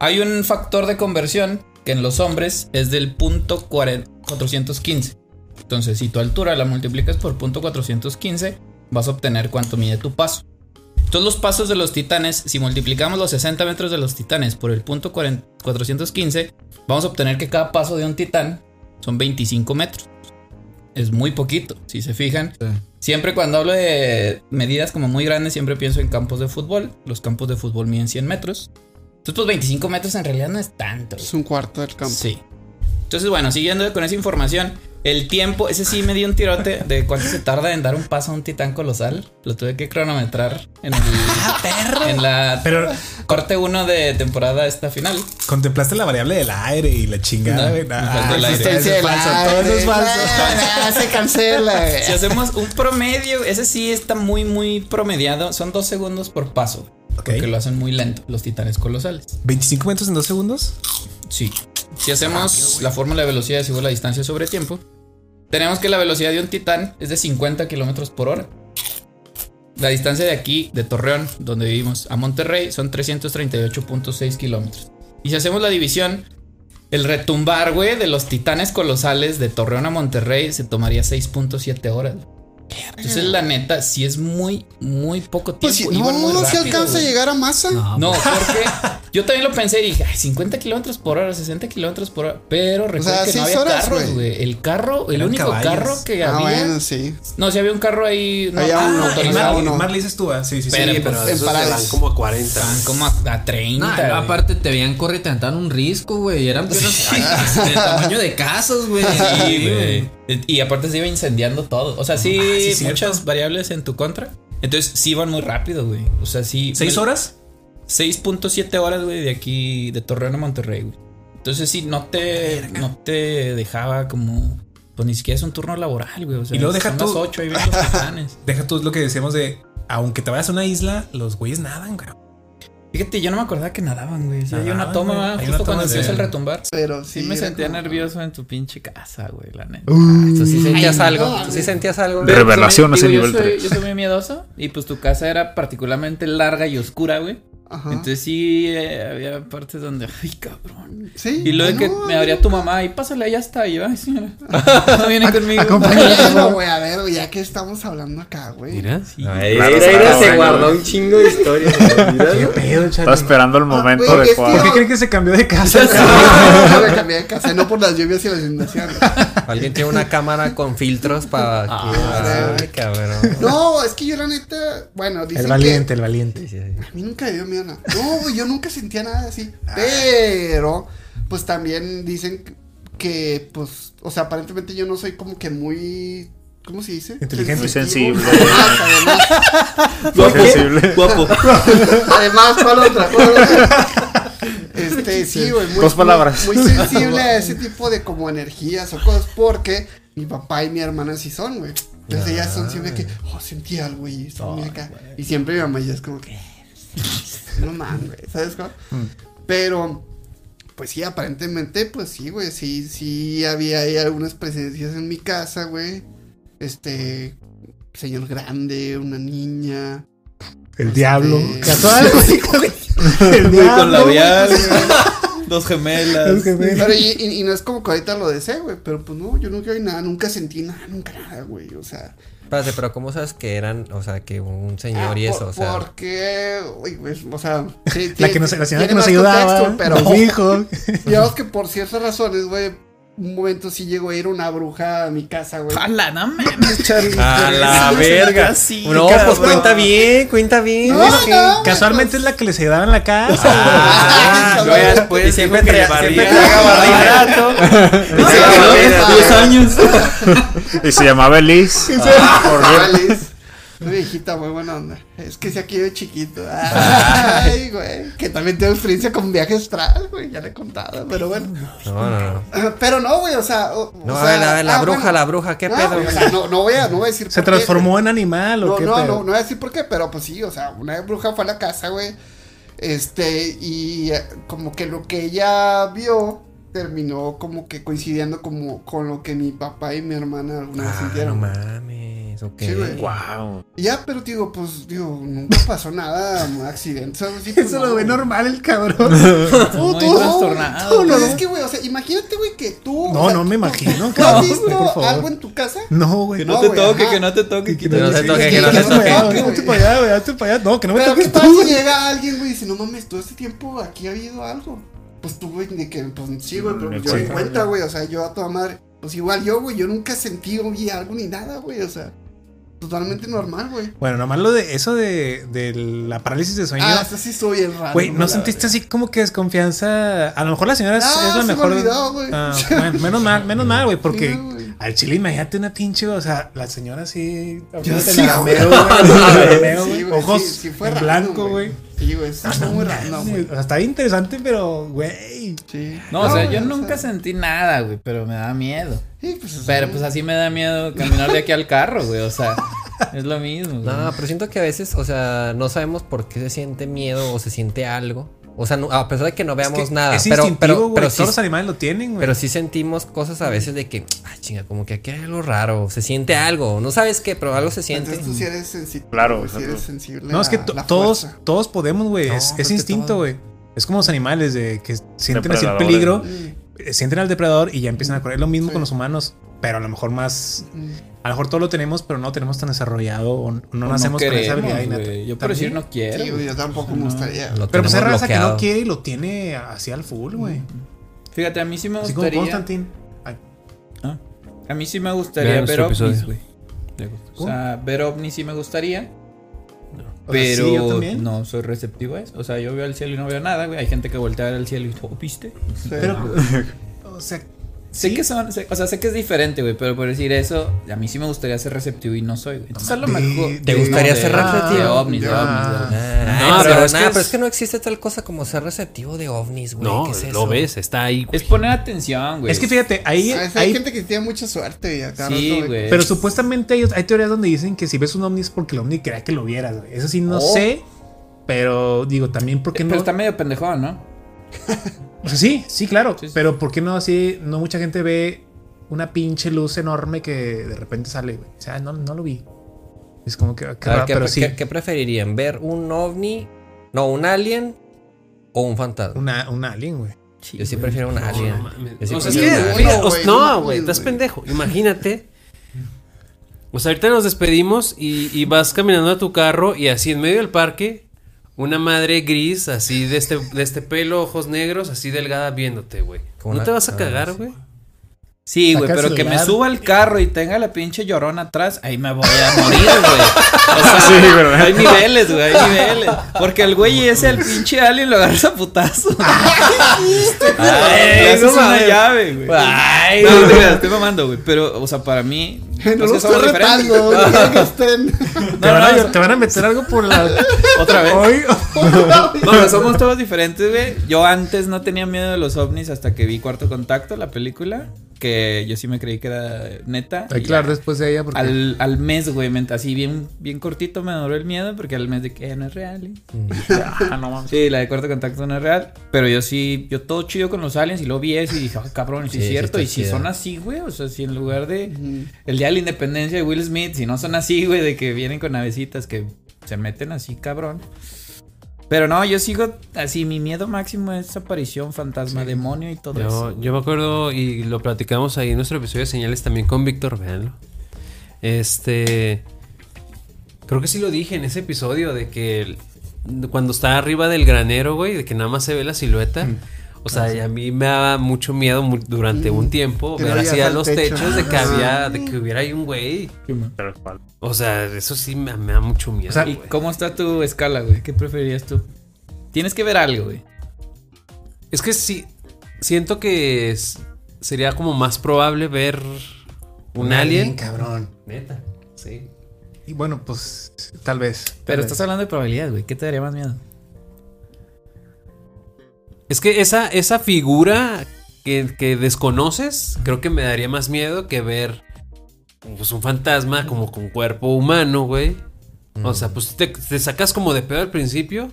Hay un factor de conversión que en los hombres es del punto 40 415. Entonces, si tu altura la multiplicas por punto 415, vas a obtener cuánto mide tu paso. Todos los pasos de los titanes, si multiplicamos los 60 metros de los titanes por el punto 40 415, vamos a obtener que cada paso de un titán son 25 metros. Es muy poquito, si se fijan. Siempre cuando hablo de medidas como muy grandes, siempre pienso en campos de fútbol. Los campos de fútbol miden 100 metros. Entonces, pues 25 metros en realidad no es tanto. Es un cuarto del campo. Sí. Entonces, bueno, siguiendo con esa información, el tiempo, ese sí me dio un tirote de cuánto se tarda en dar un paso a un titán colosal. Lo tuve que cronometrar en el. En la Pero- corte 1 de temporada esta final. ¿Contemplaste la variable del aire y la chingada, No, Ah, el aire. eso es falso, todo eso es falso. Ah, se cancela. Si hacemos un promedio, ese sí está muy, muy promediado. Son dos segundos por paso. Porque lo hacen muy lento, los titanes colosales. ¿25 metros en dos segundos? Sí. Si hacemos la fórmula de velocidad según la distancia sobre tiempo, tenemos que la velocidad de un titán es de 50 kilómetros por hora. La distancia de aquí, de Torreón, donde vivimos, a Monterrey, son 338.6 kilómetros. Y si hacemos la división, el retumbar, güey, de los titanes colosales de Torreón a Monterrey se tomaría 6.7 horas. Entonces, la neta, sí es muy, muy poco tiempo. Pues sí, Iban muy no, no se alcanza a llegar a masa. No, porque yo también lo pensé y dije, ay, 50 kilómetros por hora, 60 kilómetros por hora. Pero recuerda sea, que no había horas, carros, güey. El carro, el Eran único caballos. carro que Ah, había. bueno, sí. No, si había un carro ahí. No, Había ah, uno, autorizado. había uno. Mar, le dices tú, ah, sí, sí, sí. Pero, Sí, pues, pero en van como a 40. Van como a, a 30. No, güey. aparte te veían correr y te aventaban un risco, güey. Eran ay, de tamaño de casas, güey. Sí, güey. Y aparte se iba incendiando todo. O sea, sí, Ah, sí, cierto. muchas variables en tu contra. Entonces sí iban muy rápido, güey. O sea, sí. ¿Seis me- horas? 6.7 horas, güey, de aquí, de Torreón a Monterrey, güey. Entonces sí, no te, no te dejaba como... Pues ni siquiera es un turno laboral, güey. O sea, Y luego deja son tú- las 8 y ven los titanes. Deja tú lo que decíamos de, aunque te vayas a una isla, los güeyes nadan, güey. Fíjate, yo no me acordaba que nadaban, güey. Sí, hay una toma, justo una cuando empieza el retumbar. Pero Sí, sí. me sentía como- nervioso en tu pinche casa, güey, la neta. ¿Tú sí sentías Ay, algo? no, ¿Tú sí sentías algo? Revelación digo, ese yo nivel soy- 3. Yo soy muy miedoso y pues tu casa era particularmente larga y oscura, güey. Ajá. Entonces sí eh, había partes donde, ay, cabrón. Sí. Y luego de que no, me abría tu mamá y pásale, ya está. Y yo, ay, señora. No viene conmigo. Acompañado, güey. A ver, güey, ya que estamos hablando acá, güey. Mira. Claro, Ay, mira, mira, se guardó güey. un chingo de historias. güey. ¿Qué pedo, Estaba esperando el momento güey, es que- adecuado. ¿Por qué creen que se cambió de casa? No, me cambié de casa, no por las lluvias y las inundaciones. Alguien tiene una cámara con filtros para que. Ah, Ay, cabrón. No, es que yo la neta, bueno, dicen El valiente, que el valiente. a mí nunca dio miedo nada. No, güey, yo nunca sentía nada así. Pero, pues también dicen que, pues, o sea, aparentemente yo no soy como que muy, ¿cómo se dice? Inteligente. Muy sensible. Además, sensible. Guapo. además, ¿cuál otra? ¿Cuál otra? Este, sí, güey, muy, Dos palabras. muy, muy sensible a ese tipo de como energías o cosas, porque mi papá y mi hermana sí son, güey. Entonces ellas son siempre que, oh, sentí algo y muy acá. Y siempre mi mamá ya es como que, no mames, güey, ¿sabes cómo? Pero, pues sí, aparentemente, pues sí, güey, sí, sí había ahí algunas presencias en mi casa, güey. Este, señor grande, una niña. El diablo. Este, Casual. El Güey, con diablo. labial. Dos gemelas. Los gemelos. Pero y, y- y no es como que ahorita lo deseo, güey. Pero pues no, yo nunca vi nada, nunca sentí nada, nunca nada, güey. O sea, Espérate, pero ¿cómo sabes que eran, o sea, que un señor y Ah, eso? por- O sea, Porque, uy, pues, o sea, sí, La que nos- la señora que nos ayudaba, contexto, pero dijo. digamos que por ciertas razones, güey, un momento sí llegó a ir una bruja a mi casa, güey. ¡Hala, no mames, Charlie! a la verga. sí, no, cabrón. pues cuenta bien, cuenta bien. No, que- no, Casualmente es la que les ayudaba en la casa. Ah, Yo ya después y siempre le siempre barría. traía barato. Diez años. Y se llamaba Elise. Feliz. Una viejita muy buena onda. Es que si aquí de chiquito. Ay, güey. Que también tengo experiencia con viajes astral, güey. Ya le he contado, pero bueno. No, no, no. Pero no, güey, o sea. o- No, o a ver, sea, a ver, la ah, bruja, bueno. la bruja, ¿qué No, pedo? güey, o sea, no, no voy a, no voy a decir ¿Se por qué, transformó en animal o No, qué? no, pedo? no, no voy a decir por qué, pero pues sí, o sea, una bruja fue a la casa, güey. Este, y eh, como que lo que ella vio terminó como que coincidiendo como con lo que mi papá y mi hermana alguna vez Ah, no mames, ok. Sí, güey. Wow. Y ya, pero digo, pues, digo, nunca pasó nada, un accidente. pues, Eso no, lo ve normal el cabrón. Tú, Muy tú, trastornado, tú, no, es que, güey, o sea, imagínate, güey, que tú. No, o sea, no me tú- imagino, ¿Tú has visto por favor. algo en tu casa? No, güey. Que no, No, te toque, ajá. que no te toque. Que no te toque, que no te toque. sí, Hazte güey. para allá, güey, hazte para allá. No, que no me Pero ¿qué toques tal tú. si llega alguien, güey, y dice, no mames, todo este tiempo aquí ha habido algo? Pues tú, güey, de que, pues sí, güey, pero yo Sí. me cuenta, güey, o sea, yo a toda madre. Pues igual yo, güey, yo nunca sentí o vi algo ni nada, güey, o sea, totalmente normal, güey. Bueno, nomás lo de eso de, de la parálisis de sueño. Ah, eso sí soy el raro. Güey, ¿no la sentiste así como que desconfianza? A lo mejor la señora es, Ah, es la se me mejor. olvidó, güey. Ah, bueno, menos mal, menos mal, güey, porque Sí, güey. al chile imagínate una pinche, o sea, la señora así. ahorita sí, la güey. veo, güey, Sí, Ojos sí, sí fue en random, blanco, güey. Sí, güey, sí fue muy random, güey. O sea, está interesante, pero, güey. Sí. No, o sea, yo nunca sea, sentí nada, güey, pero me da miedo. Sí, pues, Pero pues así me da miedo caminar de aquí al carro, güey, o sea, es lo mismo. güey. No, pero siento que a veces, o sea, no sabemos por qué se siente miedo o se siente algo. O sea, no- a pesar de que no veamos Es que nada. Es pero, instintivo, pero, güey. pero sí, Todos los animales lo tienen, güey. pero sí sentimos cosas a veces de que, ah, chinga, como que aquí hay algo raro. Se siente algo. No sabes qué, pero algo se siente. Entonces tú sí eres sensible. Claro, güey, sí eres sensible. No, es que todos, todos podemos, güey. No, es instinto, güey. Es como los animales de que sienten así el peligro, Mm, sienten al depredador y ya empiezan a correr. Lo mismo Sí. con los humanos, pero a lo mejor más. mm. A lo mejor todo lo tenemos, pero no lo tenemos tan desarrollado o no, O nacemos con esa queremos, habilidad innata. Yo por También. decir no quiero. Sí, güey, yo tampoco me gustaría. Lo Pero pues tenemos raza que no quiere y lo tiene así al full, güey. Fíjate, a mí sí me Así como gustaría. Constantine. Ay, Ah, A mí sí me gustaría Vean ver ovnis, güey. O sea, ver ovnis sí me gustaría. O sea, Pero sí, yo también. no soy receptivo a eso. O sea, yo veo al cielo y no veo nada, güey. Hay gente que voltea al cielo y oh, ¿viste? Sí. Pero, o sea, Sé Sí. que son, sé- o sea, sé que es diferente, güey, pero por decir eso, a mí sí me gustaría ser receptivo y no soy, güey. Entonces a lo de- mejor. de- ¿Te gustaría ser de receptivo? ovnis, de Ya. ovnis, de ovnis. Ah, No, pero, pero es que pero es- es que no existe tal cosa como ser receptivo de ovnis, güey. No, ¿Qué es lo ves, está ahí, güey. Es poner atención, güey. es que fíjate, ahí, Ah, hay ahí gente que tiene mucha suerte y acá Sí, güey. Pero supuestamente hay, hay teorías donde dicen que si ves un ovni es porque el ovni quería que lo vieras, güey. Eso sí no Oh. sé. Pero digo, también porque no. Pero está medio pendejón, ¿no? O sea, sí, sí, claro. Sí, sí. Pero ¿por qué no así? No mucha gente ve una pinche luz enorme que de repente sale, güey. O sea, no, no lo vi. Es como que. raro, ¿qué, pero sí. qué preferirían? ¿Ver un ovni? No, un alien o un fantasma. Una, un alien, güey. Yo sí prefiero un alien. No, que, güey, estás pendejo. Imagínate. O sea, ahorita nos despedimos y, y vas caminando a tu carro y así en medio del parque, una madre gris, así de este, de este pelo, ojos negros, así delgada viéndote, güey. ¿No una- te vas a cagar, güey? Sí, güey, pero que me suba al carro y tenga la pinche llorona atrás, ahí me voy a morir, güey. O sea, Sí, ¿verdad? hay niveles, güey, hay niveles. Porque el güey ese, el pinche alien, lo agarras a putazo. Ay, eso no es una llave, güey. Ay, No, no te estoy mamando, güey. Pero, o sea, para mí. No lo que somos estoy diferentes. retando, no que estén. te, van a, no, te van a meter algo por la. Otra vez. Hoy. No, pero somos todos diferentes, güey. Yo antes no tenía miedo de los ovnis hasta que vi Cuarto Contacto, la película. Que yo sí me creí que era neta. Hay y que hablar ya. después de ella porque. Al, al mes, güey, así bien, bien cortito me duró el miedo porque al mes de que "Eh, no es real. ¿eh?". Ah, no mames. Sí, la de Cuarto Contacto no es real. Pero yo sí, yo todo chido con los aliens y lo vi eso y dije, "Ay, cabrón, Sí, es sí cierto. y si chida. son así, güey, o sea, si en lugar de el día de la independencia de Will Smith, si no son así, güey, de que vienen con navecitas que se meten así, cabrón. Pero no, yo sigo así, mi miedo máximo es aparición, fantasma, demonio y todo eso. Yo, yo me acuerdo y lo platicamos ahí en nuestro episodio de señales también con Víctor, véanlo. Este. Creo que sí lo dije en ese episodio de que cuando está arriba del granero, güey, de que nada más se ve la silueta. O sea, y a mí me daba mucho miedo mu- durante un tiempo Que ver así a los techo. techos de que Ah. había, de que hubiera ahí un güey. O sea, eso sí me, me da mucho miedo. ¿Y güey. cómo está tu escala, güey? ¿Qué preferirías tú? Tienes que ver algo, güey. Es que sí, siento que es- sería como más probable ver un, alien. cabrón. Neta, sí. Y bueno, pues tal vez. tal Pero vez. estás hablando de probabilidad, güey. ¿Qué te daría más miedo? Es que esa, esa figura que, que desconoces, creo que me daría más miedo que ver pues, un fantasma como con cuerpo humano, güey. O sea, pues te, te sacas como de pedo al principio.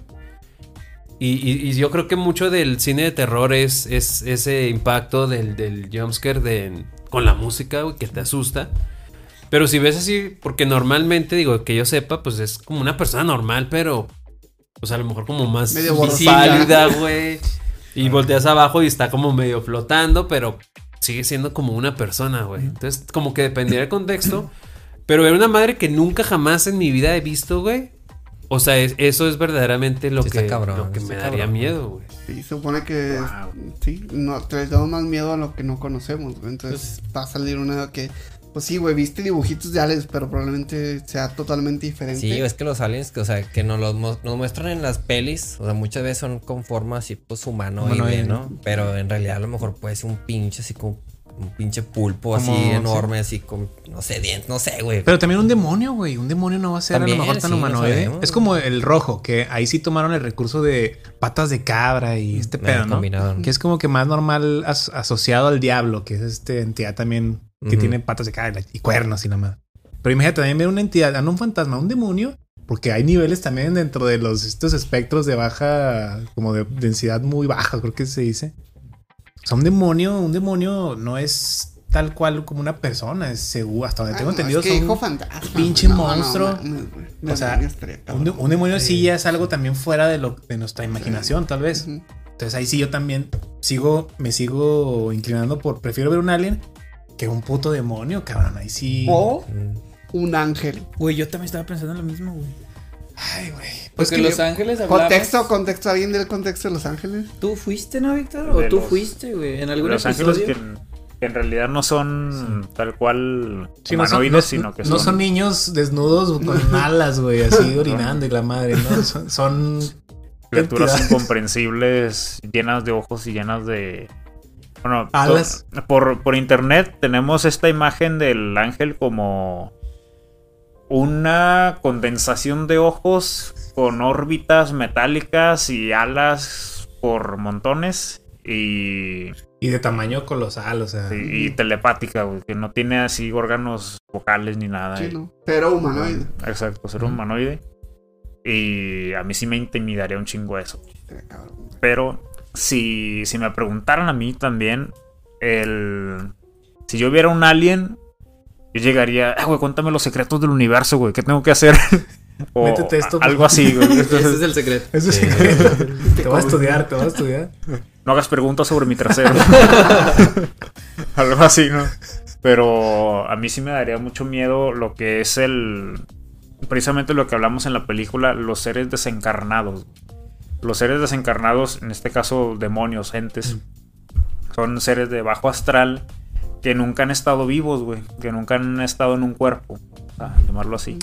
Y, y- y yo creo que mucho del cine de terror es, es ese impacto del, del jumpscare de, con la música, güey, que te asusta. Pero si ves así, porque normalmente, digo, que yo sepa, pues es como una persona normal, pero pues a lo mejor como más Medio güey. Y volteas abajo y está como medio flotando, pero sigue siendo como una persona, güey. Entonces, como que dependería del contexto. Pero era una madre que nunca jamás en mi vida he visto, güey. O sea, es- eso es verdaderamente lo Sí, que, cabrón, lo que está me daría cabrón. miedo, güey. Sí, supone que sí, no, te les damos más miedo a lo que no conocemos, güey. Entonces va a salir una que, pues sí, güey, viste dibujitos de aliens, pero probablemente sea totalmente diferente. Sí, es que los aliens, que, o sea, que nos los mu- nos muestran en las pelis, o sea, muchas veces son con forma así, pues humanoide, Humanoide. ¿no? Pero en realidad a lo mejor puede ser un pinche así como un pinche pulpo Como- así sí. enorme, así con, no sé, dientes, no sé, güey. Pero también un demonio, güey. Un demonio no va a ser a También, lo mejor tan sí, no humanoide. sabemos. es como el rojo, que ahí sí tomaron el recurso de patas de cabra y este pedo, ¿no? combinaron. Que es como que más normal as- asociado al diablo, que es esta entidad también que tiene patas de cabra y cuernos y nada más. Pero imagínate también ver una entidad, no un fantasma, un demonio, porque hay niveles también dentro de los estos espectros de baja, como de densidad muy baja, creo que se dice. O sea, un demonio, un demonio no es tal cual como una persona, es seguro, hasta donde Ah, tengo no, entendido es que son fantasma. pinche No, no, monstruo. o sea, un, de- un demonio sí ya es algo también fuera de lo de nuestra imaginación, tal vez. Entonces ahí sí yo también sigo, me sigo inclinando por, prefiero ver un alien que un puto demonio, cabrón. Ahí sí. O un ángel. Güey, yo también estaba pensando en lo mismo, güey. Ay, güey. Pues que que Los yo- Ángeles hablamos... Contexto, contexto, alguien del contexto de Los Ángeles. ¿Tú fuiste, no, Víctor? ¿O De tú los- fuiste, güey? ¿En algún Los episodio? ángeles que, en- realidad no son tal cual Sí, no son, humanoides, no- sino que no son, son niños desnudos con alas, güey, así orinando y la madre, ¿no? Son, son criaturas entidades. incomprensibles, llenas de ojos y llenas de... Bueno, por, por internet tenemos esta imagen del ángel como una condensación de ojos con órbitas metálicas y alas por montones y, Y de tamaño colosal, o sea. y- y telepática, güey, que no tiene así órganos vocales ni nada. Sí, y- ¿no? Pero humanoide. Exacto, ser humanoide. Y a mí sí me intimidaría un chingo eso. Pero si, si me preguntaran a mí también, el. Si yo viera un alien, yo llegaría, ah, güey, cuéntame los secretos del universo, güey, ¿qué tengo que hacer? o Métete esto, a- algo así, güey. Ese es el secreto. Eso es secreto. Te voy a estudiar, te voy a estudiar. No hagas preguntas sobre mi trasero. Algo así, ¿no? Pero a mí sí me daría mucho miedo lo que es el. Precisamente lo que hablamos en la película, los seres desencarnados. Los seres desencarnados, en este caso demonios, entes, son seres de bajo astral que nunca han estado vivos, güey. Que nunca han estado en un cuerpo, a llamarlo así.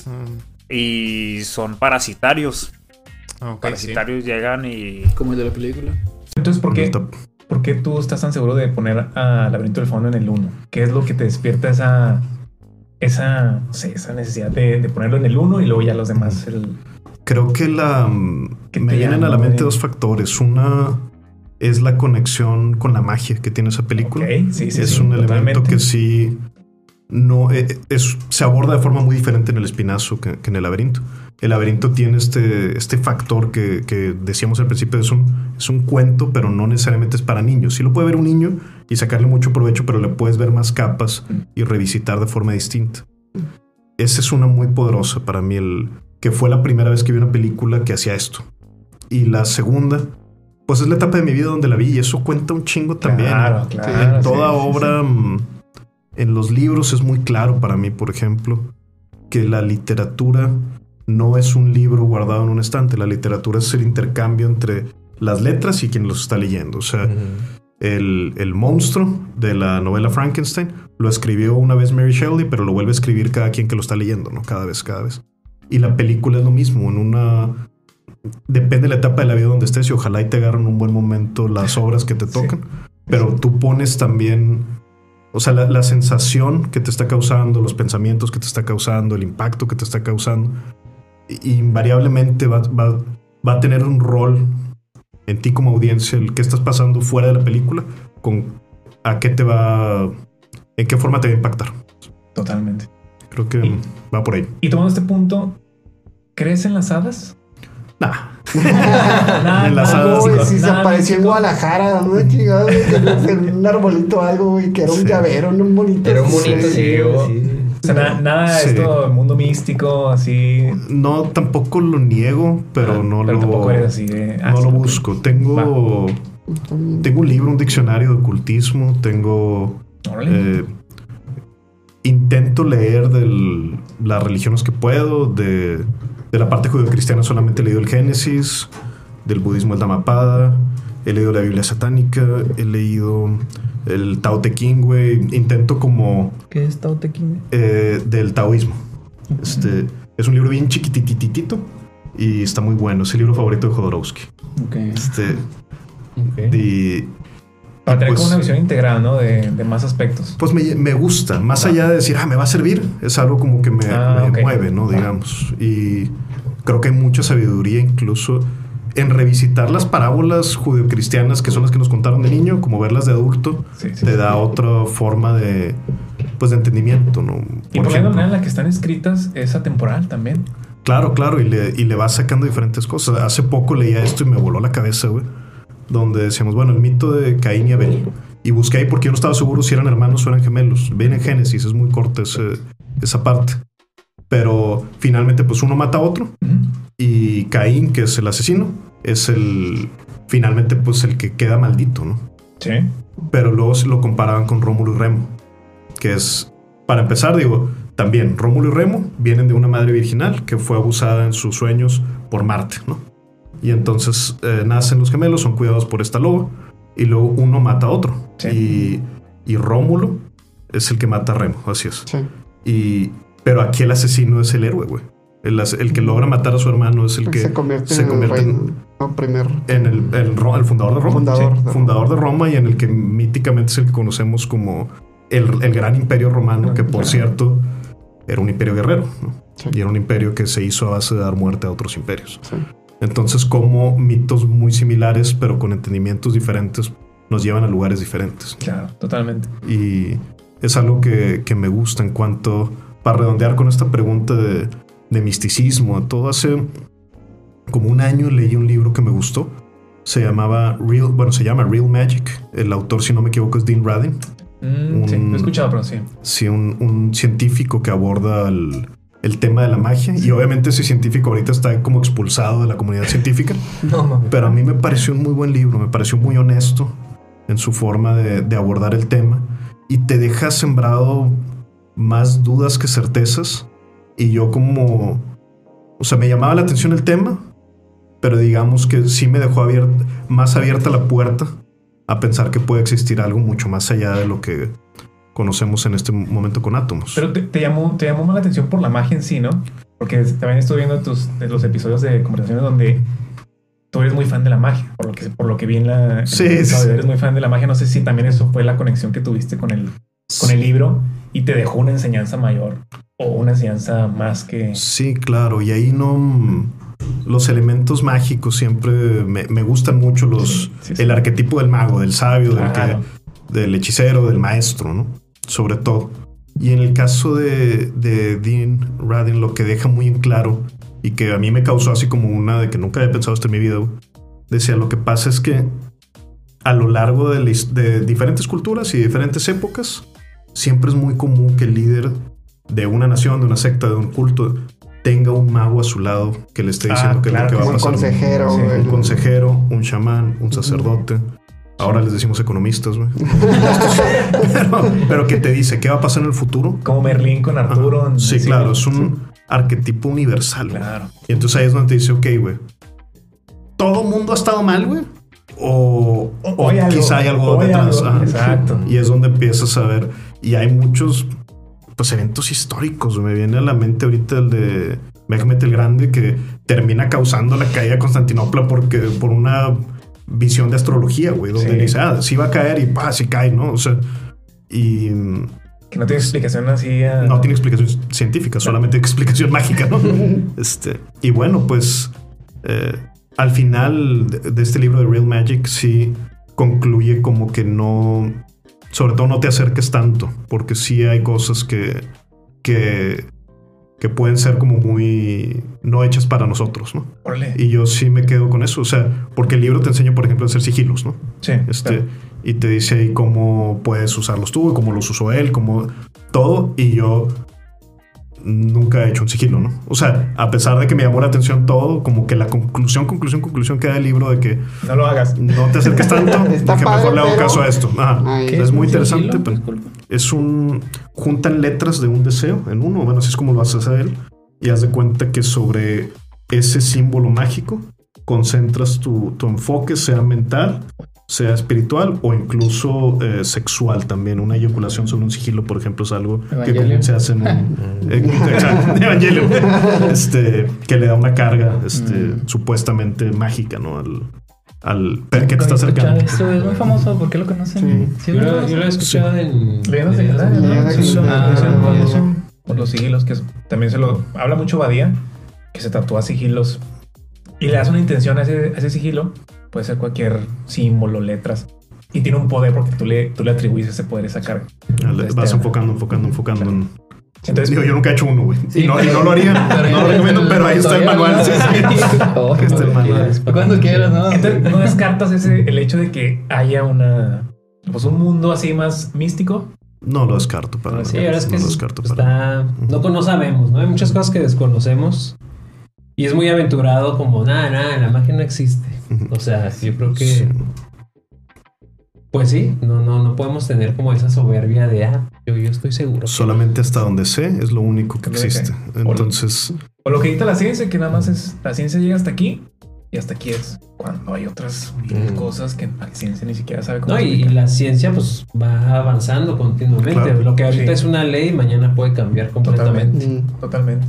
Y son parasitarios. Ok, parasitarios llegan y Como el de la película. Entonces, ¿por qué, ¿por qué tú estás tan seguro de poner a Laberinto del Fondo en el 1? ¿Qué es lo que te despierta esa, esa, no sé, esa necesidad de, de ponerlo en el 1 y luego ya los demás? El, Creo que la mm, Que me vienen a la mente dos factores. Una es la conexión con la magia que tiene esa película. Sí, sí, es sí, un elemento que sí no eh, es, se aborda de forma muy diferente en el espinazo que, que en el laberinto. El laberinto tiene este, este factor que, que decíamos al principio, es un, es un cuento, pero no necesariamente es para niños. Sí lo puede ver un niño y sacarle mucho provecho, pero le puedes ver más capas y revisitar de forma distinta. Esa es una muy poderosa para mí, el, que fue la primera vez que vi una película que hacía esto. Y la segunda, pues es la etapa de mi vida donde la vi y eso cuenta un chingo también. Claro, claro, en toda sí, obra En los libros es muy claro para mí, por ejemplo, que la literatura no es un libro guardado en un estante. La literatura es el intercambio entre las letras y quien los está leyendo. O sea, el, el monstruo de la novela Frankenstein lo escribió una vez Mary Shelley, pero lo vuelve a escribir cada quien que lo está leyendo, ¿no? Cada vez, cada vez. Y la película es lo mismo, en una... Depende de la etapa de la vida donde estés y ojalá y te agarren un buen momento las obras que te tocan, pero tú pones también, o sea, la, la sensación que te está causando, los pensamientos que te está causando, el impacto que te está causando, invariablemente va, va- va a tener un rol en ti como audiencia, el que estás pasando fuera de la película, con a qué te va, en qué forma te va a impactar. Totalmente. Creo que va por ahí. Y tomando este punto, ¿crees en las hadas? Nah. Nah, En las nah, hadas, güey, no. sí Si se Nada, apareció en Guadalajara, ¿no? Chingado, güey, que en un arbolito o algo, güey, que era un llavero, no un bonito. Era un bonito, sí, güey, sí. O sea, na- nada Sí. esto, mundo místico, así. No, tampoco lo niego, pero no Ah, pero lo. tampoco eres así de, ah, no sí, lo busco. Tengo. Tengo un libro, un diccionario de ocultismo. Tengo. Eh, intento leer de las religiones que puedo. De, de la parte judio-cristiana solamente he leído el Génesis. Del budismo el Dhammapada. He leído la Biblia satánica. He leído el Tao Te Ching, güey. Intento como ¿Qué es Tao Te Ching? eh, del taoísmo. Este es un libro bien chiquitititito y está muy bueno. Es el libro favorito de Jodorowsky. Ok. Este y Para tener pues- como una visión integral, ¿no? De, de más aspectos. pues me, me gusta. Más allá de decir, ah, me va a servir, es algo como que me, Ah, me mueve, ¿no? Digamos. Y creo que hay mucha sabiduría incluso en revisitar las parábolas judeocristianas que son las que nos contaron de niño, como verlas de adulto, te da otra forma de, pues, de entendimiento, ¿no? Y por la manera en la que están escritas es atemporal también. Claro, claro, y le, y le vas sacando diferentes cosas. Hace poco leía esto y me voló la cabeza, güey. Donde decíamos, bueno, el mito de Caín y Abel. Y busqué ahí porque yo no estaba seguro si eran hermanos o eran gemelos. Ven en Génesis, es muy corta esa parte. Pero finalmente, pues uno mata a otro. Y Caín, que es el asesino, es el. Finalmente, pues el que queda maldito, ¿no? Sí. Pero luego se lo comparaban con Rómulo y Remo. Que es. Para empezar, digo, también Rómulo y Remo vienen de una madre virginal que fue abusada en sus sueños por Marte, ¿no? Y entonces eh, nacen los gemelos, son cuidados por esta loba, y luego uno mata a otro. Y, y Rómulo es el que mata a Remo, así es. Y, pero aquí el asesino es el héroe, güey. El, el que logra matar a su hermano es el que se convierte se en el en- no, primer. en el, el fundador de Roma. Fundador Sí, de fundador de Roma y en el que míticamente es el que conocemos como el, el gran imperio romano, que por cierto era un imperio guerrero. ¿no? Y era un imperio que se hizo a base de dar muerte a otros imperios. Entonces, como mitos muy similares, pero con entendimientos diferentes, nos llevan a lugares diferentes. Claro, totalmente. Y es algo que, que me gusta en cuanto, para redondear con esta pregunta de, de misticismo, todo hace como un año leí un libro que me gustó. Se llamaba Real, bueno, se llama Real Magic. El autor, si no me equivoco, es Dean Radin. Mm, sí, lo he escuchado, pero sí. Sí, un, un científico que aborda el, el tema de la magia. Y obviamente ese científico ahorita está como expulsado de la comunidad científica. No. Pero a mí me pareció un muy buen libro, me pareció muy honesto en su forma de, de abordar el tema y te deja sembrado más dudas que certezas. Y yo como, o sea, me llamaba la atención el tema, pero digamos que sí me dejó más abierta la puerta a pensar que puede existir algo mucho más allá de lo que conocemos en este momento con átomos. Pero te, te llamó, te llamó más la atención por la magia en sí, ¿no? Porque también estuve viendo tus, los episodios de conversaciones donde tú eres muy fan de la magia, por lo que, por lo que vi en la... en Sí, el episodio, sí. Eres muy fan de la magia. No sé si también eso fue la conexión que tuviste con el, con el libro y te dejó una enseñanza mayor o una enseñanza más que... Sí, claro, y ahí no... Los elementos mágicos siempre me, me gustan mucho los... El arquetipo del mago, del sabio, del, que- del hechicero, del maestro, ¿no? Sobre todo. Y en el caso de, de Dean Radin, lo que deja muy en claro y que a mí me causó así como una de que nunca había pensado esto en mi vida, decía, lo que pasa es que a lo largo de, la his- de diferentes culturas y diferentes épocas, siempre es muy común que el líder de una nación, de una secta, de un culto, tenga un mago a su lado que le esté Ah, diciendo qué es lo que va a como un pasar. consejero, Sí, güey. un consejero, un chamán, un sacerdote. Ahora les decimos economistas, güey. pero, pero que te dice qué va a pasar en el futuro. Como Merlín con Arturo. Sí, claro, es un arquetipo universal. güey. Y entonces ahí es donde te dice, ok, güey. ¿Todo mundo ha estado mal, güey? O, o hay algo, quizá hay algo hay detrás. algo, ajá. exacto. Y es donde empiezas a ver. Y hay muchos pues, eventos históricos. Me viene a la mente ahorita el de Mehmet el Grande que termina causando la caída de Constantinopla porque, por una visión de astrología, güey, donde Sí. dice, ah, sí va a caer y pa, sí cae, ¿no? O sea, y. Que no tiene explicación así. a- No tiene explicación científica, solamente explicación mágica, ¿no? este, y bueno, pues eh, al final de, de este libro de Real Magic sí concluye como que no, sobre todo no te acerques tanto, porque sí hay cosas que, que, que pueden ser como muy no hechas para nosotros, ¿no? Órale. Y yo sí me quedo con eso, o sea, porque el libro te enseña, por ejemplo, a hacer sigilos, ¿no? Sí. Este, y te dice ahí cómo puedes usarlos tú, cómo los usó él, cómo todo. Y yo nunca he hecho un sigilo, ¿no? O sea, a pesar de que me llamó la atención todo, como que la conclusión, conclusión, conclusión queda del libro de que No lo hagas. no te acerques tanto, Está de que padre, mejor le hago pero- caso a esto. Ajá. Ay, es ¿qué es muy interesante, sigilo? pero es un juntan letras de un deseo en uno, bueno, así es como lo haces a él y haz de cuenta que sobre ese símbolo mágico concentras tu, tu enfoque, sea mental, sea espiritual o incluso eh, sexual también. Una eyaculación sobre un sigilo, por ejemplo, es algo que Evangelion. común se hace en un eh, exacto, Evangelion. este, que le da una carga este, supuestamente mágica, ¿no? Al, al ver que te está acercando. Esto es muy famoso, ¿por qué lo conocen? Sí, Yo lo, ¿verdad? yo lo he escuchado en. Leyendas legendarias, Por los sigilos, que también se lo habla mucho Badía, que se tatúa sigilos y le das una intención a ese, a ese sigilo, puede ser cualquier símbolo, letras, y tiene un poder porque tú le, tú le atribuyes ese poder, esa carga. Ah, le- Este, Vas enfocando, enfocando, enfocando. en- Entonces, Digo, yo nunca he hecho uno, güey. Sí, y, no, y pero- no lo haría, pero no lo recomiendo, el pero ahí está el manual. ¿no? Sí, sí. Oh, está el manual. Cuando quieras, ¿no? Entonces, no descartas ese, el hecho de que haya una, pues un mundo así más místico. No lo descarto para nada. Sí, es que no lo es- descarto para está. No, no sabemos, ¿no? Hay muchas cosas que desconocemos. Y es muy aventurado, como nada, nada, la magia no existe. O sea, yo creo que. Sí. Pues sí, no, no, no podemos tener como esa soberbia de ah, yo, yo estoy seguro. Solamente hasta donde sé es lo único que- existe. Entonces, O lo que dicta la ciencia, que nada más es, la ciencia llega hasta aquí y hasta aquí es. Cuando hay otras mil Mm. cosas que la ciencia ni siquiera sabe cómo No, y, la ciencia pues va avanzando continuamente. Claro. Lo que ahorita Sí. es una ley, mañana puede cambiar completamente. Mm. Totalmente.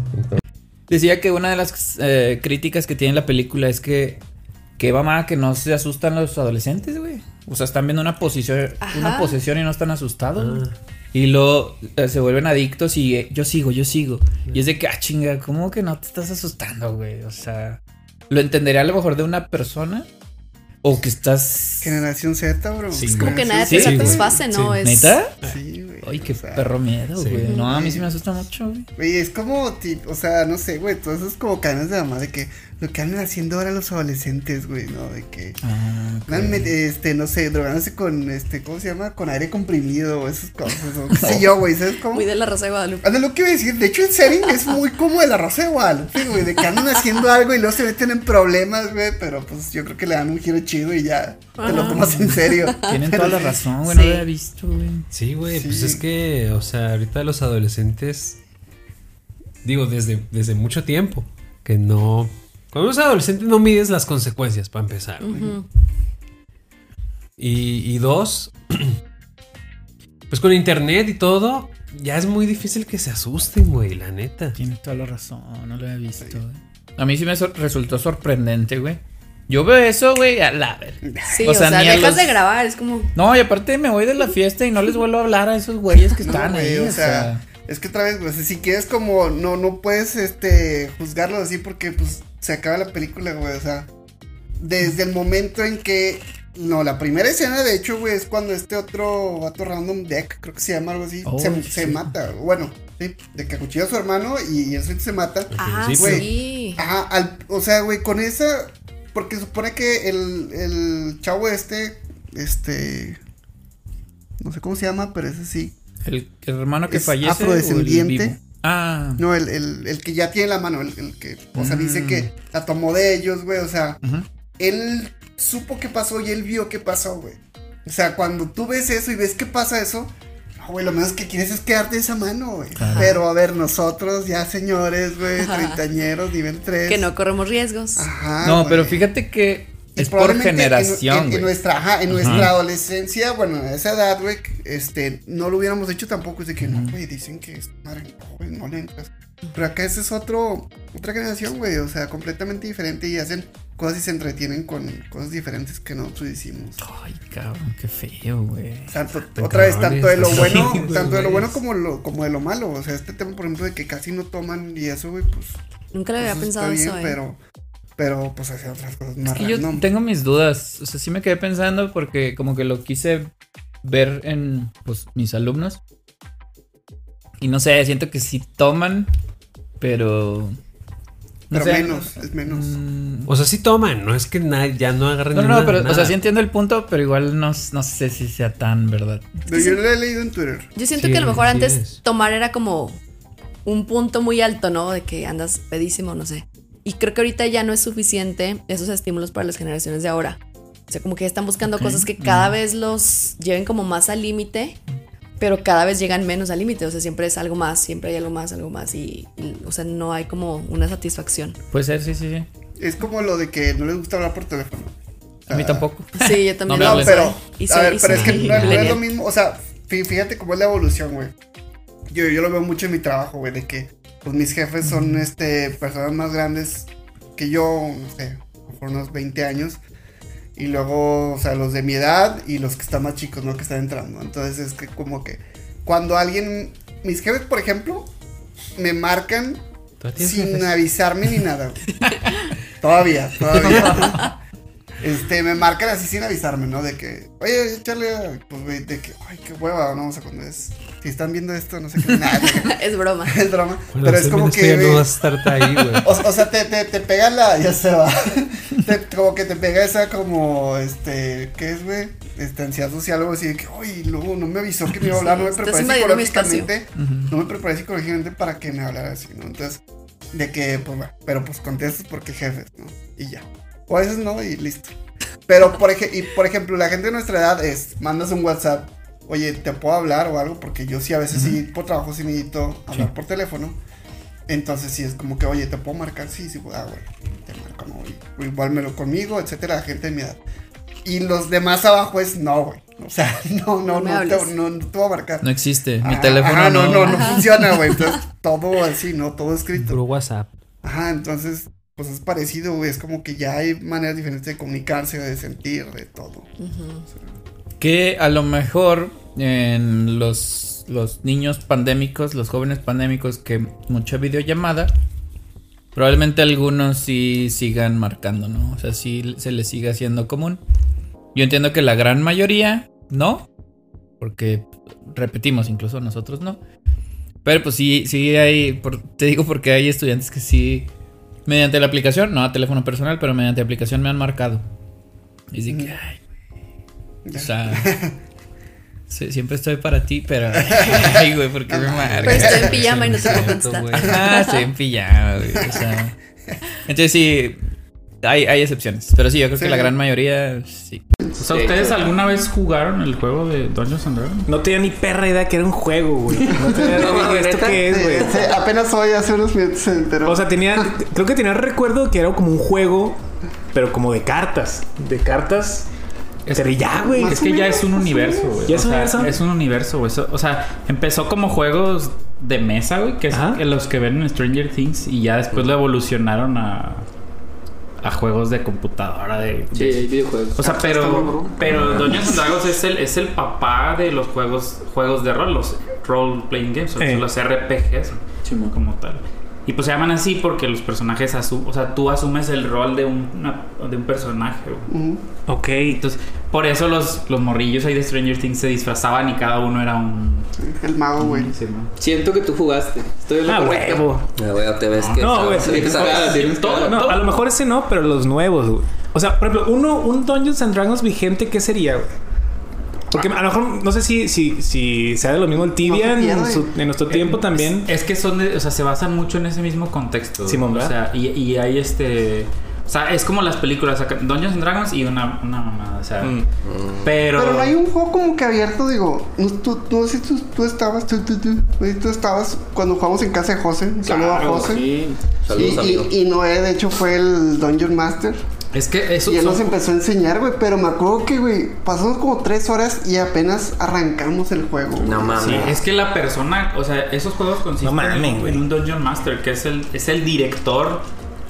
Decía que una de las eh, críticas que tiene la película es que que mamá que no se asustan los adolescentes, güey. O sea, están viendo una posición, una posesión y no están asustados. Ah. Y luego eh, se vuelven adictos y eh, yo sigo, yo sigo. Y es de que, ah, chinga, ¿cómo que no te estás asustando, güey? O sea, lo entendería a lo mejor de una persona o que estás... Generación Z, bro. Sí, Es como que nada sí, te satisface, ¿no? Sí. Es... ¿Neta? Sí, güey. Ay, qué o sea, perro miedo, sí. güey. No, a mí sí me asusta mucho, güey. Güey, es como, o sea, no sé, güey, todas esas como cadenas de mamá de que lo que andan haciendo ahora los adolescentes, güey, ¿no? De que Ah, este, no sé, drogándose con, este, ¿cómo se llama? Con aire comprimido o esas cosas, o qué sé yo, güey, ¿sabes cómo? Muy de la Rosa de Guadalupe. Anda, lo que iba a decir, de hecho el setting es muy como de la Rosa de Guadalupe, güey, de que andan haciendo algo y luego se meten en problemas, güey, pero pues yo creo que le dan un giro chido y ya te lo tomas en serio. Tienen Pero toda la razón, güey. No Sí. lo había visto, güey. Sí, güey, pues es que, o sea, ahorita los adolescentes, digo, desde, desde mucho tiempo, que no... Cuando eres adolescente no mides las consecuencias, para empezar. güey. Ujú. y, y dos, pues con internet y todo, ya es muy difícil que se asusten, güey, la neta. Tiene toda la razón, no lo había visto, güey. A mí sí me sor- resultó sorprendente, güey. Yo veo eso, güey, a la ver. Sí, O o sea, dejas los- de grabar, es como... No, y aparte me voy de la fiesta y no les vuelvo a hablar a esos güeyes que No, están güey, ahí. o sea, es que otra vez, pues, si quieres como, no, no puedes, este, juzgarlo así porque, pues, se acaba la película, güey, o sea, desde el momento en que, no, la primera escena, de hecho, güey, es cuando este otro vato random deck, creo que se llama algo así, Oh, se, sí. se mata, bueno, sí, de que acuchilla a su hermano y, y él se mata. Ah, Güey. sí. Ajá, al- o sea, güey, con esa, porque supone que el, el chavo este, este, no sé cómo se llama, pero es así. El, el hermano que Es fallece. o el afrodescendiente. vivo? Ah. No, el, el, el que ya tiene la mano, el, el que, o sea, dice Mm. que la tomó de ellos, güey, o sea, él supo qué pasó y él vio qué pasó, güey. O sea, cuando tú ves eso y ves que pasa eso, güey, lo menos que quieres es quedarte esa mano, güey. Pero a ver, nosotros ya señores, güey, treintañeros, nivel 3. Que no corremos riesgos. Ajá, no, güey. pero fíjate que es por en- generación, En, en güey. nuestra, ajá, en Ajá. nuestra adolescencia, bueno, a esa edad, güey, este, no lo hubiéramos hecho tampoco. Es de que, no, güey, dicen que es madre, güey, no le entras. Pero acá ese es otro, otra generación, güey, o sea, completamente diferente y hacen cosas y se entretienen con cosas diferentes que nosotros hicimos. Ay, cabrón, qué feo, güey. Tanto, Tan otra vez, cabrones. tanto de lo Sí, bueno, güey, tanto de lo bueno como, lo, como de lo malo. O sea, este tema, por ejemplo, de que casi no toman y eso, güey, pues. Nunca le había pues, pensado está eso, bien, eh. Pero, pero, pues, hacer otras cosas más Es que yo tengo mis dudas. O sea, sí me quedé pensando porque como que lo quise ver en pues, mis alumnos. Y no sé, siento que sí toman, pero... no Pero sé, menos, es menos. O sea, sí toman, no es que ya no agarren No, no, nada, no, pero, o sea, sí entiendo el punto, pero igual no, no sé si sea tan verdad. Pero yo lo he leído en Twitter. Yo siento Sí, que a lo mejor sí antes es. tomar era como un punto muy alto, ¿no? De que andas pedísimo, no sé. Y creo que ahorita ya no es suficiente esos estímulos para las generaciones de ahora. O sea, como que ya están buscando cosas que cada Mm. vez los lleven como más al límite, pero cada vez llegan menos al límite. O sea, siempre es algo más, siempre hay algo más, algo más. Y, y, o sea, no hay como una satisfacción. Puede ser, sí, sí, sí. Es como lo de que no les gusta hablar por teléfono. A mí tampoco. Sí, yo también No soy. pero, a ver, y pero es que no, no es lo mismo. O sea, fí- fíjate cómo es la evolución, güey. Yo, yo lo veo mucho en mi trabajo, güey, de que pues mis jefes son este personas más grandes que yo, no sé, por unos 20 años. Y luego, o sea, los de mi edad y los que están más chicos, ¿no? Que están entrando. Entonces es que como que cuando alguien, mis jefes, por ejemplo, me marcan sin jefes? avisarme ni nada. todavía, todavía. Este, me marcan así sin avisarme, ¿no? De que, oye, échale, pues, de que, ay, qué hueva, ¿no? Sea, cuando es, si están viendo esto, no sé qué, nada. es broma. es broma. Bueno, pero es como que, no vas a estar ahí, güey. o, o sea, te, te, te pega la, ya se va. Te- como que te pega esa como, este, ¿qué es, güey? Este, ansiedad social, algo así de que, ay, no, no me avisó que me iba a hablar, no me preparé psicológicamente. No me preparé psicológicamente para que me hablara así, ¿no? Entonces, de que, pues, bueno, pero pues contestas porque jefes, ¿no? Y ya. O a veces no, y listo. Pero, por, ej- y, por ejemplo, la gente de nuestra edad es, mandas un WhatsApp, oye, ¿te puedo hablar o algo? Porque yo sí, a veces sí, por trabajo sí necesito hablar por teléfono. Entonces sí es como que, oye, ¿te puedo marcar? Sí, sí, ah, güey, te marco, no, igual me lo conmigo, etcétera, la gente de mi edad. Y los demás abajo es, no, güey. O sea, no, no, No no, te, no, no te voy a marcar. No existe. Mi Ajá, teléfono ajá, no. no, no, no funciona, güey. Entonces, todo así, ¿no? Todo escrito. Puro WhatsApp. Ajá, entonces, pues es parecido, güey. Es como que ya hay maneras diferentes de comunicarse, de sentir, de todo. Que a lo mejor en los, los niños pandémicos, los jóvenes pandémicos que mucha videollamada, probablemente algunos sí sigan marcando, ¿no? O sea, sí se les sigue haciendo común. Yo entiendo que la gran mayoría no, porque repetimos, incluso nosotros no. Pero pues sí, sí hay, por- te digo porque hay estudiantes que sí, mediante la aplicación, no a teléfono personal, pero mediante aplicación me han marcado. Y de que, ay, o sea, sí, siempre estoy para ti, pero, ay, güey, ¿por qué me marcas? Pero estoy en pijama y no te puedo contestar. Ah, estoy en pijama, güey, o sea. Entonces sí, hay, hay excepciones, pero sí, yo creo Sí. que la gran mayoría sí. O sea, ¿ustedes alguna vez jugaron el juego de Dungeons and Dragons? No tenía ni perra idea que era un juego, güey. No tenía No, idea de esto qué es, Sí, güey. sí, apenas hoy, hace unos minutos se enteró. O sea, tenía. Creo que tenía recuerdo que era como un juego, pero como de cartas. De cartas. Pero ya, güey. Es que ya es un universo, güey. ¿Ya es un universo? Es un universo, güey. O sea, empezó como juegos de mesa, güey, que es que los que ven en Stranger Things y ya después lo evolucionaron a a juegos de computadora de, Sí, de- videojuegos. O sea, pero pero Dungeons and Dragons es el es el papá de los juegos juegos de rol, los role playing games, o sea, Eh. los RPGs como tal. Y pues se llaman así porque los personajes asu o sea, tú asumes el rol de un, una- de un personaje. güey. Ok. Entonces, por eso los, los morrillos ahí de Stranger Things se disfrazaban y cada uno era un. El mago, güey. Siento que tú jugaste. Estoy en lo Ah, huevo. güey, te ves que. No, güey. Tienes cara. No, a lo mejor ese no, pero los nuevos, güey. O sea, por ejemplo, uno, un Dungeons and Dragons vigente, ¿qué sería, güey? Porque a lo mejor no sé si, si, si sea de lo mismo el Tibia en, su- en nuestro tiempo también. Es que son de, o sea, se basan mucho en ese mismo contexto. Simón, o ¿verdad? sea, y, y hay este. O sea, es como las películas, Dungeons and Dragons y una, una mamada, o sea. Pero. Pero no hay un juego como que abierto, digo. No, tú, no sé si tú, tú estabas, tú, tú, tú, tú estabas cuando jugamos en casa de José. Un saludo a Claro, José. sí. Y, Saludos, y- amigo. y Noé, de hecho, fue el Dungeon Master. Es que eso Y él son- nos empezó a enseñar, güey. Pero me acuerdo que, güey, pasamos como tres horas y apenas arrancamos el juego. güey. Sí, es que la persona, o sea, esos juegos consisten en, en un Dungeon Master, que es el, es el director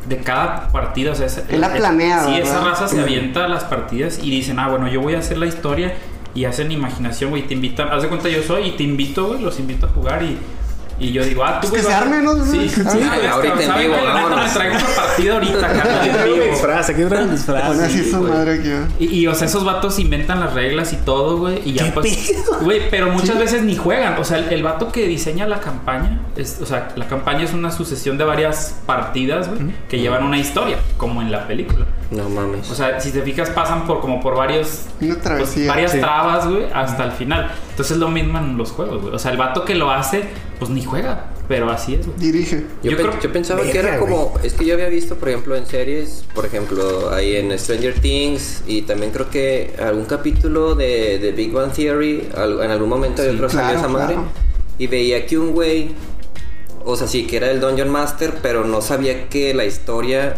de cada partida. O sea, es, Él la es- planea, Sí, esa raza se avienta a las partidas y dicen, ah, bueno, yo voy a hacer la historia y hacen imaginación, güey. Te invitan, haz de cuenta, yo soy y te invito, güey, los invito a jugar y. Y yo digo, ah, tú, Pues güey. que se arme, ¿no? Sí, sí, güey, ahorita en ¿saben vivo, me traigo una partida ahorita, carnal, en traigo disfraz, aquí traigo disfraz. Pone así Sí, su madre aquí, ¿eh? Y, y, o sea, esos vatos inventan las reglas y todo, güey. Y ya pues. Güey, pero muchas veces ni juegan. O sea, el, el vato que diseña la campaña, es, o sea, la campaña es una sucesión de varias partidas, güey, que llevan una historia, como en la película. No mames. O sea, si te fijas, pasan por como por varios. Una pues, travesía. varias Sí. trabas, güey, hasta el final. Entonces es lo mismo en los juegos, güey. O sea, el vato que lo hace, pues ni juega. Pero así es, güey. Dirige. Yo, Yo pe- creo- yo pensaba que era como. Es que yo había visto, por ejemplo, en series, por ejemplo, ahí en Stranger Things, y también creo que algún capítulo de, de Big Bang Theory, al- en algún momento yo creo que salió claro, esa madre, claro. y veía que un güey, o sea, sí, que era el Dungeon Master, pero no sabía que la historia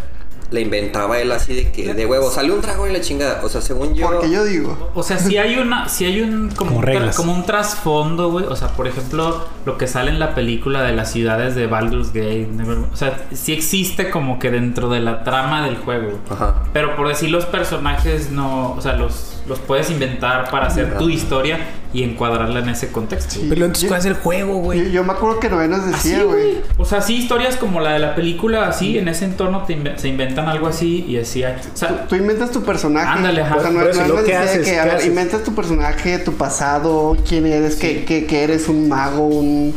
la inventaba él así de que, de huevo, salió un dragón y la chingada. O sea, según yo. Porque yo digo. O sea, si hay una, si hay un como, Como un, como un trasfondo, güey. O sea, por ejemplo, lo que sale en la película de las ciudades de Baldur's Gate. O sea, sí existe como que dentro de la trama del juego. Ajá. Pero por decir los personajes no, o sea, los, los puedes inventar para hacer tu historia y encuadrarla en ese contexto. Pero entonces, ¿cuál es el juego, güey? Yo, yo me acuerdo que Así, decía, güey. O sea, sí, historias como la de la película, así, en ese entorno te inve- se inventan algo así y así hay. O sea, Tú inventas tu personaje. Ándale, ajá. O sea, no, no ¿lo nos que haces? que, inventas tu personaje, tu pasado, quién eres, que, que, que eres un mago, un,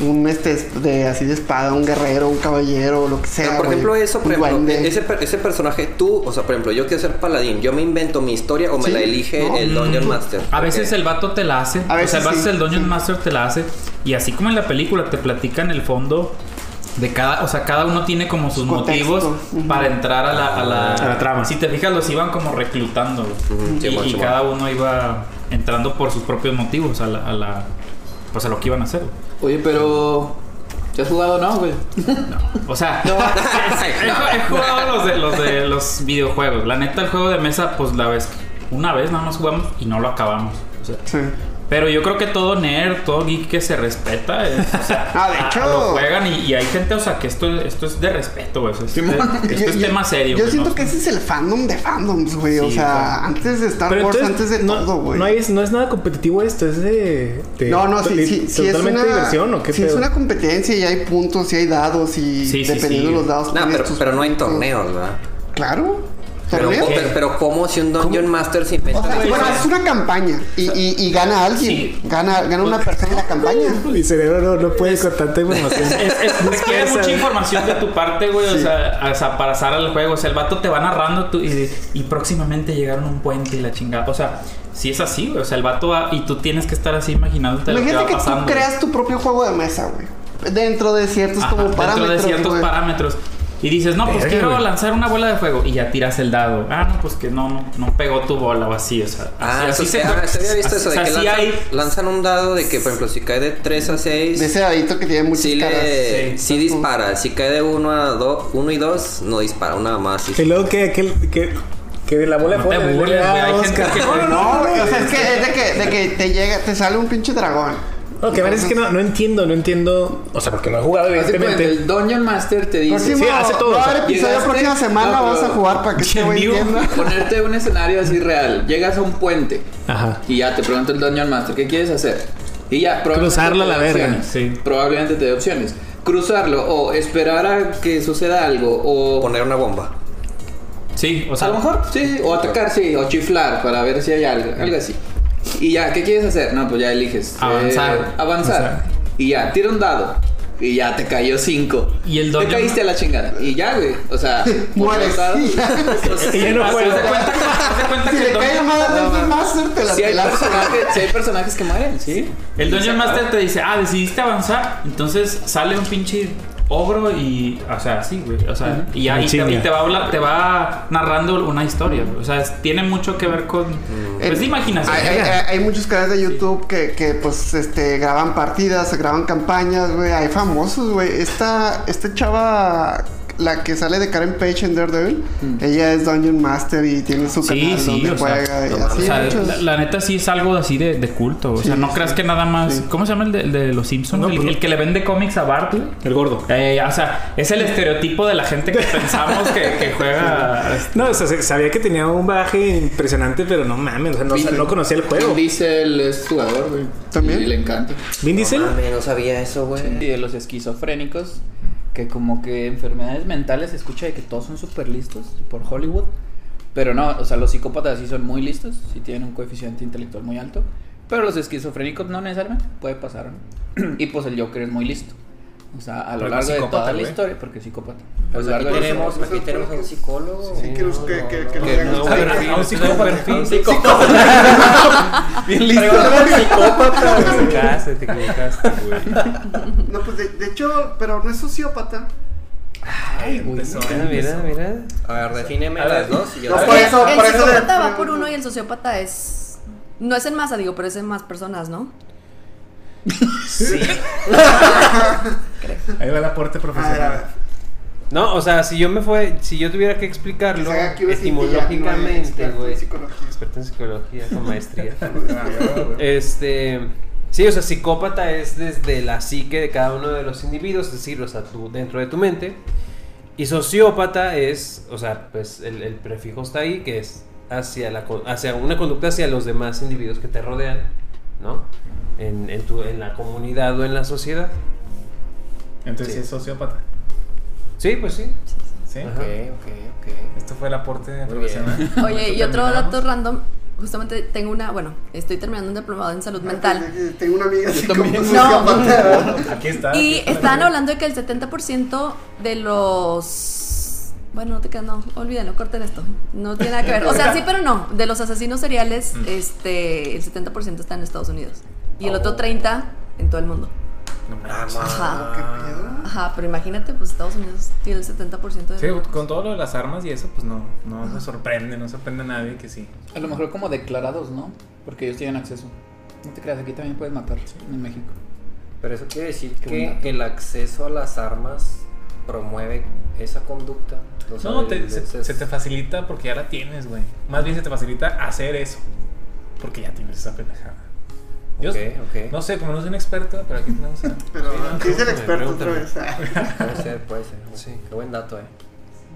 un este de así de espada, un guerrero, un caballero, lo que sea. Pero, por güey. ejemplo, eso, por Un ejemplo, ese, ese personaje, tú, o sea, por ejemplo, yo quiero ser paladín, yo me invento mi historia o me Sí, la elige no, el Dungeon Master. A veces el vato te la hace. A o veces sea, a veces sí, el Dungeon sí. Master te la hace. Y así como en la película te platican el fondo de cada. O sea, cada uno tiene como sus Contexto. motivos para entrar a la, a la, A la trama. Si te fijas, los iban como reclutando. y, cada uno iba entrando por sus propios motivos a la. a la- pues a lo que iban a hacer. Oye, pero. ¿Te has jugado no, güey? O sea, he, he jugado los de, los de los videojuegos. La neta, el juego de mesa, pues la vez. Una vez nada más jugamos y no lo acabamos. O sea, Sí. Pero yo creo que todo nerd, todo geek que se respeta, o sea, Ah, de a- hecho. lo juegan y, y hay gente, o sea, que esto, esto es de respeto, güey. o sea, Esto, Simón. es- es Yo- tema serio. Yo siento ¿no? que ese es el fandom de fandoms, güey. o sea, antes de Star Pero Wars, entonces, antes de no, todo, güey. no, es, no es nada competitivo esto, es de. de- No, no, sí, de- sí, sí es totalmente una diversión o qué sí es pedo? una competencia y hay puntos y hay dados y Sí, dependiendo sí. de los dados. No, pero, pero no hay torneos, ¿verdad? Claro. Pero, ¿Torneo? pero, pero ¿cómo si un Dungeon Master se inventa O sea, la bueno, es una campaña y, y, y gana alguien. Sí. Gana, gana una persona en la campaña. Mi cerebro no, no puede con tanta información. Es, es- requiere mucha información de tu parte, güey. O, sea, o sea, para pasar al juego. O sea, el vato te va narrando tú y, y próximamente llegaron a un puente y la chingada. O sea, sí es así, güey. O sea, el vato va y tú tienes que estar así imaginándote lo que Imagínate va que pasando. tú creas tu propio juego de mesa, güey. Dentro de ciertos Ajá, como dentro parámetros. de ciertos güey. parámetros. Y dices, no, pues Verga, quiero güey. lanzar una bola de fuego. Y ya tiras el dado. Ah, no, pues que no, no, no pegó tu bola o así. O sea, Ah, así, se ah, se había visto así- eso de o sea, que sí lanzan, hay. lanzan un dado de que, por ejemplo, si cae de 3 a 6, De ese dadito que tiene muchas sí, caras. le, Sí, sí dispara. Si cae de 1 a 2, 1 y 2, no dispara, nada más. Que luego que, que, que, que la bola de No te fuego le- burles, le da güey, hay gente que- No, no, No, no, güey, o sea, no, es que es de que, de que te llega, te sale un pinche dragón. No, que es que no, no entiendo, no entiendo. O sea, porque no he jugado, evidentemente. el Dungeon Master te dice. Próximo, sí, hace todo, va a o sea, haber episodio llegaste- próxima semana, No, vas a jugar para que este güey vivo. entienda. Ponerte un escenario así real. Llegas a un puente Ajá. y ya te pregunta el Dungeon Master, ¿qué quieres hacer? Y ya, probablemente Cruzarlo a te la verga. Sí. Probablemente te dé opciones. Cruzarlo o esperar a que suceda algo o Poner una bomba. Sí, o sea. a lo mejor sí, o atacar, sí, o chiflar para ver si hay algo, algo así. Y ya, ¿qué quieres hacer? No, pues ya eliges. Avanzar. Eh, avanzar. Y ya, tira un dado. Y ya te cayó 5. Y el Te Dungeon- caíste a la chingada. Y ya, güey. O sea, Mueres. Y ya. Entonces, Y ya no haz juego. de cuenta que- haz cuenta Si que le el cae te la Si hay, si hay personajes que mueren, sí. El Dungeon. Master te dice, ah, decidiste avanzar. Entonces sale un pinche ogro y, o sea, sí, güey, o sea, y, y, te, y te va habla- te va narrando una historia, güey. o sea, es- tiene mucho que ver con, pues, de imaginación. Hay, hay- hay muchos canales de YouTube que, que, pues, este, graban partidas, graban campañas, güey. Hay famosos, güey. Esta, esta chava, la que sale de Karen Page en Daredevil, ella es Dungeon Master y tiene su Mm. Sí, canal sí, donde o sea, juega. y o así, sea, muchos- la, la neta sí es algo así de, de culto. O sea, Sí, no sí, creas que nada más. sí. ¿Cómo se llama el de, el de los Simpsons? el, el que le vende cómics a Bart. El gordo. Eh, o sea, es el estereotipo de la gente que pensamos que, que juega. No, o sea, se- sabía que tenía un baje impresionante, pero no mames, o sea, no, Vin- no conocía el juego. Vin Diesel es jugador, güey. ¿También? Y le encanta. ¿Vin Diesel? No mames, no sabía eso, güey. Y de los esquizofrénicos, que como que enfermedades mentales se escucha de que todos son súper listos por Hollywood. Pero no, o sea, los psicópatas sí son muy listos, sí tienen un coeficiente intelectual muy alto. Pero los esquizofrénicos no necesariamente, puede pasar, ¿no? y pues el Joker es muy listo. O sea, a lo Pero largo de psicópata, toda la güey. historia, porque es psicópata. A Pues lo aquí tenemos, la- aquí tenemos a un psicólogo. Sí, que, los- que, que, que, Que le no, A un psicópata. perfil. Bien listo. psicópata. Te equivocaste, te equivocaste, güey. No, pues de, de hecho, pero no es sociópata. Ay, güey. Mira, mira, mira. A ver, defíneme A las dos y yo No, por eso, el por eso. psicópata de- va por uno y el sociópata es. No es en masa, digo, pero es en más personas, ¿no? Ahí va el aporte A ver, a profesional. No, o sea, si yo me fue, si yo tuviera que explicarlo etimológicamente, no, güey. experto en psicología. Experto en psicología con maestría. Ah. Este, sí, o sea, psicópata es desde la psique de cada uno de los individuos, es decir, o sea, tú dentro de tu mente. Y sociópata es, o sea, pues el, el prefijo está ahí, que es hacia, la, hacia una conducta hacia los demás individuos que te rodean, ¿no? En, en, tu, en la comunidad o en la sociedad. Entonces Sí. sí es sociópata. Sí, pues sí. Sí. Ajá. Ok, ok, ok. Esto fue el aporte Muy profesional. Oye, y otro dato random. Justamente tengo una. Bueno, estoy terminando un diplomado en salud mental. Tengo una amiga así como sociópata. Aquí está. Y aquí está. estaban hablando de que el 70% de los. Bueno, no te quedas, no, olvídenlo, corten esto. No tiene nada que ver. O sea, sí, pero no. De los asesinos seriales, este, el 70% está en Estados Unidos. Y el otro 30% en todo el mundo. Ajá. ¿Qué pedo? Ajá, pero imagínate, pues Estados Unidos tiene el 70% de. Sí, con todo lo de las armas y eso, pues no, no me sorprende, no sorprende a nadie que sí. A lo mejor como declarados, ¿no? Porque ellos tienen acceso. No te creas, aquí también puedes matar en México. Pero eso quiere decir Qué que el acceso a las armas promueve esa conducta. No, te- se, te facilita porque ya la tienes, güey. Más bien se te facilita hacer eso. Porque ya tienes esa pendejada. Yo Ok, ok. no sé, como no soy un experto, pero aquí tenemos a... Pero, Sí, no, ¿qué es el experto otra vez? Puede ser, puede ser. Sí. Qué buen dato, eh.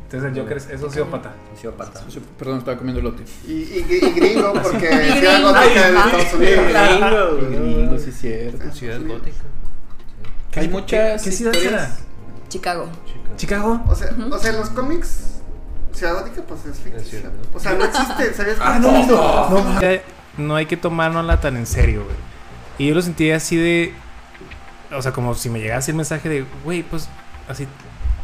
Entonces el Joker es, es sociópata. Sociópata. Perdón, estaba comiendo lote. Y, y, y gringo, porque gringo. Gótica de. Estados Unidos. Gringo, sí, es cierto. Ciudad gótica. Hay muchas. ¿Qué ciudad historias. Chicago. ¿Chicago? O sea, o sea, en los cómics, Ciudad Gótica, pues es ficticia. O sea, no existe, ¿sabías? Ah, no, no, no. Ya No hay que tomárnosla tan en serio, güey. Y yo lo sentí así de. O sea, como si me llegase el mensaje de, güey, pues así,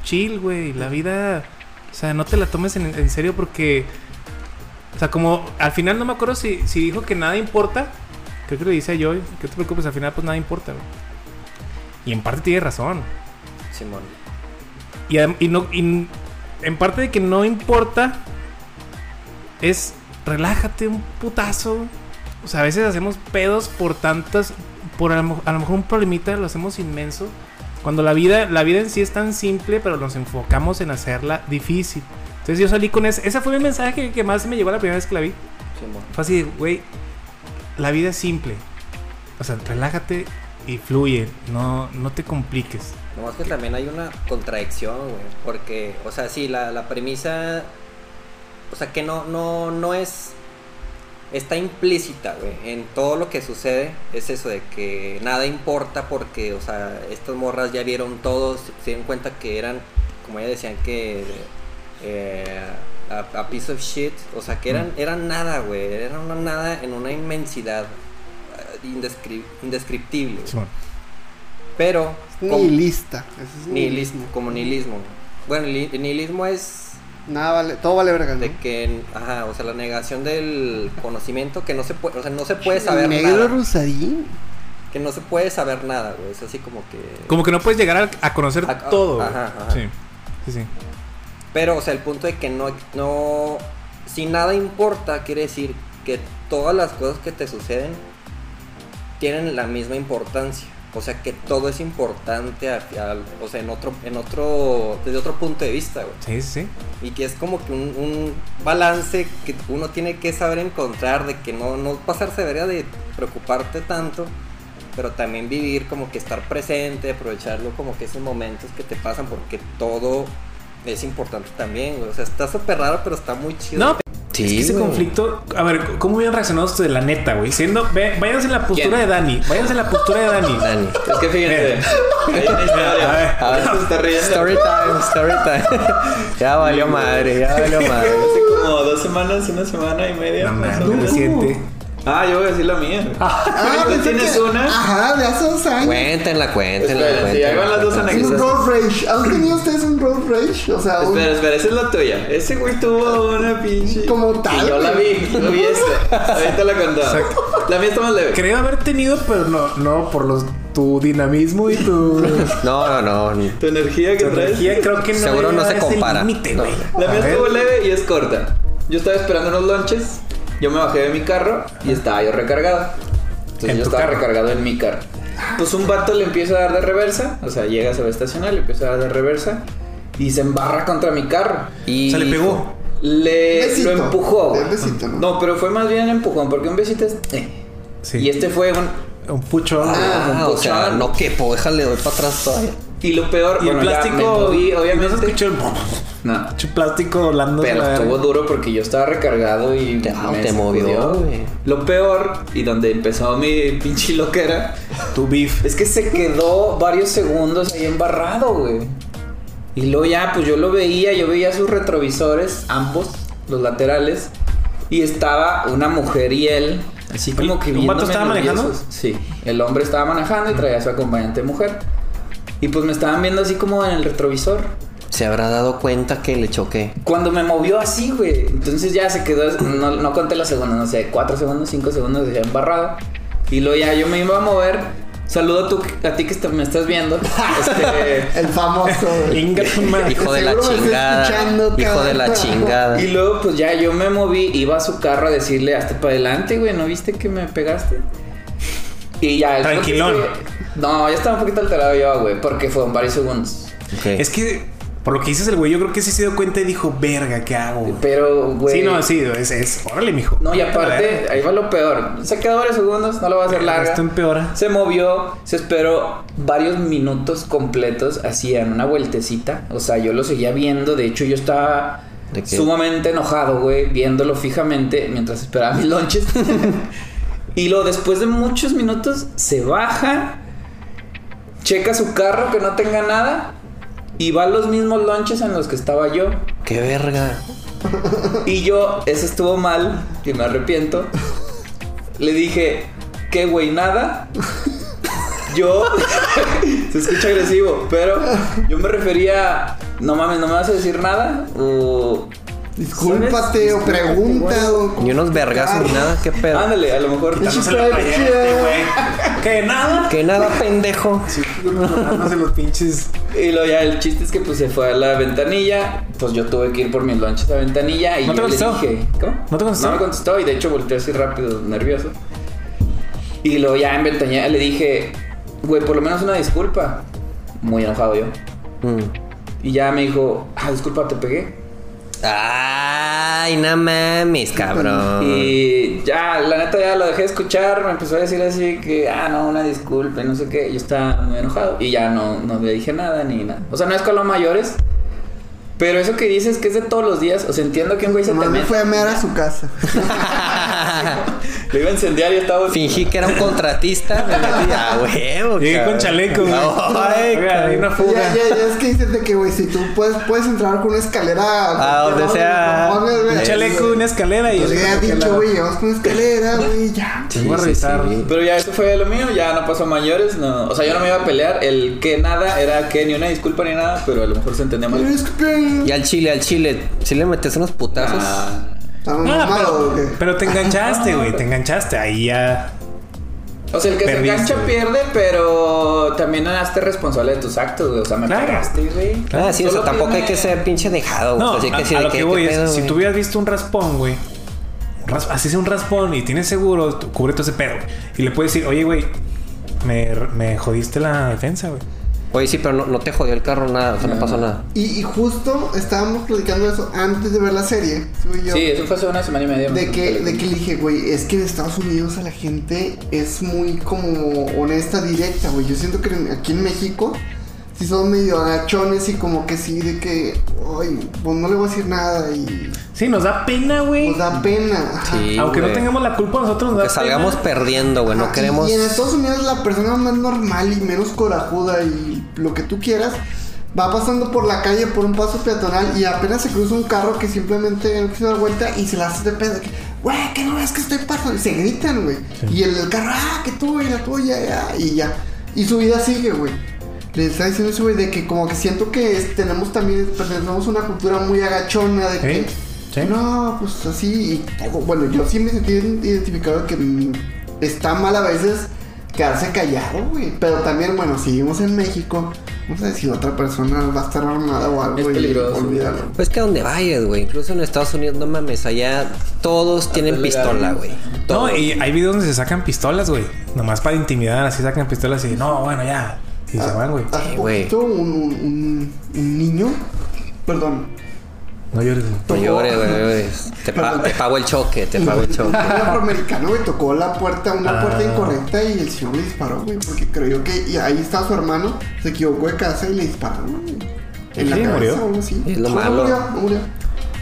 chill, güey. La vida. O sea, no te la tomes en, en serio porque. O sea, como al final no me acuerdo si, si dijo que nada importa. Creo que lo dice a Joy. Que te preocupes, al final pues nada importa, güey. Y en parte tiene razón. Simón. Y, adem- y no, y en parte de que no importa, es relájate un putazo. O sea, a veces hacemos pedos por tantas, por a lo, mo- a lo mejor un problemita lo hacemos inmenso. Cuando la vida, la vida en sí es tan simple, pero nos enfocamos en hacerla difícil. Entonces yo salí con ese, ese fue mi mensaje que más me llegó la primera vez que la vi. Fue así, güey, la vida es simple. O sea, relájate y fluye, no, no te compliques. Que también hay una contradicción, güey. Porque, o sea, sí, la, la premisa. O sea, que no, no, no es. Está implícita, güey. En todo lo que sucede es eso de que nada importa porque, o sea, estas morras ya vieron todo, se dieron cuenta que eran, como ya decían, que. eh, a, a piece of shit. O sea, que eran, eran nada, güey. Eran una nada en una inmensidad eh, indescri- indescriptible. güey. Pero. Nihilista. Eso es Nihilismo, como nihilismo. Bueno, el el nihilismo es Nada vale, todo vale verga, ¿no? de que, ajá, o sea, la negación del conocimiento que no se puede, o sea, no se puede saber Negro nada. Rosadín. que no se puede saber nada, güey. Es así como que. Como que no puedes llegar a, a conocer A- todo. güey. ajá, ajá. Sí. Sí, sí. Pero, o sea, el punto de que no, no. Si nada importa, quiere decir que todas las cosas que te suceden tienen la misma importancia. O sea, que todo es importante, a- al- o sea, en otro, en otro, desde otro punto de vista, güey. Sí, sí. Y que es como que un, un balance que uno tiene que saber encontrar, de que no, no pasarse de preocuparte tanto, pero también vivir como que estar presente, aprovecharlo como que esos momentos que te pasan, porque todo es importante también, güey. O sea, está súper raro, pero está muy chido. No, es que ese güey. conflicto, a ver, ¿cómo hubieran reaccionado ustedes, la neta, güey? Siendo, ve, váyanse en la postura de Dani, váyanse en la postura de Dani. Dani. Es que fíjense. Hay una historia. A ver. A ver, Se está riendo. Story time, story time. ya valió madre, ya valió madre. Hace como dos semanas, una semana y media. No más o mames, menos. Ah, yo voy a decir la mía. Ah, ¿Tú pensé tienes que- una? Ajá, de hace dos años. Cuéntenla, cuéntenla, Espera, sí, cuéntenla. ahí van las dos Un anécdotas. road rage. ¿Han tenido ustedes un road rage? O sea, un- Espera, espera, esa es la tuya. Ese güey tuvo una pinche. Como tal, Y yo la vi, yo vi esta. Ahorita la contaba. La mía está más leve. Creo haber tenido, pero no, no por los tu dinamismo y tu, No, no, no. Tu energía que tu traes. energía creo que no Seguro no se compara. límite, No. La mía estuvo leve y es corta. Yo estaba esperando unos lunches. Yo me bajé de mi carro y estaba yo recargado. Entonces ¿En yo tu estaba carro? recargado en mi carro. Pues un vato le empieza a dar de reversa. O sea, llega, se va a estacionar, le empieza a dar de reversa. Y se embarra contra mi carro. Y O sea, le pegó. Le Besito. lo empujó. Un besito, ¿no? No, pero fue más bien empujón, porque un besito es. eh. Sí. Y este fue un. Un pucho. Ah, o sea, no quepo, déjale, doy para atrás todavía. Y lo peor, y el bueno, ya plástico. me moví, ¿No se obviamente. escuchó el No. plástico volando? Pero estuvo duro porque yo estaba recargado y Te- me te movió, güey. Lo peor, y donde empezó mi pinche loquera, Tu beef. es que se quedó varios segundos ahí embarrado, güey. Y luego ya, pues yo lo veía, yo veía sus retrovisores, ambos, los laterales, y estaba una mujer y él, así como que ¿Un vato estaba manejando? Sí, el hombre estaba manejando y traía a su acompañante mujer. Y pues me estaban viendo así como en el retrovisor. Se habrá dado cuenta que le choqué. Cuando me movió así, güey. Entonces ya se quedó. No, no conté los segundos, no sé, cuatro segundos, cinco segundos, ya embarrado. Y luego ya yo me iba a mover. Saludo a, ti que me estás viendo. Este, el famoso. Hijo de la chingada. Hijo de la chingada. y luego, pues ya yo me moví, iba a su carro a decirle hasta para adelante, güey. ¿No viste que me pegaste? Y ya. es Tranquilón. que- no, ya estaba un poquito alterado yo, güey, porque fueron varios segundos. Es que, por lo que dices el güey, yo creo que sí se dio cuenta y dijo, verga, ¿qué hago? güey?" Pero, güey. Sí, no, sí, es, es, órale, mijo. No, y aparte, ahí va lo peor. Se quedó varios segundos, no lo voy a hacer larga. Esto empeora. Se movió, se esperó varios minutos completos, hacían una vueltecita. O sea, yo lo seguía viendo. De hecho, yo estaba sumamente enojado, güey, viéndolo fijamente mientras esperaba mis lonches. y luego, después de muchos minutos, se baja, checa su carro que no tenga nada y va a los mismos lonches en los que estaba yo. Qué verga. Y yo, eso estuvo mal, y me arrepiento. Le dije, ¿qué güey? Nada. Yo, se escucha agresivo, pero yo me refería, no mames, no me vas a decir nada. O. Discúlpate o pregunta o... Ni unos vergazos ni nada, qué pedo. Ándale, a lo mejor. ¿Qué? ¿Nada? Que nada, pendejo. Dándose los pinches. Y luego ya el chiste es que pues se fue a la ventanilla. Pues yo tuve que ir por mis lunches a la ventanilla y ¿No te yo le contestó? dije, ¿cómo? ¿No te contestó? No me contestó y de hecho volteé así rápido, nervioso. Y luego ya en ventanilla le dije, güey, por lo menos una disculpa. Muy enojado yo. Mm. Y ya me dijo, ah, disculpa, te pegué. Ay, no mames, cabrón. Y ya, la neta ya lo dejé de escuchar, me empezó a decir así que, ah, no, una disculpa, y no sé qué. Yo estaba muy enojado y ya no, no le dije nada ni nada. O sea, no es con los mayores, pero eso que dices que es de todos los días, o sea, entiendo que un güey se te Nomás me mete. fue a mear a su casa. Lo iba a incendiar y estaba. Fingí que era un contratista. Me metí a huevo. Llegué cabrón. con chaleco, güey. Ay, Oiga, hay una Ya, fuga. ya, ya es que dices de que, güey, si tú puedes, puedes entrar con una escalera... A donde sea. Un Un chaleco, una escalera y Pues le había dicho, güey, llevas con una escalera, güey, ya. Sí, Voy a sí, revisar. sí. Pero ya eso fue lo mío, ya no pasó a mayores, no. O sea, yo no me iba a pelear. El que nada era que ni una disculpa ni nada, pero a lo mejor se entendía mal. Que... Y al chile, al chile, si le metes unos putazos. Ah, ¿Estamos Ah, o pero, te enganchaste, güey. Te enganchaste. Ahí ya. O sea, el que Perdiste, se engancha güey. pierde, pero también hazte responsable de tus actos, güey. O sea, me Claro. pegaste, güey. Ah, sí, o sea, tampoco hay que ser pinche dejado, güey. No, Así que a, lo ¿qué- que qué voy es, pedo, si tú hubieras visto un raspón, güey, así sea un raspón y tienes seguro, cubre todo ese pedo. güey. Y le puedes decir, oye, güey, me, me jodiste la defensa, güey. Oye, sí, pero no, no te jodió el carro nada, o sea, no pasó nada. Y, y justo estábamos platicando eso antes de ver la serie. tú y yo. Sí, eso fue hace una semana y media. De que, de que le dije, güey, es que en Estados Unidos a la gente es muy como honesta, directa, güey. Yo siento que aquí en México sí son medio agachones y como que sí, de que, ay, pues no le voy a decir nada y... Sí, nos da pena, güey. Nos da pena. Sí, Aunque no tengamos la culpa nosotros, nos da Que salgamos pena. perdiendo, güey. No queremos. Y en Estados Unidos la persona más normal y menos corajuda y lo que tú quieras va pasando por la calle por un paso peatonal y apenas se cruza un carro que simplemente no quiso dar vuelta y se la hace de pedo. que, Güey, que no ves que estoy pasando. Y se gritan, güey. Y el, el carro, ah, que tú y la tuya, ya. Y ya. Y su vida sigue, güey. Le está diciendo eso, güey, de que como que siento que es- tenemos también, pertenecemos a una cultura muy agachona de que. Sí. No, pues así. Y. Bueno, yo sí me sentí identificado que mm, está mal a veces quedarse callado, güey. Pero también, bueno, si vivimos en México, no sé si otra persona va a estar armada o algo. Es y peligroso, Olvídalo. Pues que a donde vayas, güey. Incluso en Estados Unidos, no mames, allá todos tienen pistola, güey. No, y hay videos donde se sacan pistolas, güey. Nomás para intimidar, así sacan pistolas y no, bueno, ya. Y se van, güey. Hace Sí, güey. poquito un, un, un- un niño, perdón, No llores, güey. No llores, güey. no llores. Te, pa- te pago el choque, te pago el choque. Un afroamericano, güey, tocó la puerta, una Ah. puerta incorrecta y el señor le disparó, güey, porque creyó que y ahí está su hermano, se equivocó de casa y le dispararon, güey. En la Sí, cabeza murió. o algo así. Es lo No, malo. No murió, no murió.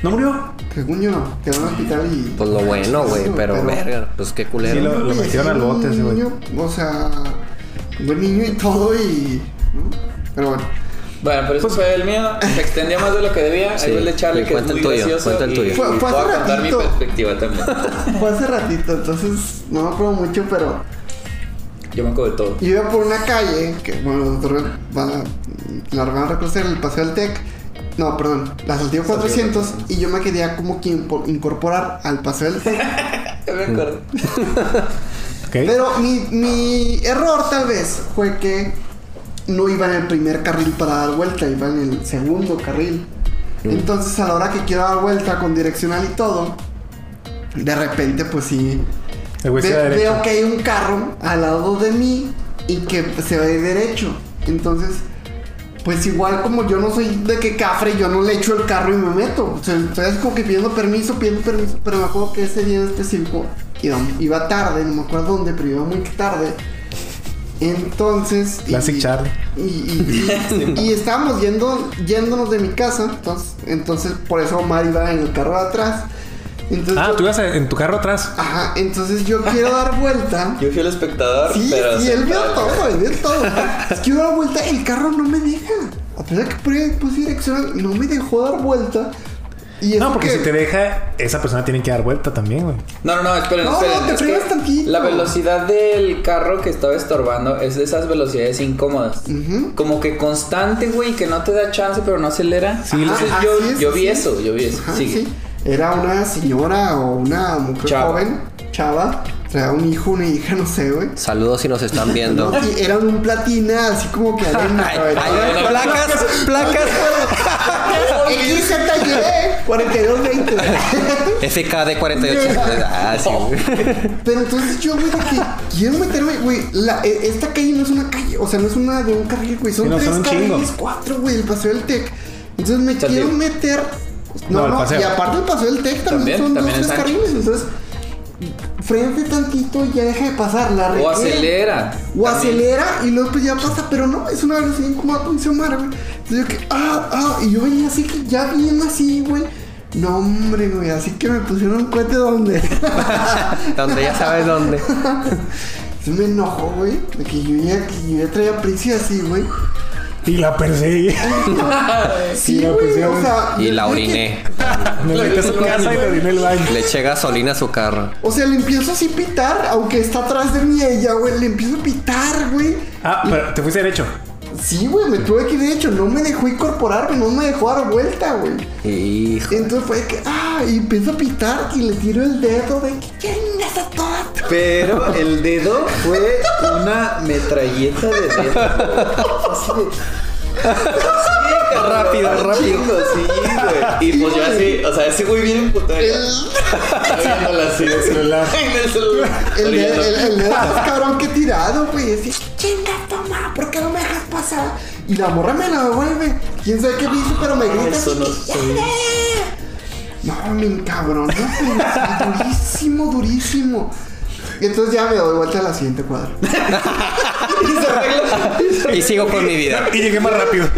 ¿No murió? Según yo no, quedó en el hospital y. Pues lo bueno, güey. Pero, verga, pues qué culero. Sí, lo- lo metieron al bote ese, güey. niño, O sea, un buen niño y todo y. ¿no? Pero bueno. Bueno, pero eso fue el mío. Se extendía más de lo que debía. Sí, Ahí va el de Charlie, y que es muy el tuyo, gracioso. cuenta el y tuyo. Fue- fue voy a contar mi ratito. perspectiva también. Fue hace ratito, entonces no me acuerdo mucho, pero Yo me acuerdo de todo. yo iba por una calle que, bueno, los doctores van a, la van a reconocer el paseo del TEC. No, perdón, la Saltillo 400 y yo me quería como que incorporar al paseo del TEC. Ya me acuerdo. Ok. Pero mi, mi error tal vez fue que no iba en el primer carril para dar vuelta, iba en el segundo carril. Entonces a la hora que quiero dar vuelta con direccional y todo, de repente pues sí, ve- veo que hay un carro al lado de mí y que se va de derecho. Entonces, pues igual como yo no soy de que cafre, yo no le echo el carro y me meto. O sea, estoy como que pidiendo permiso, pidiendo permiso. Pero me acuerdo que ese día en específico iba, iba tarde, no me acuerdo dónde, pero iba muy tarde. Entonces. y- Classic Charlie. Y, y- y- y estábamos yendo, yéndonos de mi casa. Entonces, entonces por eso Omar iba en el carro de atrás. Entonces, Ah, yo- tú ibas en tu carro atrás. Ajá, entonces yo quiero dar vuelta. Yo fui el espectador, Sí, pero. sí, él vio todo, él vio todo. Es que yo dar vuelta, el carro no me deja. A pesar de que puse- puse dirección, no me dejó dar vuelta. Y No, porque que- si te deja, esa persona tiene que dar vuelta también, güey. No, no, no, esperen, No, esperen. no, te es que frenas tantito. La velocidad del carro que estaba estorbando es de esas velocidades incómodas. Como que constante, güey, que no te da chance, pero no acelera. Sí, Entonces yo, es, yo vi sí. eso, yo vi eso. Ajá, Sigue. sí. Era una señora o una mujer Chava. joven, chava, traía un hijo, una hija, no sé, güey. Saludos si nos están viendo. No, y eran un platina, así como que arena. Ay, güey. ay, placas, placas. XZY 4220. FKD 48. Ah, sí, güey. Pero entonces yo, güey, que quiero meterme, güey, la- e- esta calle no es una calle, o sea, no es una de un carril, güey, son Sí, no, tres son un chingo. carriles, cuatro, güey, el paseo del TEC. Entonces me quiero meter. No, No, el no, paseo. y aparte el paseo del TEC también, También, son también dos, es tres ancho. carriles, entonces frente tantito y ya deja de pasar, la O acelera. O También. acelera y luego pues ya pasa, pero no, es una velocidad como Omar, güey. Entonces yo que, ah, ah, y yo venía así que ya bien así, güey. No, hombre, güey, así que me pusieron un cohete donde. Donde ya sabes dónde. Se me enojó, güey, de que yo ya, que yo ya traía prisa así, güey. Y la perseguí. Sí, la güey, pusieron. o sea. Y la oriné. Me metí a su casa y le oriné el baño. Le eché gasolina a su carro. O sea, le empiezo así a pitar, aunque está atrás de mí ella, güey. Le empiezo a pitar, güey. Ah, pero te fuiste derecho. Sí, güey, me tuve que ir de hecho. No me dejó incorporarme, no me dejó dar vuelta, güey. Hijo. Entonces fue que, ah, y empiezo a pitar y le tiro el dedo de que a todas. Pero el dedo fue una metralleta de dedo. Así de. Sí, rápido, rápido. Sí, güey. Y pues yo así, o sea, ese güey bien emputado. Viéndola así en el celular. En el celular. El dedo, más cabrón que tirado, güey. Así, chinga, toma, ¿por qué no me dejas pasar? Y la morra me la devuelve. Quién sabe qué me hizo, pero me grita. Eso no. No, me encabrón. durísimo, durísimo. Y entonces ya me doy vuelta a la siguiente cuadra. Y sigo con mi vida. Y llegué más rápido.